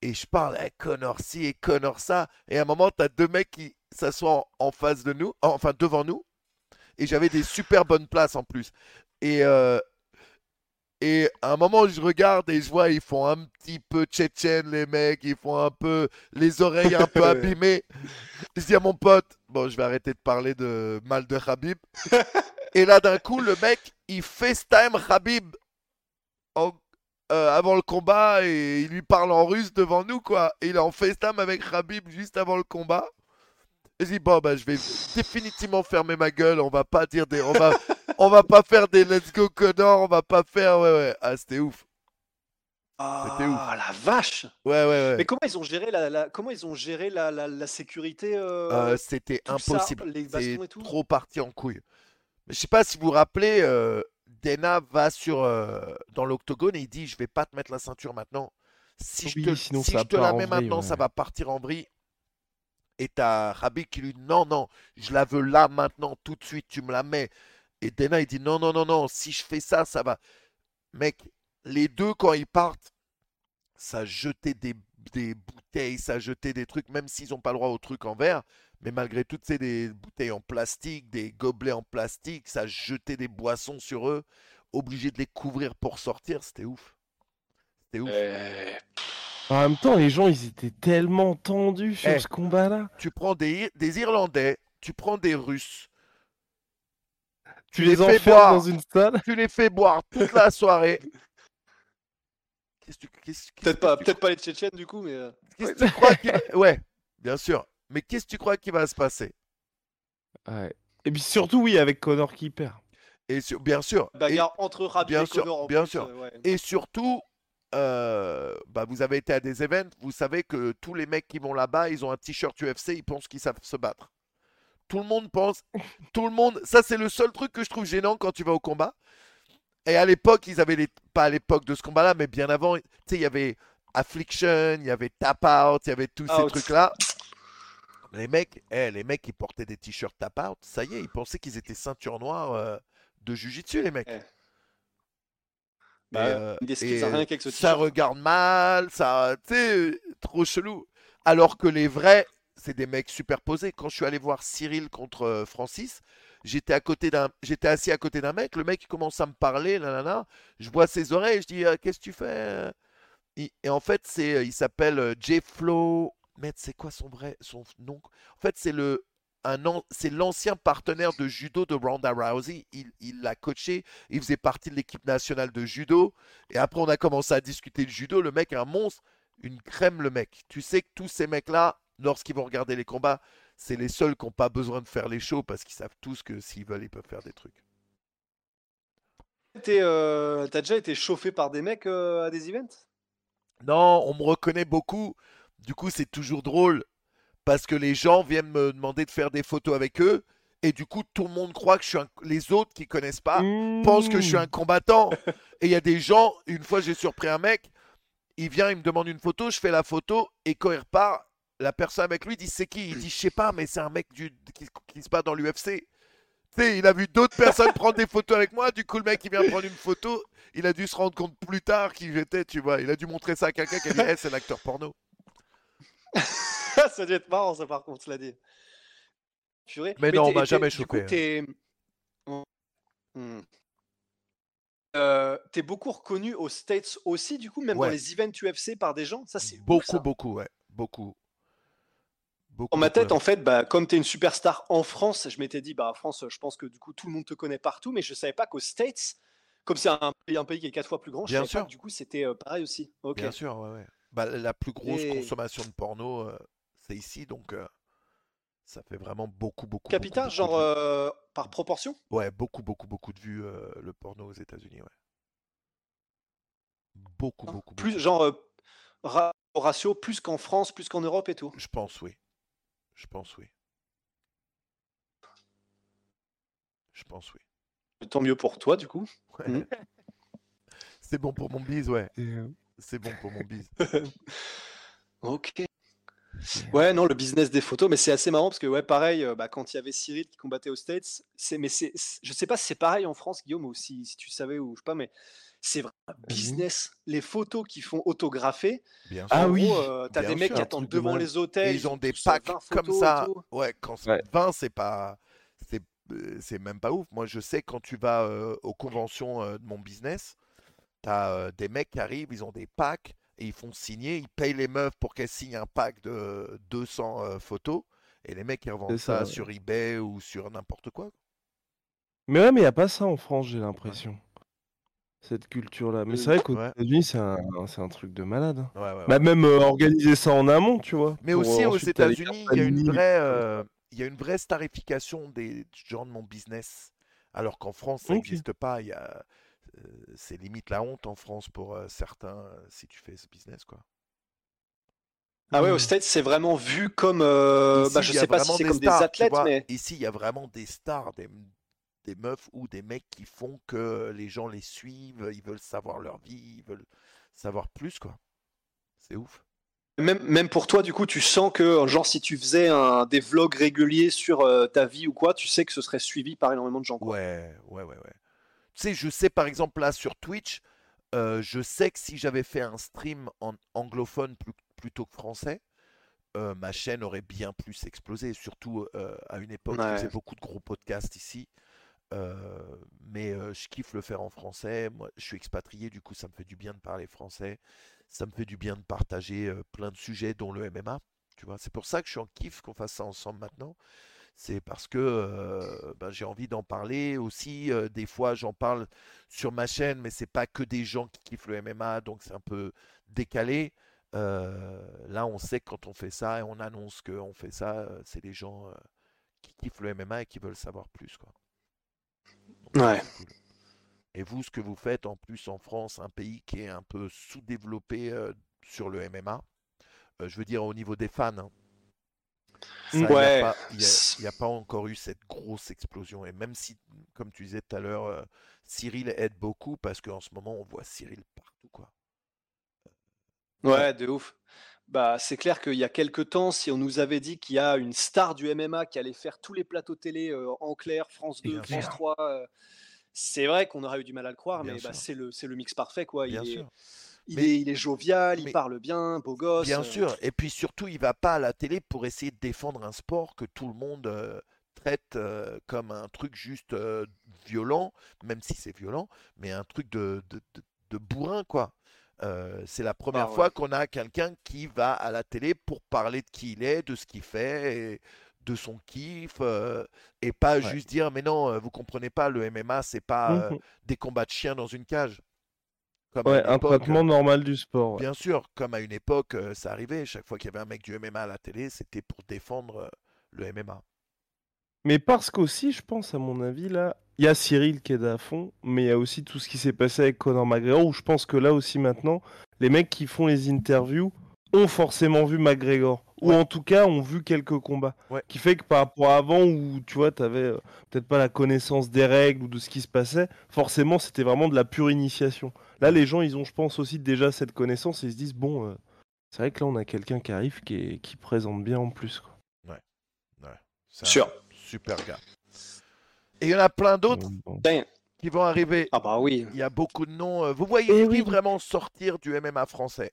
Et je parle, eh, Connor ci et Connor ça. Et à un moment, tu as deux mecs qui s'assoient en, en face de nous, enfin devant nous. Et j'avais des super bonnes places en plus. Et, euh, et à un moment, je regarde et je vois, ils font un petit peu tchétchène, les mecs. Ils font un peu les oreilles un peu abîmées. Je dis à mon pote, bon, je vais arrêter de parler de mal de Habib. Et là, d'un coup, le mec, il FaceTime Habib en- euh, avant le combat et il lui parle en russe devant nous, quoi. Et il est en FaceTime avec Habib juste avant le combat. Je dis, bon, bah, je vais définitivement fermer ma gueule. On va pas dire des. On va, on va pas faire des Let's Go Connor. On va pas faire. Ouais, ouais. Ah, c'était ouf. C'était ouf.
Ah la vache
Ouais, ouais, ouais.
Mais comment ils ont géré la, la- comment ils ont géré la, la- la sécurité euh,
Euh, c'était impossible.
les
C'est
bastons et tout?
trop parti en couille. Mais je sais pas si vous vous rappelez, euh, Dana va sur euh, dans l'octogone et il dit je vais pas te mettre la ceinture maintenant. Si je te,
sinon
si
ça
je te
part
la mets
vrille,
maintenant,
ouais.
ça va partir en vrille. Et t'as Rabbi qui lui dit non, non, je la veux là maintenant, tout de suite, tu me la mets. Et Dana il dit non, non, non, non, si je fais ça, ça va. Mec, les deux quand ils partent, ça jetait des, des bouteilles, ça jetait des trucs, même s'ils n'ont pas le droit aux trucs en verre. Mais malgré tout, c'est des bouteilles en plastique, des gobelets en plastique, ça jetait des boissons sur eux, obligé de les couvrir pour sortir, c'était ouf. C'était ouf.
Euh,
En même temps, les gens, ils étaient tellement tendus sur
Eh.
ce combat-là.
Tu prends des, des Irlandais, tu prends des Russes,
Tu
les
les
fais
enfermes
boire.
dans une salle.
tu les fais boire toute la soirée. Qu'est-ce que tu, qu'est-ce- qu'est-ce
Peut-être
que
pas,
tu-
peut-être pas les Tchétchènes du coup, mais. euh,
qu'est-ce que tu crois qu'il va- Ouais, bien sûr. Mais qu'est-ce que tu crois qu'il va se passer?
Ouais. Et puis surtout, oui, avec Connor qui perd.
Et sur- bien sûr. et-
Bagarre entre Rabib
bien
et
sûr,
Connor en
bien
plus,
sûr.
euh, ouais.
Et surtout, euh, bah, vous avez été à des events, vous savez que tous les mecs qui vont là-bas, ils ont un t-shirt UFC, ils pensent qu'ils savent se battre. Tout le monde pense, tout le monde, ça c'est le seul truc que je trouve gênant quand tu vas au combat. Et à l'époque, ils avaient les, pas à l'époque de ce combat-là, mais bien avant, tu sais, il y avait Affliction, il y avait Tap Out, il y avait tous ces trucs-là. Les mecs, eh, les mecs, ils portaient des t-shirts Tap Out, ça y est, ils pensaient qu'ils étaient ceinture noire euh, de Jiu-Jitsu, les mecs.
Eh. Bah,
euh, et,
rien ce
ça regarde mal, ça, tu sais, trop chelou. Alors que les vrais, c'est des mecs superposés. Quand je suis allé voir Cyril contre euh, Francis, j'étais à côté d'un, j'étais assis à côté d'un mec. Le mec il commence à me parler, là. Je vois ses oreilles, je dis, euh, qu'est-ce que tu fais Il- Et en fait, c'est, il s'appelle euh, Jay Flo. Mais c'est quoi son vrai, son nom? En fait, c'est le un c'est l'ancien partenaire de judo de Ronda Rousey. Il l'a coaché, il faisait partie de l'équipe nationale de judo. Et après, on a commencé à discuter de judo. Le mec est un monstre, une crème, le mec. Tu sais que tous ces mecs-là, lorsqu'ils vont regarder les combats, c'est les seuls qui n'ont pas besoin de faire les shows parce qu'ils savent tous que s'ils veulent, ils peuvent faire des trucs.
Euh, t'as déjà été chauffé par des mecs euh, à des events?
Non, on me reconnaît beaucoup. Du coup, c'est toujours drôle parce que les gens viennent me demander de faire des photos avec eux. Et du coup, tout le monde croit que je suis un... Les autres qui connaissent pas pensent que je suis un mmh. combattant. et il y a des gens, une fois j'ai surpris un mec, il vient, il me demande une photo, je fais la photo, et quand il repart, la personne avec lui dit c'est qui? Il dit je sais pas, mais c'est un mec du... qui... se bat dans l'UFC. il a vu d'autres personnes prendre des photos avec moi, du coup le mec il vient prendre une photo, il a dû se rendre compte plus tard qui j'étais, tu vois. Il a dû montrer ça à quelqu'un qui a dit hey, c'est l'acteur porno.
ça doit être marrant, ça, par contre, cela dit.
Mais, non, on m'a jamais choqué.
Hein. Hmm. Euh, t'es beaucoup reconnu aux States aussi, du coup, même dans les events UFC par des gens? Ça, c'est
beaucoup, beaucoup, ouais, beaucoup.
Beaucoup. En ma tête, en fait, bah, comme tu es une superstar en France, je m'étais dit, bah, en France, je pense que du coup, tout le monde te connaît partout, mais je savais pas qu'aux States, comme c'est un, un, pays qui est quatre fois plus grand, je Bien sûr. Pas du coup, c'était euh, pareil aussi.
Bien sûr, ouais, ouais. Bah, la plus grosse consommation de porno, euh, c'est ici, donc euh, ça fait vraiment beaucoup, beaucoup.
Capital, genre par proportion?
Ouais, beaucoup, beaucoup, beaucoup de vues le porno aux États-Unis, ouais. Beaucoup, hein, beaucoup.
Plus, genre ratio plus qu'en France, plus qu'en Europe et tout?
Je pense, oui. Je pense, oui. Je pense, oui.
Tant mieux pour toi, du coup. Mmh.
C'est bon pour mon bise, ouais. C'est bon pour mon bise.
ok. Ouais, non, le business des photos, mais c'est assez marrant parce que, ouais, pareil, euh, bah, quand il y avait Cyril qui combattait aux States, c'est, mais c'est, je sais pas si c'est pareil en France, Guillaume, ou si, si tu savais ou je sais pas, mais c'est vrai, mmh business. Les photos qui font autographer.
Bien
ah oui. Euh, t'as des mecs qui attendent devant les hôtels.
ils ont des packs comme ça. Ouais, quand c'est 20, c'est pas. Euh, c'est, même pas ouf. Moi, je sais quand tu vas aux conventions de mon business, T'as des mecs qui arrivent, ils ont des packs et ils font signer, ils payent les meufs pour qu'elles signent un pack de 200 photos et les mecs ils revendent ça, sur eBay ou sur n'importe quoi.
Mais ouais, mais il n'y a pas ça en France, j'ai l'impression. Cette culture-là. Mais c'est vrai qu'aux États-Unis, c'est un, truc de malade. Hein.
Ouais,
bah, même organiser ça en amont, tu vois.
Mais aussi aux États-Unis, il y a une vraie, il y a une vraie starification des gens de mon business. Alors qu'en France, ça n'existe pas. Il y a, c'est limite la honte en France pour certains si tu fais ce business quoi.
Ah ouais, au mmh. States, c'est vraiment vu comme. bah, je sais pas si c'est comme des athlètes, mais.
Ici, il y a vraiment des stars, des, des, meufs ou des mecs qui font que les gens les suivent, ils veulent savoir leur vie, ils veulent savoir plus, quoi. C'est ouf.
Même, même pour toi, du coup, tu sens que, genre, si tu faisais un, des vlogs réguliers sur ta vie ou quoi, tu sais que ce serait suivi par énormément de gens. Quoi.
Ouais, ouais, ouais, ouais. Tu sais, je sais par exemple là sur Twitch, euh, je sais que si j'avais fait un stream en anglophone plutôt que français, euh, ma chaîne aurait bien plus explosé, surtout euh, à une époque où j'ai beaucoup de gros podcasts ici. Mais je kiffe le faire en français. Moi, je suis expatrié, du coup, ça me fait du bien de parler français. Ça me fait du bien de partager plein de sujets, dont le MMA. Tu vois, c'est pour ça que je suis en kiff qu'on fasse ça ensemble maintenant c'est parce que ben, j'ai envie d'en parler aussi. des fois, j'en parle sur ma chaîne, mais c'est pas que des gens qui kiffent le MMA, donc c'est un peu décalé. là, on sait que quand on fait ça et on annonce qu'on fait ça, c'est des gens qui kiffent le MMA et qui veulent savoir plus. Quoi.
Ouais.
Et vous, ce que vous faites en plus en France, un pays qui est un peu sous-développé sur le MMA, je veux dire au niveau des fans, hein, il n'y a, pas encore eu cette grosse explosion. Et même si, comme tu disais tout à l'heure, euh, Cyril aide beaucoup parce qu'en ce moment, on voit Cyril partout. quoi.
Ouais, de ouf. Bah, c'est clair qu'il y a quelques temps, si on nous avait dit qu'il y a une star du MMA qui allait faire tous les plateaux télé euh, en clair, France 2, France 3, euh, c'est vrai qu'on aurait eu du mal à le croire, mais bah, c'est le, le mix parfait. Quoi.
Bien sûr.
Il, est, jovial, il parle bien, beau gosse.
Bien euh. sûr, et puis surtout, il va pas à la télé pour essayer de défendre un sport que tout le monde euh, traite euh, comme un truc juste violent, même si c'est violent, mais un truc de, de, bourrin, quoi. C'est la première bah, fois qu'on a quelqu'un qui va à la télé pour parler de qui il est, de ce qu'il fait, et de son kiff euh, et pas
Ouais.
juste dire mais non, euh, vous comprenez pas, le MMA c'est pas euh,
Mhm.
des combats de chiens dans une cage. Comme
Ouais, un
époque,
traitement normal du sport.
Bien sûr, comme à une époque, euh, ça arrivait. Chaque fois qu'il y avait un mec du MMA à la télé, c'était pour défendre euh, le MMA.
Mais parce qu'aussi, je pense, à mon avis, là, il y a Cyril qui est à fond, mais il y a aussi tout ce qui s'est passé avec Conor McGregor, où je pense que là aussi maintenant, les mecs qui font les interviews ont forcément vu McGregor, ou
Ouais.
en tout cas ont vu quelques combats.
Ouais.
Qui fait que par rapport à avant, où tu vois, t'avais euh, peut-être pas la connaissance des règles ou de ce qui se passait, forcément c'était vraiment de la pure initiation. Là, les gens, ils ont, je pense, aussi déjà cette connaissance et ils se disent, bon, euh, c'est vrai que là, on a quelqu'un qui arrive qui, est- qui présente bien en plus. Quoi.
C'est un
Sûr.
Super gars. Et il y en a plein d'autres.
Putain.
qui vont arriver.
Ah bah oui.
Il y a beaucoup de noms. euh, Vous voyez
Eh
qui
oui.
vraiment sortir du MMA français?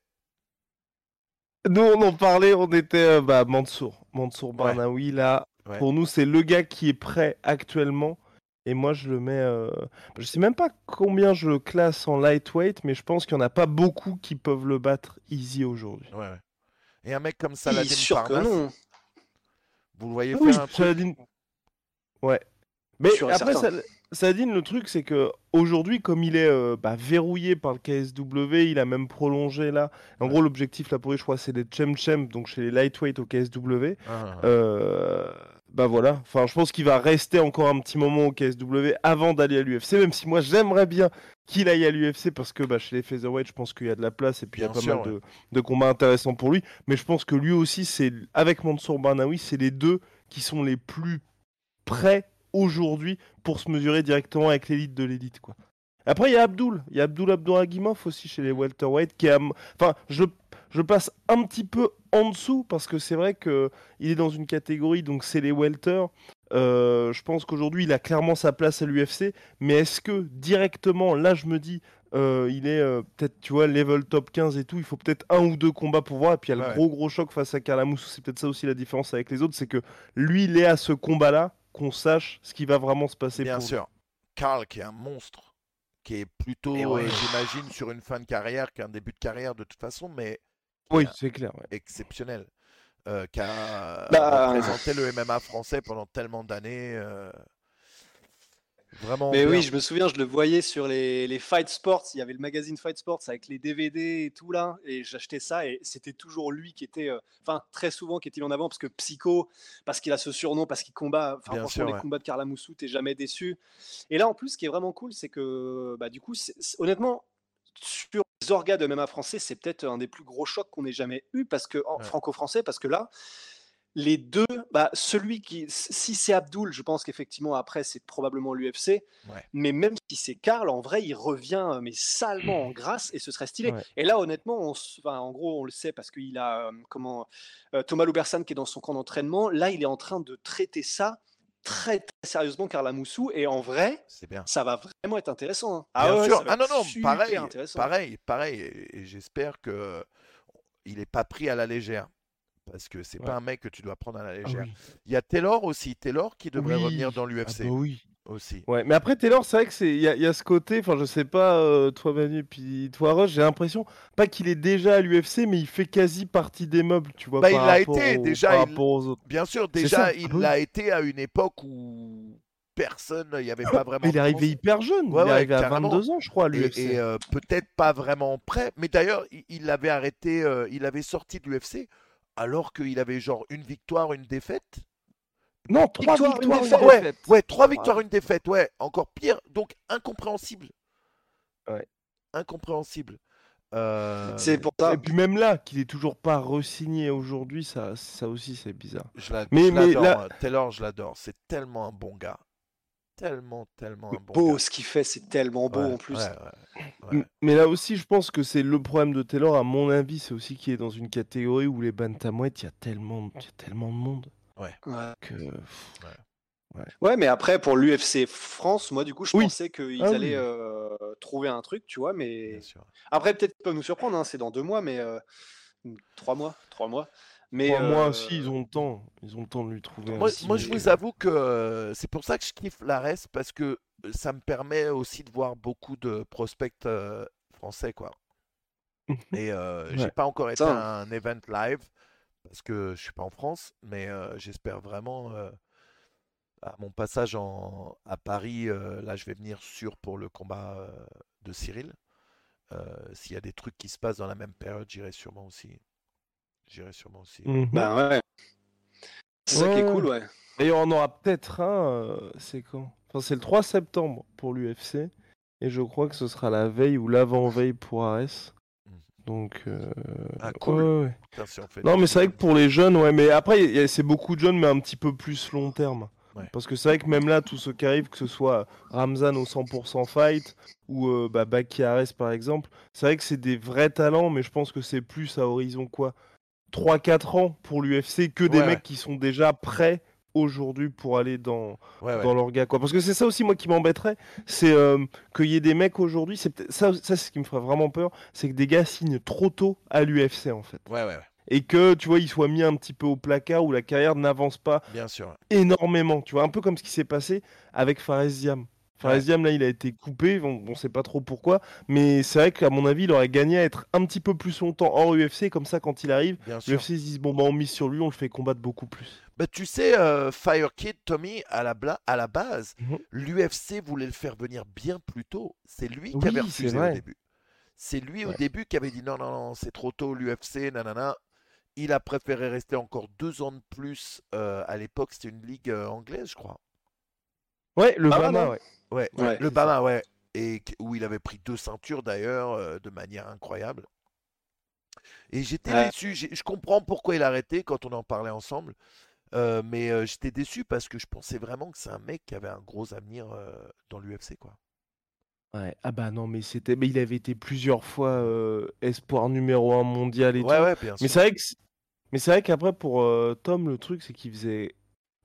Nous, on en parlait, on était euh, bah, Mansour. Mansour
Ouais.
Barnaoui, là,
Ouais.
pour nous, c'est le gars qui est prêt actuellement. Et moi, je le mets. euh, Je sais même pas combien je le classe en lightweight, mais je pense qu'il n'y en a pas beaucoup qui peuvent le battre easy aujourd'hui.
Ouais, ouais. Et un mec comme Saladin
non.
vous le voyez
Oui,
faire un truc?
Ouais. Mais après, Saladin, le truc, c'est que aujourd'hui, comme il est euh, bah, verrouillé par le KSW, il a même prolongé là. En
Ouais.
gros, l'objectif là pour lui, je crois, c'est les Chem Chem, donc chez les lightweight au KSW.
Ah,
Euh, bah voilà, enfin je pense qu'il va rester encore un petit moment au KSW avant d'aller à l'UFC, même si moi j'aimerais bien qu'il aille à l'UFC parce que bah, chez les featherweight je pense qu'il y a de la place et puis il y a pas
sûr,
mal de, de combats intéressants pour lui, mais je pense que lui aussi c'est avec Mansour Barnaoui c'est les deux qui sont les plus prêts aujourd'hui pour se mesurer directement avec l'élite de l'élite quoi. Après il y a Abdul, il y a Abdul Abdouragimov aussi chez les welterweight qui a, enfin je je passe un petit peu en dessous parce que c'est vrai que il est dans une catégorie, donc c'est les welter. Euh, je pense qu'aujourd'hui, il a clairement sa place à l'UFC. Mais est-ce que directement, là, je me dis, euh, il est euh, peut-être, tu vois, level top 15 et tout, il faut peut-être un ou deux combats pour voir. Et puis il y a
Ouais.
le gros, gros choc face à Carlamousse. C'est peut-être ça aussi la différence avec les autres, c'est que lui, il est à ce combat-là, qu'on sache ce qui va vraiment se passer
Bien
pour lui.
sûr. Karl, qui est un monstre, qui est plutôt,
ouais.
euh, j'imagine, sur une fin de carrière qu'un début de carrière de toute façon, mais
Oui, c'est clair. ouais.
exceptionnel. euh, qui a
Bah.
représenté le MMA français pendant tellement d'années. Vraiment.
Mais
bien.
oui, je me souviens, je le voyais sur les, les Fight Sports. Il y avait le magazine Fight Sports avec les DVD et tout là. Et j'achetais ça et c'était toujours lui qui était, euh, enfin, très souvent qui était en avant parce que Psycho, parce qu'il a ce surnom, parce qu'il combat. Enfin, franchement,
sûr,
les
ouais.
combats de Carla Moussou, t'es jamais déçu. Et là, en plus, ce qui est vraiment cool, c'est que, bah, du coup, honnêtement, sur les orgas de MMA français, c'est peut-être un des plus gros chocs qu'on ait jamais eu parce que,
Ouais.
franco-français, parce que là, les deux, bah, celui qui, si c'est Abdul, je pense qu'effectivement après c'est probablement l'UFC,
Ouais.
mais même si c'est Karl, en vrai il revient euh, mais salement en grâce et ce serait stylé.
Ouais.
Et là honnêtement, on, enfin, en gros on le sait parce qu'il a euh, comment euh, Thomas Loubersan qui est dans son camp d'entraînement, là il est en train de traiter ça très, très sérieusement Karl Moussou et en vrai
C'est bien.
ça va vraiment être intéressant. hein.
Bien
ouais,
sûr. Ah non, non, pareil, pareil, pareil. Et, j'espère que il n'est pas pris à la légère. Parce que c'est
Ouais.
pas un mec que tu dois prendre à la
Ah
légère.
oui.
Il y a Taylor aussi. Taylor qui devrait
Oui.
revenir dans
Ah
l'UFC
bah oui.
aussi.
Ouais, mais après Taylor, c'est vrai que c'est il y, a- il y a ce côté, enfin je sais pas euh, toi Manu puis toi Roche, j'ai l'impression pas qu'il est déjà à l'UFC mais il fait quasi partie des meubles, tu vois
Bah, il l'a été, déjà,
par
il-
rapport aux autres.
Bien sûr, déjà, il
Ah oui.
l'a été à une époque où personne, il n'y avait pas vraiment.
Mais il est arrivé hyper jeune,
Ouais,
il est
ouais,
arrivé à
carrément.
22 ans je crois à
Et,
l'UFC.
et, euh, peut-être pas vraiment prêt. Mais d'ailleurs, il, il l'avait arrêté, euh, il avait sorti de l'UFC alors qu'il avait genre une victoire, une défaite?
Non, trois victoires, une
défaite.
Ouais, trois victoires, une défaite, ouais, encore pire, donc incompréhensible.
Ouais.
Incompréhensible. Euh,
C'est pour ça.
Et puis même là, qu'il est toujours pas re-signé aujourd'hui, ça, ça aussi c'est bizarre.
Je
Mais-
je
mais
l'adore,
là-
hein. Taylor, je l'adore. C'est tellement un bon gars. Tellement, tellement un bon
Beau
gars.
ce qu'il fait, c'est tellement beau
Ouais,
en plus.
ouais, ouais, ouais.
M- Mais là aussi, je pense que c'est le problème de Taylor, à mon avis, c'est aussi qu'il est dans une catégorie où les bantamweight, il y a tellement, il y a tellement de monde
Ouais.
que.
Ouais, mais après, pour l'UFC France, moi, du coup, je
Oui.
pensais qu'ils
Ah
allaient
oui.
euh, trouver un truc, tu vois, mais
Bien sûr.
après, peut-être qu'ils peuvent nous surprendre, hein, c'est dans deux mois, mais euh, trois mois, trois mois. Mais
Trois mois
euh,
aussi, ils ont le temps. Ils ont le temps de lui trouver.
Moi,
un
moi, je vous avoue que euh, c'est pour ça que je kiffe l'ARES parce que euh, ça me permet aussi de voir beaucoup de prospects français, quoi. Et euh, j'ai
Ouais.
pas encore été à un event live parce que je suis pas en France, mais euh, j'espère vraiment euh, à mon passage en, à Paris, euh, là je vais venir sûr pour le combat euh, de Cyril. Euh, S'il y a des trucs qui se passent dans la même période, j'irai sûrement aussi. J'irai sûrement aussi.
Mhm.
Bah ouais. C'est ça qui est cool, ouais.
D'ailleurs, on en aura peut-être un. euh, c'est quand? Enfin, c'est le 3 septembre pour l'UFC. Et je crois que ce sera la veille ou l'avant-veille pour Ares.
Mhm.
Donc. euh,
Ah, cool.
ouais, ouais.
Putain, si on fait
Non, mais c'est vrai que pour les jeunes, ouais. Mais après, il y a- c'est beaucoup de jeunes, mais un petit peu plus long terme.
Ouais.
Parce que c'est vrai que même là, tous ceux qui arrivent, que ce soit Ramzan au 100% fight ou euh, bah, Baki Ares par exemple, c'est vrai que c'est des vrais talents, mais je pense que c'est plus à horizon quoi? 3-4 ans pour l'UFC que des
Ouais,
mecs
ouais.
qui sont déjà prêts aujourd'hui pour aller dans,
Ouais,
l'orga quoi. Parce que c'est ça aussi moi qui m'embêterait, c'est euh, qu'il y ait des mecs aujourd'hui, ça, ça c'est ce qui me ferait vraiment peur, c'est que des gars signent trop tôt à l'UFC en fait.
Ouais, ouais, ouais.
Et que tu vois, ils soient mis un petit peu au placard où la carrière n'avance pas
Bien sûr.
énormément. Tu vois, un peu comme ce qui s'est passé avec Fares Diam. Fares
Ouais.
Diam, là, il a été coupé, on, on sait pas trop pourquoi, mais c'est vrai qu'à mon avis, il aurait gagné à être un petit peu plus longtemps hors UFC, comme ça, quand il arrive, l'UFC se disent, bon, bah, on mise sur lui, on le fait combattre beaucoup plus.
Bah, tu sais, euh, Fire Kid, Tommy, à la, bla- à la base,
Mhm.
l'UFC voulait le faire venir bien plus tôt. C'est lui qui avait refusé au début. C'est lui au
Ouais.
début qui avait dit non, non, non, c'est trop tôt, l'UFC, nanana. Il a préféré rester encore deux ans de plus. euh, à l'époque, c'était une ligue euh, anglaise, je crois.
Ouais, le
Ah,
Bama,
non.
Ouais.
Ouais,
Ouais,
le Bama, ouais. Et où il avait pris deux ceintures d'ailleurs, euh, de manière incroyable. Et j'étais
Ouais.
déçu. Je comprends pourquoi il a arrêté quand on en parlait ensemble. Euh, mais euh, j'étais déçu parce que je pensais vraiment que c'est un mec qui avait un gros avenir euh, dans l'UFC, quoi.
Ouais. Ah bah non, mais c'était, mais il avait été plusieurs fois espoir numéro un mondial et
Ouais,
tout.
ouais, bien
Mais c'est vrai que, mais c'est vrai qu'après pour Tom, le truc c'est qu'il faisait.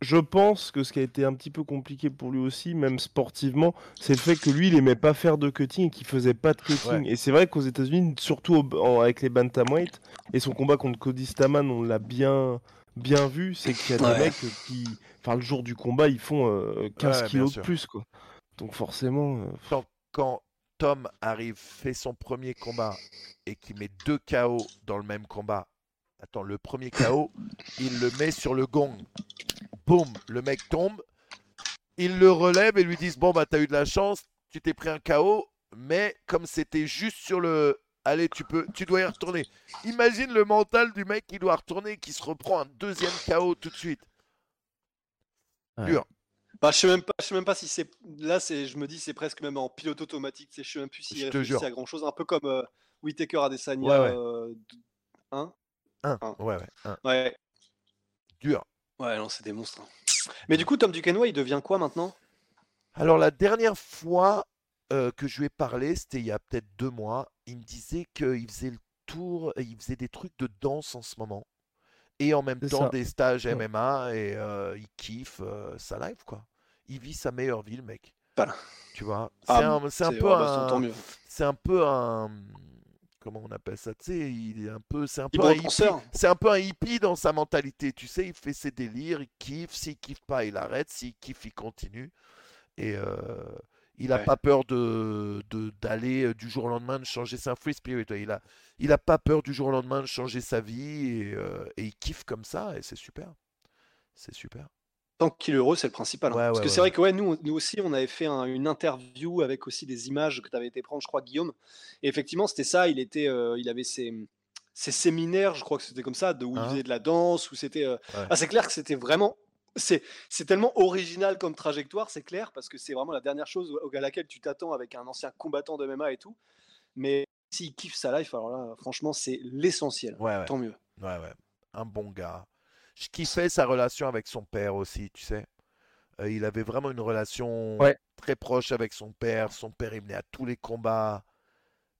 Je pense que ce qui a été un petit peu compliqué pour lui aussi, même sportivement, c'est le fait que lui, il aimait pas faire de cutting et qu'il faisait pas de cutting. Et c'est vrai qu'aux États-Unis, surtout au- en- avec les bantamweight et son combat contre Cody Staman, on l'a bien bien vu, c'est qu'il y a des
Ouais.
mecs qui, enfin le jour du combat, ils font euh, 15
Ouais, bien
kilos de plus quoi. Donc forcément. euh,
Quand, quand Tom arrive, fait son premier combat et qu'il met deux KO dans le même combat. Attends, le premier KO, il le met sur le gong. Boum, le mec tombe. Il le relève et lui disent Bon, bah, t'as eu de la chance, tu t'es pris un KO, mais comme c'était juste sur le. Allez, tu peux, tu dois y retourner. Imagine le mental du mec qui doit retourner, qui se reprend un deuxième KO tout de suite.
Ouais.
Dur.
Bah, je sais même pas, je sais même pas si c'est là, c'est, je me dis, c'est presque même en pilote automatique. Je sais même plus s'il
Je te jure.
à grand chose. Un peu comme euh, Whittaker Adesanya.
Ouais, ouais.
euh, hein
Ouais, ouais, un.
ouais.
Dur.
Ouais, non, c'est des monstres. hein. Mais du coup, Tom Duquesnoy, il devient quoi maintenant?
Alors la dernière fois euh, que je lui ai parlé, c'était il y a peut-être deux mois, il me disait qu'il faisait le tour, il faisait des trucs de danse en ce moment. Et en même temps
ça.
des stages
Ouais.
MMA et euh, il kiffe euh, sa life quoi. Il vit sa meilleure vie le mec.
Voilà.
Tu vois,
Ah,
c'est un, c'est un
C'est-
peu
bah,
un, c'est un peu un, comment on appelle ça, tu sais, il est un peu, c'est un peu un hippie.
penseur.
C'est un peu un hippie dans sa mentalité, tu sais, il fait ses délires, il kiffe, s'il kiffe pas, il arrête, s'il kiffe, il continue. Et euh, il n'a
Ouais.
pas peur de, d'aller euh, du jour au lendemain, de changer, c'est un free spirit, il a, il a pas peur du jour au lendemain de changer sa vie et, euh, et il kiffe comme ça et c'est super. C'est super.
Tant qu'il est heureux, c'est le principal. hein.
Ouais,
Parce
ouais,
que
ouais,
c'est vrai que ouais, nous, nous aussi, on avait fait un- une interview avec aussi des images que tu avais été prendre, je crois, Guillaume. Et effectivement, c'était ça. Il était, euh, il avait ses, ses séminaires, je crois que c'était comme ça, de où il
Hein
faisait de la danse, où c'était. euh. Ah, c'est clair que c'était vraiment. C'est, c'est tellement original comme trajectoire, c'est clair, parce que c'est vraiment la dernière chose à laquelle tu t'attends avec un ancien combattant de MMA et tout. Mais s'il kiffe sa life, alors là, franchement, c'est l'essentiel.
Ouais, ouais.
Tant mieux.
Ouais, ouais. Un bon gars. Je kiffais sa relation avec son père aussi, tu sais? Euh, il avait vraiment une relation
Ouais.
très proche avec son père. Son père, il venait à tous les combats.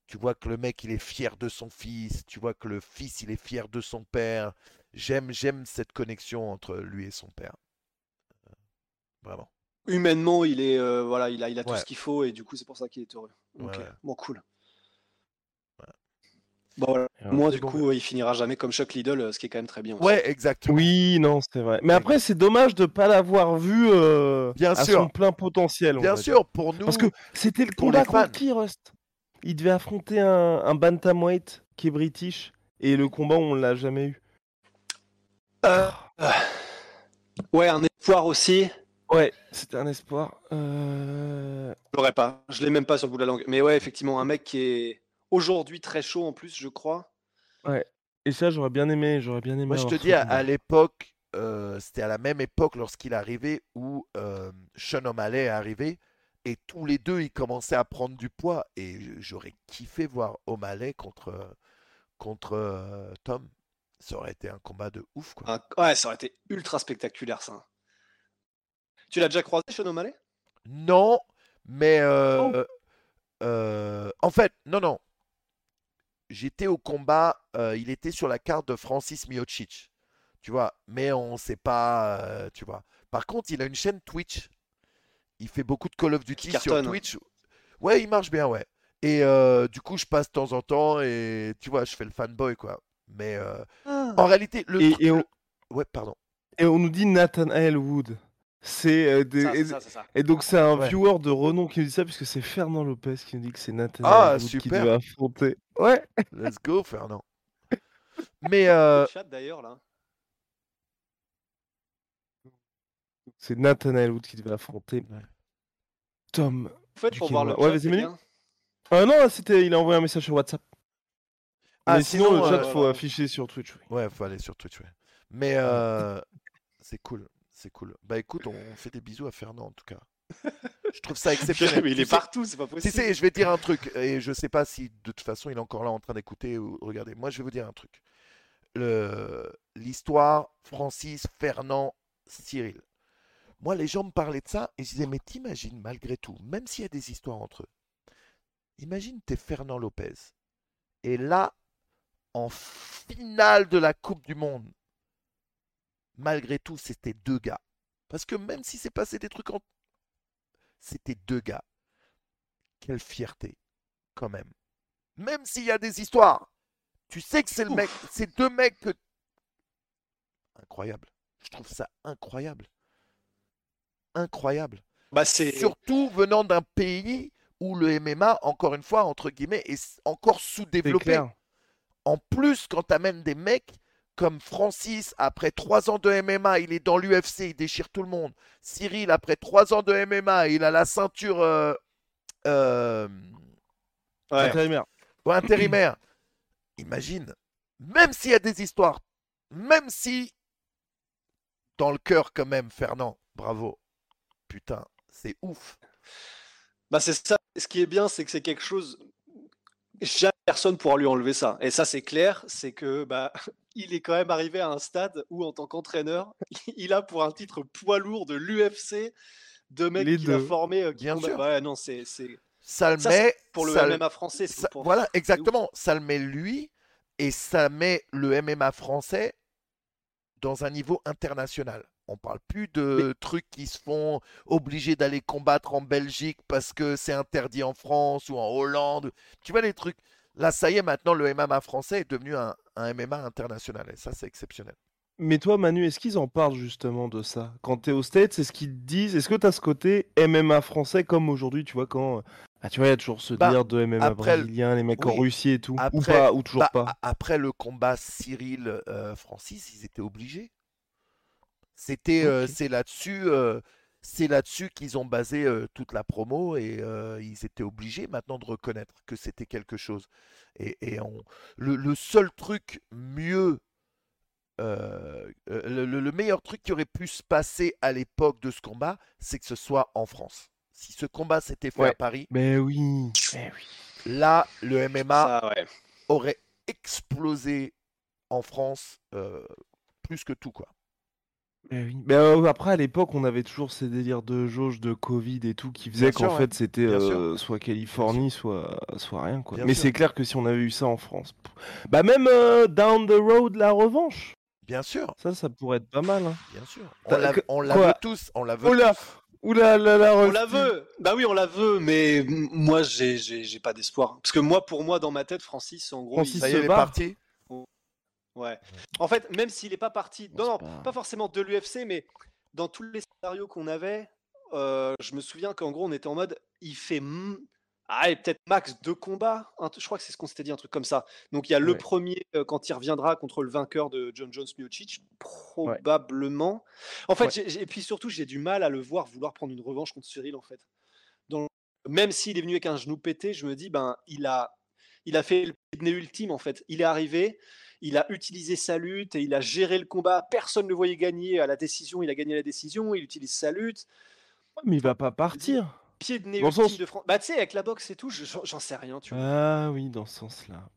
Tu vois que le mec, il est fier de son fils. Tu vois que le fils, il est fier de son père. J'aime, j'aime cette connexion entre lui et son père. Euh, Vraiment.
Humainement, il est, euh, voilà, il a, il a tout ce qu'il faut et du coup, c'est pour ça qu'il est heureux. Ok,
ouais.
bon, cool. Bon, voilà. Moi, du
bon.
coup, il finira jamais comme Chuck Liddell, euh, ce qui est quand même très bien. aussi.
Ouais, exactement.
Oui, non, c'est vrai. Mais après, c'est dommage de pas l'avoir vu euh,
Bien
à
sûr.
son plein potentiel.
Bien
dire.
sûr, pour nous.
Parce que c'était le combat contre qui, Rust Il devait affronter un, un bantamweight qui est british et le combat on l'a jamais eu.
Euh, ouais, un espoir aussi.
Ouais, c'était un espoir. Euh...
Je l'aurais pas. Je l'ai même pas sur le bout de la langue. Mais ouais, effectivement, un mec qui est aujourd'hui très chaud en plus, je crois.
Ouais. Et ça, j'aurais bien aimé. J'aurais bien aimé.
Moi, je te dis, à, l'époque, euh, c'était à la même époque lorsqu'il est arrivé où euh, Sean O'Malley est arrivé et tous les deux, ils commençaient à prendre du poids. Et j'aurais kiffé voir O'Malley contre, contre euh, Tom. Ça aurait été un combat de ouf, quoi.
Un- Ouais, ça aurait été ultra spectaculaire, ça. Tu l'as déjà croisé, Sean O'Malley?
Non, mais euh,
Oh.
euh, en fait, non, non. J'étais au combat, euh, il était sur la carte de Francis Miocic, tu vois, mais on sait pas, euh, tu vois. Par contre, il a une chaîne Twitch. Il fait beaucoup de Call of Duty sur
cartonne.
Twitch. Ouais, il marche bien, ouais. Et euh, du coup, je passe de temps en temps et tu vois, je fais le fanboy, quoi. Mais euh, en réalité, le,
Et, et on,
le- ouais, pardon.
et on nous dit Nathanael Wood. C'est euh, des-
Ça,
et,
c'est ça, c'est ça.
et donc c'est un
Ouais.
viewer de renom qui nous dit ça puisque c'est Fernand Lopez qui nous dit que c'est Nathanael
Ah,
qui devait affronter. Ouais.
Let's go, Fernand. Mais euh,
d'ailleurs, là.
C'est Nathanael Wood qui devait affronter
Ouais.
Tom.
En fait,
Du
pour voir le.
Ouais, vas-y, Manu. Ah non, c'était il a envoyé un message sur WhatsApp.
Ah,
Mais sinon,
sinon,
le chat
euh,
faut afficher sur Twitch. oui.
Ouais, faut aller sur Twitch, ouais. Mais euh, c'est cool, c'est cool. Bah écoute, on fait des bisous à Fernand en tout cas. Je trouve ça exceptionnel.
Mais il
Tu
est
sais-
partout, c'est pas
Si,
possible.
si, je vais te dire un truc, et je sais pas si de toute façon il est encore là en train d'écouter ou regarder. Moi, je vais vous dire un truc. Le- L'histoire Francis, Fernand, Cyril. Moi, les gens me parlaient de ça et je disais, mais t'imagines, malgré tout, même s'il y a des histoires entre eux, imagine t'es Fernand Lopez. Et là, en finale de la Coupe du Monde, malgré tout, c'était deux gars. Parce que même si c'est passé des trucs en... C'était deux gars. Quelle fierté, quand même. Même s'il y a des histoires, tu sais que c'est le mec, c'est deux mecs que... Incroyable. Je trouve ça incroyable. Incroyable.
Bah, c'est.
Surtout venant d'un pays où le MMA, encore une fois, entre guillemets, est encore sous-développé. En plus, quand tu amènes des mecs comme Francis, après trois ans de MMA, il est dans l'UFC, il déchire tout le monde. Cyril, après trois ans de MMA, il a la ceinture euh, euh,
Ouais.
Intérimaire.
ouais, intérimaire. Imagine, même s'il y a des histoires, même si dans le cœur quand même, Fernand, bravo. Putain, c'est ouf.
Bah c'est ça. Ce qui est bien, c'est que c'est quelque chose. Jamais personne pourra lui enlever ça. Et ça, c'est clair, c'est que bah il est quand même arrivé à un stade où, en tant qu'entraîneur, il a pour un titre poids lourd de l'UFC deux mecs
Les
qu'il a formés. euh, qui
Bien sûr.
Ouais, non, c'est c'est
Ça le
ça,
met
pour le MMA français. c'est
ça-
pour-
voilà, exactement. Ça le met lui et ça met le MMA français dans un niveau international. On parle plus de trucs qui se font obligés d'aller combattre en Belgique parce que c'est interdit en France ou en Hollande. Tu vois les trucs. Là, ça y est, maintenant, le MMA français est devenu un, un MMA international. Et ça, c'est exceptionnel.
Mais toi, Manu, est-ce qu'ils en parlent justement de ça? Quand t'es au States, est-ce qu'ils te disent Est-ce que t'as ce côté MMA français comme aujourd'hui, tu vois, quand. Ah, tu vois, il y a toujours ce
Bah,
délire de MMA
après
brésilien, les mecs en. Russie et tout. ou pas, ou toujours
Bah,
pas?
Après le combat Cyril-Francis, ils étaient obligés. C'était, euh,
Ok.
c'est là-dessus, euh, c'est là-dessus qu'ils ont basé euh, toute la promo et euh, ils étaient obligés maintenant de reconnaître que c'était quelque chose. Et, et on, le, le seul truc mieux, euh, le, le- le meilleur truc qui aurait pu se passer à l'époque de ce combat, c'est que ce soit en France. Si ce combat s'était fait à. Paris,
Mais oui. Mais oui.
là, le MMA
Ça, ouais.
aurait explosé en France euh, plus que tout quoi.
Mais oui. Mais euh, après, à l'époque, on avait toujours ces délires de jauge, de Covid et tout qui faisaient qu'en
ouais.
fait, c'était euh, soit Californie, soit, soit rien, quoi.
Bien
Mais c'est clair que si on avait eu ça en France. Bah, même euh, Down the Road, la revanche.
Bien sûr,
Ça, ça pourrait être pas mal. Hein.
bien sûr. On la, on la veut tous, on la veut
Oula,
tous.
oula, là, là,
On la veut. Bah oui, on la veut, mais moi, j'ai j'ai j'ai pas d'espoir. Parce que moi, pour moi, dans ma tête, Francis, en gros,
Francis
il-
Ça y est, il est parti.
Ouais. En fait, même s'il n'est pas parti, non, non,
pas-
pas forcément de l'UFC, mais dans tous les scénarios qu'on avait, euh, je me souviens qu'en gros, on était en mode, il fait, Ah, et peut-être max deux combats. je crois que c'est ce qu'on s'était dit, un truc comme ça. Donc il y a le premier euh, quand il reviendra contre le vainqueur de John Jones Miocic, probablement. En fait,
Ouais.
et puis surtout, j'ai du mal à le voir vouloir prendre une revanche contre Cyril, en fait. Dans- même s'il est venu avec un genou pété, je me dis, ben, il a, il a fait le nez ultime, en fait. Il est arrivé, il a utilisé sa lutte et il a géré le combat. Personne ne le voyait gagner à la décision. Il a gagné la décision, il utilise sa lutte.
Mais il va pas partir.
Pied de nez
Dans sens-
de France. Bah, tu sais, avec la boxe et tout, je- j'en sais rien, tu vois.
Ah oui, dans ce sens-là.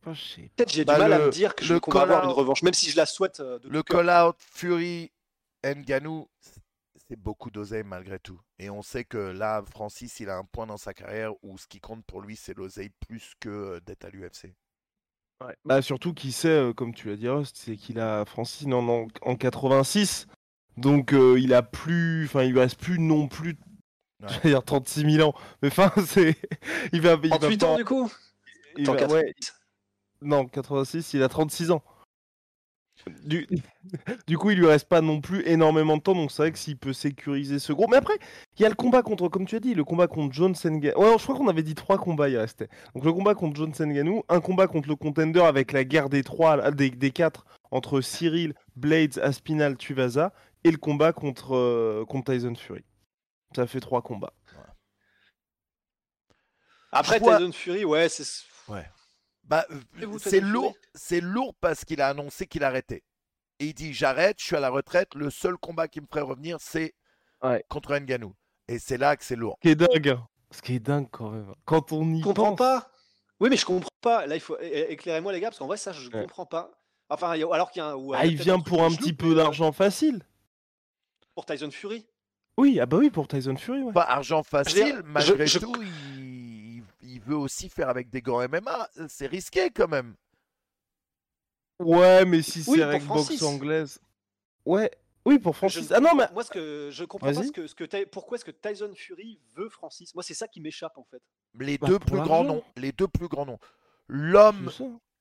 Pas je sais.
Peut-être j'ai
Bah,
du mal à
le-
me dire que je
le
qu'on va avoir une revanche, même si je la souhaite euh, de
Le call-out Fury Nganou, c'est beaucoup d'oseille malgré tout. Et on sait que là, Francis, il a un point dans sa carrière où ce qui compte pour lui, c'est l'oseille plus que euh, d'être à l'UFC.
Bah surtout qu'il sait, euh, comme tu l'as dit, Rust, c'est qu'il a Francine en, en, en 86. Donc euh, il a plus. Enfin, il lui reste plus non plus.
Ouais.
J'allais dire 36 000 ans. Mais enfin, c'est. Il va. Il va
38 ans
pas-
du coup?
Il
Attends,
va-
90.
ouais, Non, 86, il a 36 ans. Du... du coup, il lui reste pas non plus énormément de temps, donc c'est vrai que s'il peut sécuriser ce gros. Mais après, il y a le combat contre, comme tu as dit, le combat contre John Senganou. Ouais, je crois qu'on avait dit trois combats, il restait. Donc le combat contre John Senganou, un combat contre le contender avec la guerre des trois, des, des quatre, entre Cyril, Blades, Aspinal, Tuivasa, et le combat contre, euh, contre Tyson Fury. Ça fait trois combats.
Après, Tyson Fury, ouais, c'est.
Bah,
vous,
c'est lourd, c'est lourd parce qu'il a annoncé qu'il arrêtait. Et il dit j'arrête, je suis à la retraite, le seul combat qui me ferait revenir, c'est
Ouais.
contre Nganou. Et c'est là que c'est lourd.
Ce qui est dingue. Ce qui est dingue quand même. Quand on y
Je comprends
pense.
pas? Oui, mais je comprends pas. Là, il faut éclairez-moi les gars, parce qu'en vrai, ça, je
Ouais.
comprends pas. Enfin, alors qu'il y a un.
Ah,
il a
il vient pour un petit peu
euh,
d'argent facile.
Pour Tyson Fury.
Oui, ah bah oui, pour Tyson Fury, ouais.
Pas argent facile,
je-
malgré
je-
tout, il veut aussi faire avec des gants MMA. C'est risqué quand même.
Ouais, mais si
Oui,
c'est avec boxe anglaise. Ouais. Oui, pour Francis. Ah non, mais.
Moi, ce que je comprends pas, ce que, ce que Ty- pourquoi est-ce que Tyson Fury veut Francis? Moi, c'est ça qui m'échappe en fait.
Les
Bah,
deux plus grands noms. Les deux plus grands noms. L'homme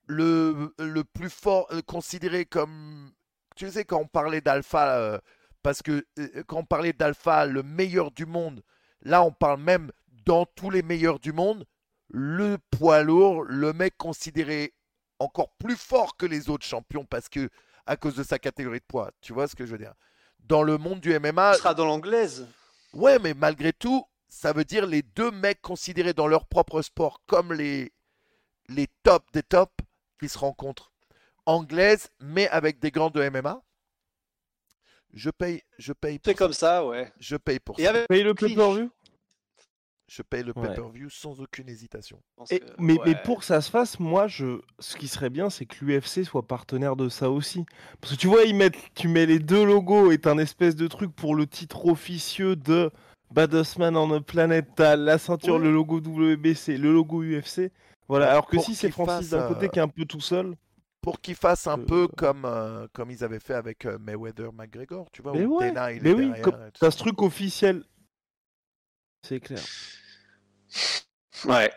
le, le plus fort, euh, considéré comme. Tu sais, quand on parlait d'Alpha, euh, parce que euh, quand on parlait d'Alpha, le meilleur du monde, là on parle même dans tous les meilleurs du monde, le poids lourd, le mec considéré encore plus fort que les autres champions parce que à cause de sa catégorie de poids. Tu vois ce que je veux dire? Dans le monde du MMA,
Il sera dans l'anglaise.
Ouais, mais malgré tout, ça veut dire les deux mecs considérés dans leur propre sport comme les, les tops des tops qui se rencontrent. Anglaise, mais avec des gants de MMA. Je paye, je paye pour
C'est comme ça, ouais.
Je paye pour
Et
ça.
avec
Paye le
Clinch.
pay-per-view?
Je paye le
Ouais.
pay-per-view sans aucune hésitation.
Et-
que-
mais, pour que ça se fasse, moi, je, ce qui serait bien, c'est que l'UFC soit partenaire de ça aussi. Parce que tu vois, ils mettent, tu mets les deux logos et t'as un espèce de truc pour le titre officieux de Baddest Man on a Planet. T'as la ceinture,
Ouais.
le logo WBC, le logo UFC. Voilà.
Ouais,
Alors que
pour
si c'est Francis d'un côté
euh,
qui est un peu tout seul.
Pour qu'ils fassent un
Euh,
peu comme, euh, comme ils avaient fait avec euh, Mayweather-McGregor, tu vois,
Mais
où
ouais,
Dana, il
mais
est
oui, t'as ce truc officiel. C'est clair.
Ouais.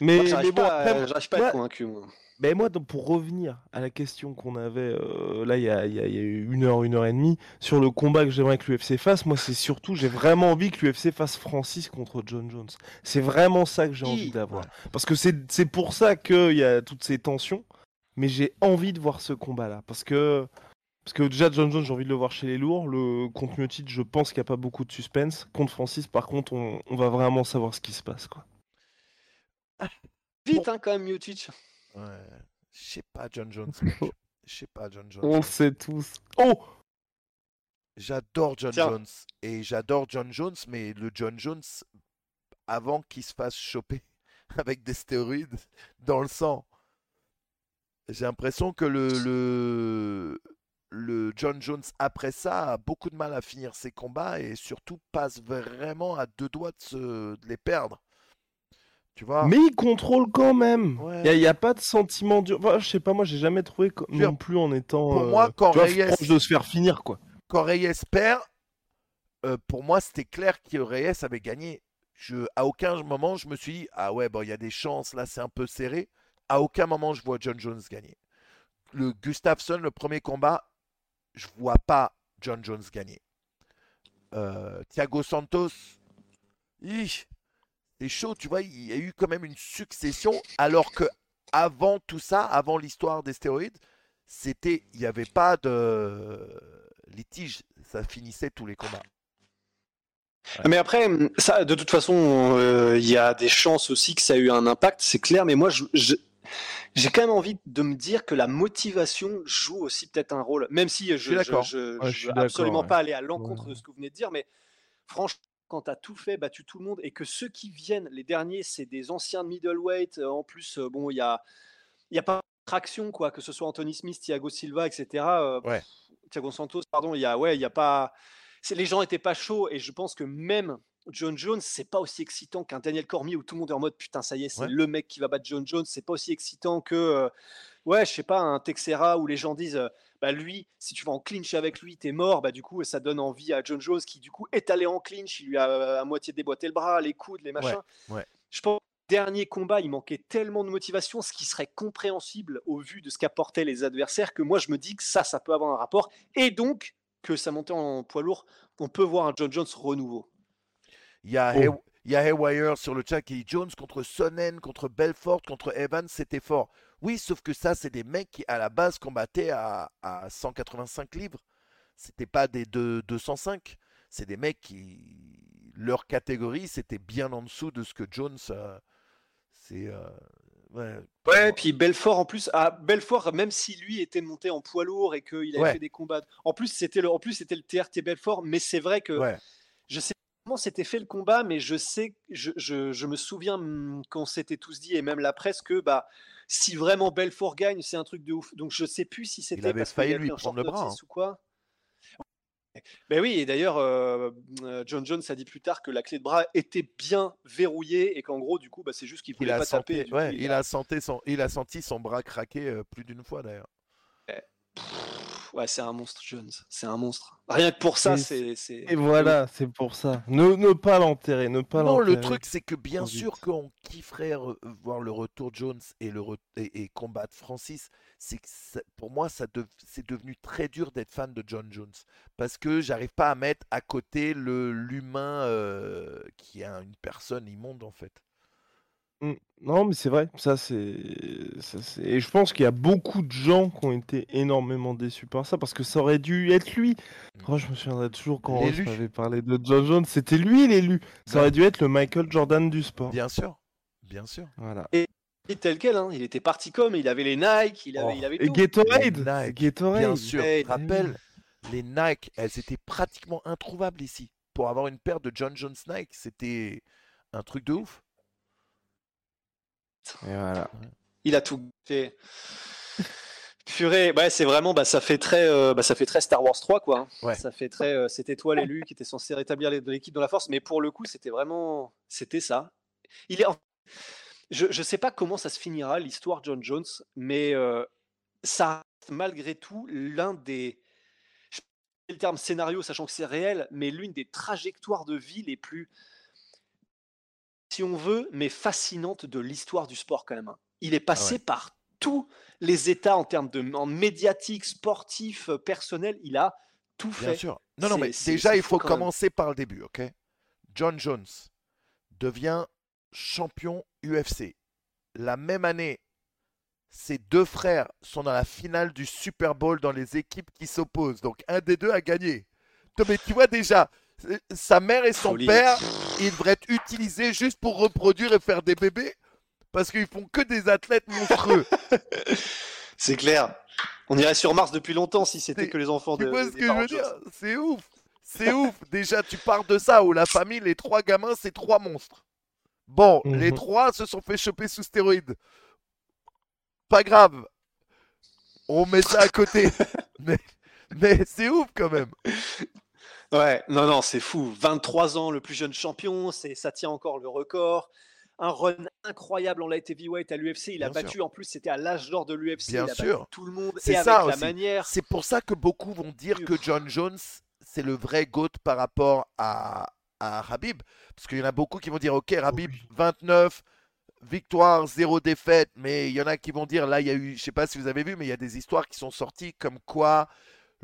Mais,
Moi,
mais
j'arrive
bon,
pas,
après,
à- j'arrive pas à être convaincu, moi.
Mais moi, donc, pour revenir à la question qu'on avait euh, là, il y a, il y a- une heure, une heure et demie, sur le combat que j'aimerais que l'UFC fasse, moi, c'est surtout, j'ai vraiment envie que l'UFC fasse Francis contre John Jones. C'est vraiment ça que j'ai envie d'avoir. Parce que c'est c'est pour ça qu'il y a toutes ces tensions, mais j'ai envie de voir ce combat-là. Parce que, parce que déjà, John Jones, j'ai envie de le voir chez les lourds. Le contre Miocic, je pense qu'il n'y a pas beaucoup de suspense. Contre Francis, par contre, on, on va vraiment savoir ce qui se passe. Quoi.
Vite, hein, quand même, Miocic.
Ouais. Je sais pas, John Jones. Je sais pas, John Jones.
On le sait tous. Oh
J'adore John
Tiens.
Jones. Et j'adore John Jones, mais le John Jones, avant qu'il se fasse choper avec des stéroïdes dans le sang. J'ai l'impression que le, le, le John Jones, après ça, a beaucoup de mal à finir ses combats et surtout passe vraiment à deux doigts de, se- de les perdre. Tu vois?
Mais il contrôle quand même.
Ouais.
Il n'y a, pas de sentiment dur. Enfin, je sais pas, moi j'ai jamais trouvé non plus en étant.
pour
euh,
moi, quand
tu vois,
Reyes-
proche de se faire finir quoi.
quand Reyes perd, euh, pour moi, c'était clair que Reyes avait gagné. Je, à aucun moment, je me suis dit, ah ouais, bon, il y a des chances, là, c'est un peu serré. À aucun moment, je vois John Jones gagner. Le Gustafsson, le premier combat, je vois pas John Jones gagner. Euh, Thiago Santos, C'est chaud, tu vois, il y a eu quand même une succession, alors que avant tout ça, avant l'histoire des stéroïdes, c'était, il n'y avait pas de litige, ça finissait tous les combats.
Mais après, ça, de toute façon, euh, il y a des chances aussi que ça a eu un impact, c'est clair. Mais moi, j'ai quand même envie de me dire que la motivation joue aussi peut-être un rôle, même si je ne veux absolument pas aller à l'encontre de ce que vous venez de dire, mais franchement, quand tu as tout fait, battu tout le monde, et que ceux qui viennent, les derniers, c'est des anciens middleweight, euh, en plus, euh, bon, il y a, y a pas de traction, quoi, que ce soit Anthony Smith, Thiago Silva, etc.
ouais.
Thiago Santos, pardon, il y a, ouais, il y a pas les gens n'étaient pas chauds et je pense que même John Jones, c'est pas aussi excitant qu'un Daniel Cormier où tout le monde est en mode putain, ça y est, c'est le mec qui va battre John Jones. C'est pas aussi excitant que, euh, ouais, je sais pas, un Texera où les gens disent, euh, bah lui, si tu vas en clinch avec lui, t'es mort. Bah du coup, ça donne envie à John Jones qui du coup est allé en clinch. Il lui a euh, à moitié déboîté le bras, les coudes, les machins. Je pense dernier combat, il manquait tellement de motivation, ce qui serait compréhensible au vu de ce qu'apportaient les adversaires, que moi je me dis que ça, ça peut avoir un rapport. Et donc, que ça montait en poids lourd, on peut voir un John Jones renouveau.
Il y a, oh. il y a Haywire sur le chat qui dit Jones contre Sonnen, contre Belfort, contre Evans, c'était fort. Oui, sauf que ça, c'est des mecs qui, à la base, combattaient à, 185 livres. C'était pas des 205. C'est des mecs qui. Leur catégorie, c'était bien en dessous de ce que Jones. Euh, c'est. Euh,
Ouais, ouais puis Belfort en plus, à Belfort, même si lui était monté en poids lourd et qu'il avait fait des combats, en plus c'était le, en plus c'était le TRT Belfort, mais c'est vrai que comment c'était fait le combat, mais je sais, je, je, je me souviens hmm, qu'on s'était tous dit et même la presse que bah si vraiment Belfort gagne, c'est un truc de ouf. Donc je sais plus si c'était
il avait failli lui prendre le bras hein.
ou quoi. Ben oui, et d'ailleurs, euh, John Jones a dit plus tard que la clé de bras était bien verrouillée et qu'en gros, du coup, bah, c'est juste qu'il voulait pas taper.
il, a... senti son, il a senti son bras craquer euh, plus d'une fois d'ailleurs.
Eh, ouais, c'est un monstre, Jones. C'est un monstre. Rien que pour ça, c'est.
Et voilà, c'est pour ça. Ne, ne pas l'enterrer, ne pas
Non, le truc, c'est que bien sûr qu'on kifferait voir le retour de Jones et, le et combattre Francis c'est que pour moi, ça c'est devenu très dur d'être fan de John Jones parce que j'arrive pas à mettre à côté le l'humain euh, qui est une personne immonde en fait.
Mmh. Non, mais c'est vrai, ça c'est, et je pense qu'il y a beaucoup de gens qui ont été énormément déçus par ça parce que ça aurait dû être lui. Mmh. je me souviendrai toujours quand on avait parlé de John Jones, c'était lui l'élu. Ça aurait dû être le Michael Jordan du sport.
Bien sûr, bien sûr.
Voilà
tel quel, hein. il était parti comme, il avait les Nike, il avait, oh. il avait
tout. Gatorade, Gatorade.
Bien sûr, rappelle, les Nike, elles étaient pratiquement introuvables ici. Pour avoir une paire de John Jones Nike, c'était un truc de ouf.
Et voilà.
Il a tout fait. Purée, ouais, c'est vraiment, bah, ça fait très, euh, bah, ça fait très Star Wars 3, quoi. Hein.
Ouais.
Ça fait très, euh, c'était toi l'élu qui était censé rétablir l'équipe dans la force, mais pour le coup, c'était vraiment, c'était ça. Il est, je ne sais pas comment ça se finira, l'histoire John Jones, mais ça reste malgré tout l'un des. Je sais le terme scénario, sachant que c'est réel, mais l'une des trajectoires de vie les plus. Si on veut, mais fascinantes de l'histoire du sport, quand même. Hein. Il est ah passé par tous les états en termes de en médiatique, sportif, personnel. Il a tout fait.
Bien sûr. Non, non, mais déjà, il faut commencer par le début, ok? John Jones devient champion UFC. La même année, ses deux frères sont dans la finale du Super Bowl dans les équipes qui s'opposent. Donc un des deux a gagné. Mais tu vois déjà, sa mère et son père, ils devraient être utilisés juste pour reproduire et faire des bébés. Parce qu'ils font que des athlètes monstrueux.
C'est clair. On irait sur Mars depuis longtemps si c'était que les enfants de.
Tu vois ce que je veux dire? C'est ouf. C'est ouf. Déjà, tu pars de ça où la famille, les trois gamins, c'est trois monstres. Bon, les mhm. trois se sont fait choper sous stéroïdes. Pas grave. On met ça à côté. mais, mais c'est ouf quand même.
Ouais, non, non, c'est fou. 23 ans, le plus jeune champion, c'est, ça tient encore le record. Un run incroyable en light heavyweight à l'UFC. Il a battu, en plus, c'était à l'âge d'or de l'UFC.
Bien
il a
sûr.
Battu tout le monde.
C'est
ça
avec
la manière.
C'est pour ça que beaucoup vont dire que John Jones, c'est le vrai GOAT par rapport à, à Habib. Parce qu'il y en a beaucoup qui vont dire, ok, Habib, 29, victoire, zéro défaite. Mais il y en a qui vont dire, là, il y a eu, je sais pas si vous avez vu, mais il y a des histoires qui sont sorties comme quoi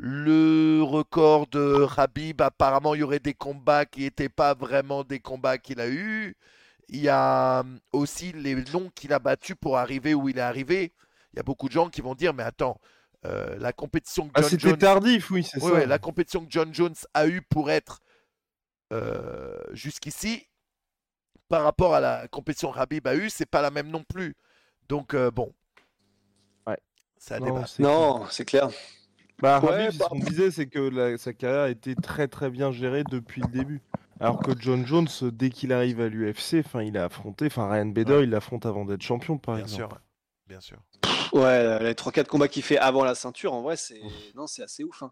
le record de Habib, apparemment, il y aurait des combats qui n'étaient pas vraiment des combats qu'il a eu. Il y a hum, aussi les noms qu'il a battus pour arriver où il est arrivé. Il y a beaucoup de gens qui vont dire, mais attends, euh, la compétition que
Ah,
John
c'était
Jones...
tardif, oui, c'est
Ouais,
ça.
ouais, la compétition que John Jones a eue pour être euh, jusqu'ici, par rapport à la compétition que Habib a eue, c'est pas la même non plus. Donc euh, bon.
Ouais.
Ça
Non,
débat.
c'est clair.
Non, c'est clair.
Bah,
Ouais,
Habib,
bah-
ce qu'on disait, c'est que la- sa carrière a été très très bien gérée depuis le début. Alors que John Jones, dès qu'il arrive à l'UFC, enfin, il a affronté, enfin, Ryan Bader, il l'affronte avant d'être champion, par
Bien
exemple.
sûr. ouais. Bien sûr.
Ouais, les 3-4 combats qu'il fait avant la ceinture, en vrai, c'est non, c'est assez ouf. hein.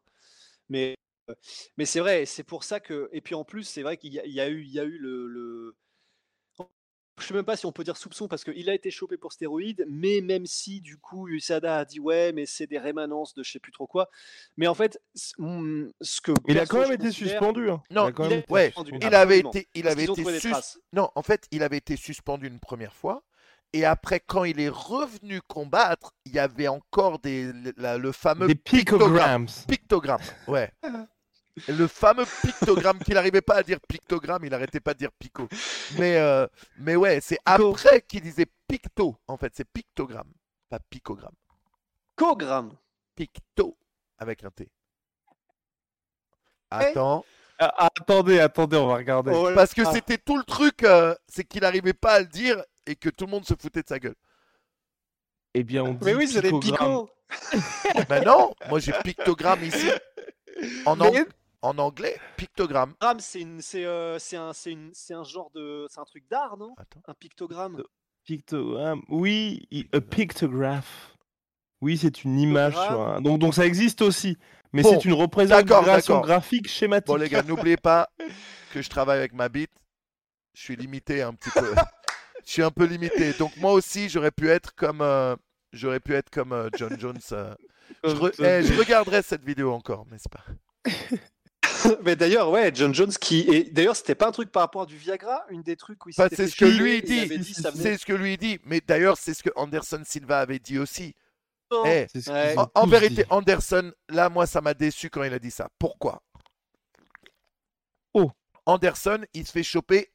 Mais, euh, mais c'est vrai, c'est pour ça que. Et puis en plus, c'est vrai qu'il y, a- il y a eu, il y a eu le, le- Je sais même pas si on peut dire soupçon parce qu'il a été chopé pour stéroïdes, mais même si du coup USADA a dit ouais, mais c'est des rémanences de je sais plus trop quoi. Mais en fait, c- mm, ce que
Il a quand même été suspendu.
Non,
il a quand
il
même
a-
été
ouais,
suspendu.
Il avait été, il avait été sus-. Non, en fait, il avait été suspendu une première fois. Et après, quand il est revenu combattre, il y avait encore des, la- le fameux
Des pictogrammes.
pictogramme. Ouais. Le fameux pictogramme qu'il n'arrivait pas à dire pictogramme, il arrêtait pas de dire pico. Mais, euh, mais ouais, c'est après qu'il disait picto. En fait, c'est pictogramme, pas picogramme.
Cogramme.
Picto avec un T. Attends,
Ah, ah, attendez, attendez, on va regarder.
Oh
parce que c'était tout le truc, euh, c'est qu'il n'arrivait pas à le dire et que tout le monde se foutait de sa gueule.
Eh bien, on dit
Mais oui, c'est des picots.
Ben non, moi j'ai pictogramme ici. En, ang-
Mais-
en anglais, pictogramme.
Pictogramme, c'est une, c'est, euh, c'est un, c'est une, c'est un genre de, c'est un truc d'art, non?
Attends.
Un pictogramme.
Pictogramme. Oui, a pictograph. Oui, c'est une image sur
Pictogramme.
un... donc, donc ça existe aussi. Mais
Bon,
c'est une représentation
d'accord.
graphique schématique.
Bon les gars, n'oubliez pas que je travaille avec ma bite. Je suis limité un petit peu. Je suis un peu limité. Donc moi aussi, j'aurais pu être comme, euh, j'aurais pu être comme euh, John Jones. euh. Je, re- eh, je regarderai cette vidéo encore, n'est-ce pas?
Mais d'ailleurs, ouais, John Jones qui. Et d'ailleurs, c'était pas un truc par rapport à du Viagra, une des trucs où il s'était
c'est
fait
ce que lui
il
dit. C'est ce que lui dit. Mais d'ailleurs, c'est ce que Anderson Silva avait dit aussi.
de-
Eh,
Ouais.
en, vérité. Anderson, là, moi, ça m'a déçu quand il a dit ça. Pourquoi?
Oh.
Anderson, il se fait choper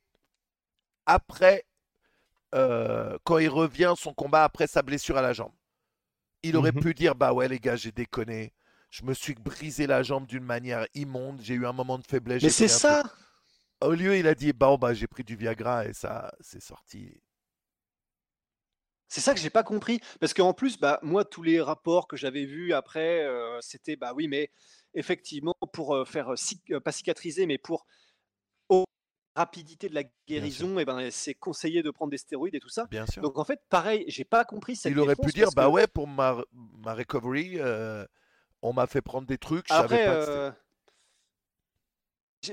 après, euh, quand il revient son combat après sa blessure à la jambe. Il aurait
Mhm.
pu dire Bah ouais, les gars, j'ai déconné. Je me suis brisé la jambe d'une manière immonde. J'ai eu un moment de faiblesse.
Mais c'est ça.
Au lieu, il a dit Bah, oh, bah j'ai pris du Viagra et ça, c'est sorti.
C'est ça que j'ai pas compris. Parce qu'en plus, bah, moi, tous les rapports que j'avais vus après, euh, c'était bah oui, mais effectivement, pour euh, faire, euh, pas cicatriser, mais pour rapidité de la guérison, et ben, c'est conseillé de prendre des stéroïdes et tout ça.
Bien sûr.
Donc en fait, pareil, j'ai pas compris cette
il aurait pu dire Bah
que-
ouais, pour ma, ma recovery, euh, on m'a fait prendre des trucs. Je
Après,
savais pas que
euh,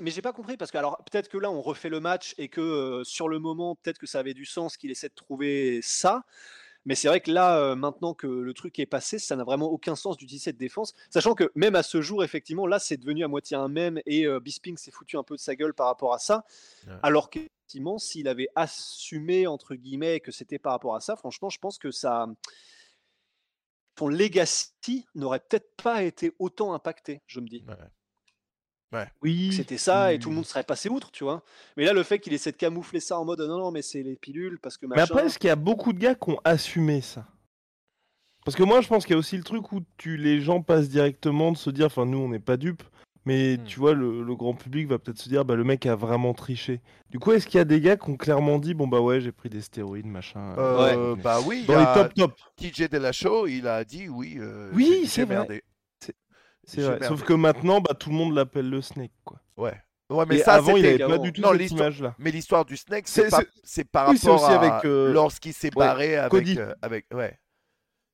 mais j'ai pas compris parce que alors peut-être que là on refait le match et que euh, sur le moment peut-être que ça avait du sens qu'il essaie de trouver ça. Mais c'est vrai que là, euh, maintenant que le truc est passé, ça n'a vraiment aucun sens d'utiliser cette défense. Sachant que même à ce jour, effectivement, là, c'est devenu à moitié un mème et euh, Bisping s'est foutu un peu de sa gueule par rapport à ça.
Ouais.
Alors qu'effectivement, s'il avait assumé, entre guillemets, que c'était par rapport à ça, franchement, je pense que ça. Son legacy n'aurait peut-être pas été autant impacté, je me dis.
Ouais.
Oui.
c'était ça et tout le
oui.
monde serait passé outre, tu vois. Mais là, le fait qu'il essaie de camoufler ça en mode non, non, mais c'est les pilules parce que
Mais
machin.
après, est-ce qu'il y a beaucoup de gars qui ont assumé ça? Parce que moi, je pense qu'il y a aussi le truc où tu, les gens passent directement de se dire, enfin, nous, on n'est pas dupes, mais
Hmm.
tu vois, le, le grand public va peut-être se dire, bah, le mec a vraiment triché. Du coup, est-ce qu'il y a des gars qui ont clairement dit, bon, bah ouais, j'ai pris des stéroïdes, machin.
Euh, Bah oui, il y
Dans les
a
top top.
TJ Delachaud, il a dit oui. euh,
Oui, c'est vrai.
merdé.
C'est vrai.
merdé.
Sauf que maintenant, bah, tout le monde l'appelle le snake, quoi.
Ouais. Ouais, mais ça,
avant, il
c'était.
avait pas du tout
Non,
cette
l'histoire-
image-là.
Mais l'histoire du snake, c'est pas- par
Oui, c'est
rapport
aussi
à
euh,
lorsqu'il s'est
ouais,
barré avec,
Cody.
euh, avec. Ouais.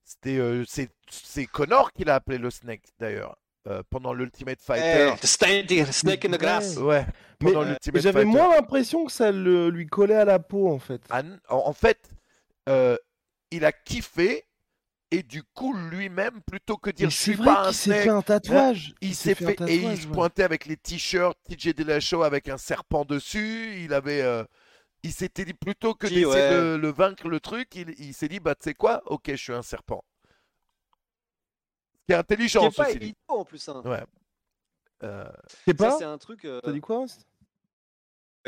C'était. euh, c'est Connor qui l'a appelé le snake d'ailleurs euh, pendant l'Ultimate Fighter.
Standing snake in the grass.
Ouais.
Mais
Pendant
euh, j'avais moins l'impression que ça le- lui collait à la peau, en fait.
Ah, en, en fait, euh, il a kiffé et du coup lui-même plutôt que dire je suis
vrai
pas un
qu'il s'est
snake.
fait un tatouage.
Il s'est fait, et il se
ouais.
pointait avec les t-shirts TJ Dillashaw avec un serpent dessus. Il avait, euh, il s'était dit plutôt que d'essayer
ouais.
de le vaincre le truc, il, il s'est dit bah tu sais quoi, ok je suis un serpent. C'est
Qui
intelligent
est pas
dit.
évident en plus. hein.
Ouais. Euh,
pas.
c'est un truc. euh,
T'as dit quoi Rust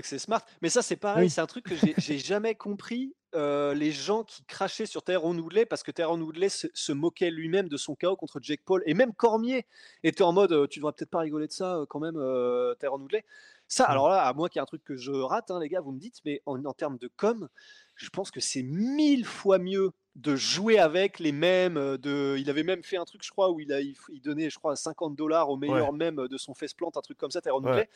c'est smart. Mais ça, c'est pareil,
Oui.
c'est un truc que j'ai- jamais compris. euh, les gens qui crachaient sur Tyrone Woodley parce que Tyrone Woodley se, se moquait lui-même de son chaos contre Jake Paul et même Cormier était en mode euh, tu devrais peut-être pas rigoler de ça quand même euh, Tyrone Woodley. Ça, alors là, à moi qu'il y a un truc que je rate, hein, les gars, vous me dites, mais en, en termes de com, je pense que c'est mille fois mieux de jouer avec les mêmes. euh, De, il avait même fait un truc, je crois, où il, a, il, il donnait, je crois, 50 dollars au meilleur même de son face plant, un truc comme ça, Tyrone
Ouais.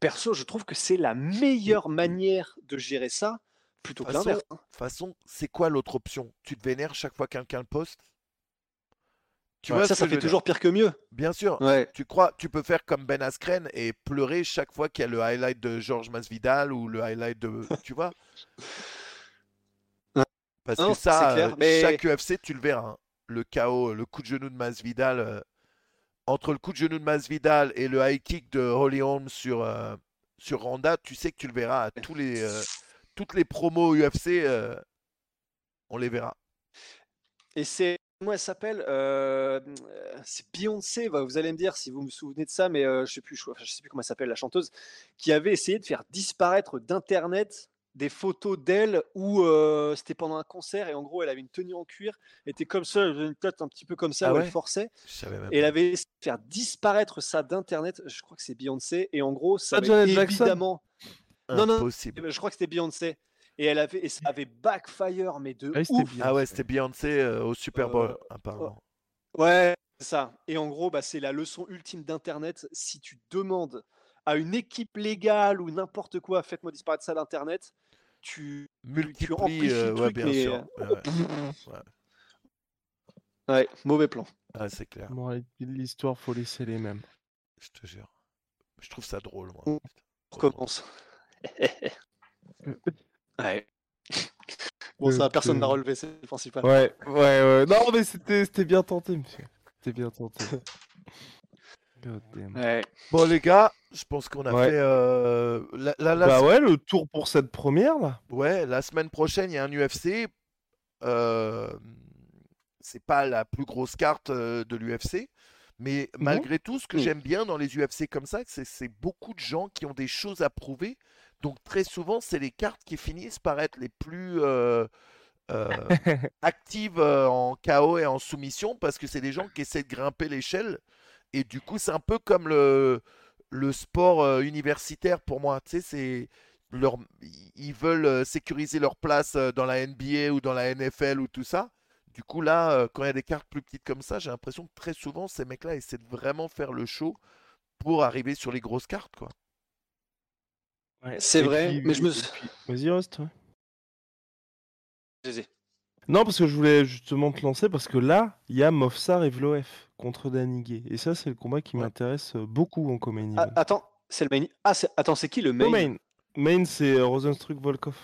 Perso, je trouve que c'est la meilleure manière de gérer ça plutôt que l'inverse. hein.
De toute façon, c'est quoi l'autre option? Tu te vénères chaque fois que quelqu'un le poste? Tu vois
ça, ça fait toujours pire que mieux.
Bien sûr.
Ouais.
Tu crois, tu peux faire comme Ben Askren et pleurer chaque fois qu'il y a le highlight de Georges Masvidal ou le highlight de, tu vois?
Ouais.
Parce
Non,
que ça,
clair,
euh,
mais-
chaque UFC, tu le verras. hein. Le KO, le coup de genou de Masvidal, euh, entre le coup de genou de Masvidal et le high kick de Holly Holm sur euh, sur Ronda, tu sais que tu le verras à tous les euh, toutes les promos UFC, euh, on les verra.
Et c'est. Comment elle s'appelle C'est Beyoncé, bah, vous allez me dire si vous me souvenez de ça, mais je sais plus, je, enfin, je sais plus comment elle s'appelle la chanteuse, qui avait essayé de faire disparaître d'internet des photos d'elle où euh, c'était pendant un concert et en gros elle avait une tenue en cuir, était comme ça, elle avait une tête un petit peu comme ça
Ah
où
ouais?
elle forçait et elle avait essayé de faire disparaître ça d'internet. Je crois que c'est Beyoncé et en gros ça
Pas
avait évidemment. non, non,
Impossible.
eh ben, je crois que c'était Beyoncé et elle avait et ça avait backfire mais de
Ah
ouf.
Ah ouais, c'était Beyoncé euh, au Super Bowl,
Euh,
apparemment.
Ouais, c'est ça. Et en gros, bah, c'est la leçon ultime d'Internet. Si tu demandes à une équipe légale ou n'importe quoi, faites-moi disparaître ça d'Internet, tu,
Multiplie,
amplifies le
euh, ouais,
truc,
bien
mais,
sûr. Ouais, ouais.
ouais, mauvais plan.
Ah, c'est clair,
de l'histoire, faut laisser les mêmes.
je te jure. Je trouve ça drôle, moi.
On recommence. ouais. Bon, ça,
Donc,
personne n'a
euh,
relevé, c'est le principal.
Ouais, ouais, ouais. Non, mais c'était c'était bien tenté, monsieur. C'était bien tenté.
Ouais.
Bon, les gars, je pense qu'on a
Ouais.
fait. euh, la, la- la-
Bah ouais, le tour pour cette première là.
ouais, la semaine prochaine, il y a un UFC. Euh, c'est pas la plus grosse carte euh, de l'UFC. Mais
Non.
malgré tout, ce que j'aime bien dans les UFC comme ça, c'est c'est beaucoup de gens qui ont des choses à prouver. Donc très souvent, c'est les cartes qui finissent par être les plus euh, euh, actives euh, en KO et en soumission parce que c'est des gens qui essaient de grimper l'échelle. Et du coup, c'est un peu comme le, le sport euh, universitaire pour moi. Tu sais, c'est leur, ils veulent euh, sécuriser leur place euh, dans la NBA ou dans la NFL ou tout ça. Du coup, là, quand il y a des cartes plus petites comme ça, j'ai l'impression que très souvent, ces mecs-là essaient de vraiment faire le show pour arriver sur les grosses cartes, quoi.
C'est vrai,
puis-
mais je me-
Vas-y, reste. ouais. Non, parce que je voulais justement te lancer parce que là, il y a Mofsar et Vloef contre Danigé. Et ça, c'est le combat qui
Ouais.
m'intéresse euh, beaucoup en comain
Ah, attends, c'est le main. Ah, c'est- attends, c'est qui le main?
Co-main. Main, c'est euh, Rosenstruck Volkov.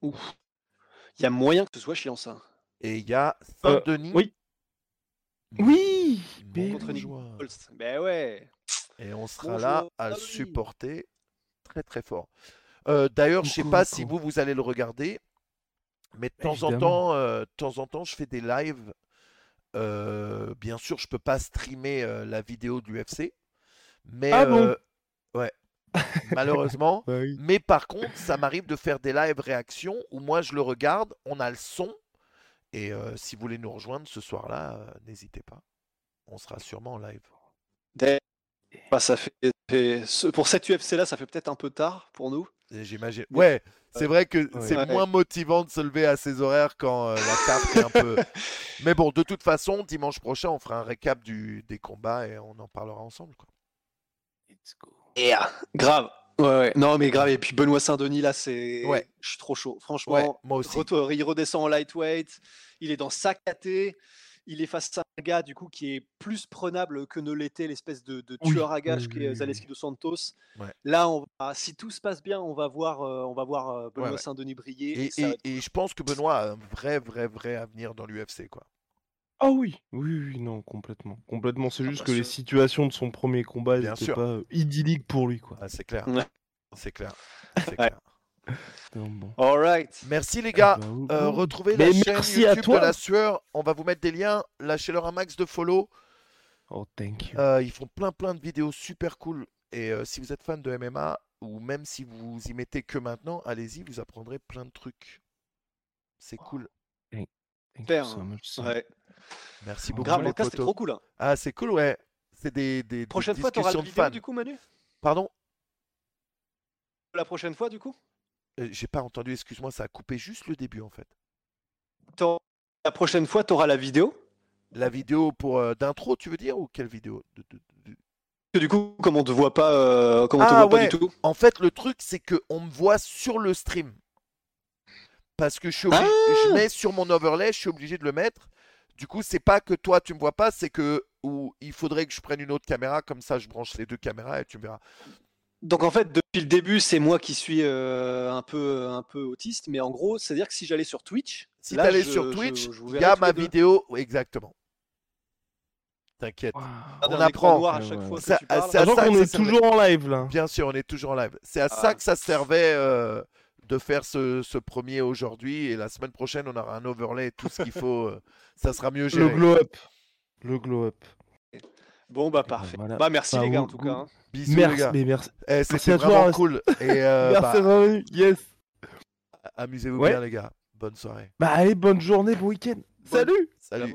Ouf. Il y a moyen que ce soit chiant ça.
Et il y a
Euh,
Saint-Denis.
oui. Oui mais
Contre. Ben ouais.
Et on sera
Bonjour,
là à le supporter très très fort. Euh, D'ailleurs, je sais pas si vous, vous allez le regarder, mais de temps en temps, euh, de temps en temps, je fais des lives. Euh, bien sûr, je peux pas streamer euh, la vidéo du UFC, mais
Ah bon?
ouais, malheureusement.
Bah oui.
Mais par contre, ça m'arrive de faire des live réactions où moi je le regarde, on a le son. Et euh, si vous voulez nous rejoindre ce soir-là, euh, n'hésitez pas. On sera sûrement en live.
Bah, ça fait, pour cette UFC là, ça fait peut-être un peu tard pour nous.
J'imagine. Ouais, c'est vrai que
Ouais.
c'est
Ouais.
moins motivant de se lever à ces horaires quand euh, la carte est un peu. Mais bon, de toute façon, dimanche prochain, on fera un récap du, des combats et on en parlera ensemble. Quoi.
Let's go.
Yeah. Grave. Ouais, ouais. Non, mais grave. Et puis Benoît Saint-Denis, là, c'est.
Ouais.
Je suis trop chaud. Franchement,
Ouais, moi aussi.
retour- il redescend en lightweight. Il est dans sa KT. Il est face à un gars, du coup, qui est plus prenable que ne l'était l'espèce de, de
Oui,
tueur à gages
oui,
qui est
oui,
Zaleski dos Santos.
Ouais.
Là, on va- si tout se passe bien, on va voir, euh, on va voir euh, Benoît
ouais.
Saint-Denis briller.
Et,
et ça va
et-
être
et je pense que Benoît a un vrai, vrai, vrai avenir dans l'UFC. quoi.
Ah oui, oui, oui, non, complètement. Complètement, c'est
Ah
juste
bah,
que les situations de son premier combat n'étaient pas euh, idylliques pour lui, quoi.
Ah, c'est clair.
Ouais.
C'est clair. C'est
Ouais.
clair.
All right.
Merci les gars.
Bah, oui,
Euh, retrouvez
Mais
la chaîne
merci à
YouTube
toi.
de la sueur. On va vous mettre des liens. Lâchez-leur un max de follow.
Oh, thank you.
Euh, ils font plein plein de vidéos super cool Et euh, si vous êtes fan de MMA, ou même si vous y mettez que maintenant, allez-y, vous apprendrez plein de trucs. C'est cool.
Thank
Super,
you so much, sir.
Ouais.
Merci beaucoup,
Grave,
les
le test est
potos.
trop cool. hein.
Ah, c'est cool, ouais. C'est des, des, des
Prochaine fois, t'auras le vidéo du coup, Manu?
Pardon?
La prochaine fois, du coup?
J'ai pas entendu, excuse-moi, ça a coupé juste le début en fait.
La prochaine fois, t'auras la vidéo.
La vidéo pour euh, d'intro, tu veux dire, ou quelle vidéo? De- de- de-
Que du coup, comme on te voit pas, euh, comme on te
Ah,
voit
ouais.
pas du tout.
En fait, le truc, c'est que on me voit sur le stream. Parce que je, suis obligé-
Ah
je mets sur mon overlay, je suis obligé de le mettre. Du coup, c'est pas que toi tu me vois pas, c'est que ou il faudrait que je prenne une autre caméra, comme ça je branche les deux caméras et tu me verras.
Donc en fait, depuis le début, c'est moi qui suis euh, un peu un peu autiste, mais en gros, c'est-à-dire que si j'allais sur Twitch,
Si t'allais sur Twitch, il y a ma vidéo, oui, exactement. T'inquiète. On apprend.
noir à chaque
ouais.
fois que
Ça-
tu parles.
c'est à ça
qu'on
que ça
est
servait.
toujours en live là.
Bien sûr, on est toujours en live. C'est à
Ah.
ça que ça servait euh, de faire ce, ce premier aujourd'hui. Et la semaine prochaine, on aura un overlay et tout ce qu'il faut. euh, ça sera mieux
Le
géré.
glow up. Le glow up.
Bon bah
ben,
parfait.
voilà.
Bah merci
Bah,
les gars en tout cas. hein.
Bisous, les
Merci,
gars.
mais merci.
Eh, C'était
à toi,
vraiment
Rest.
cool. Et euh,
merci
bah.
Yes.
amusez-vous
Ouais.
bien, les gars. Bonne soirée.
Bah allez, bonne journée, bon week-end. Salut.
Salut.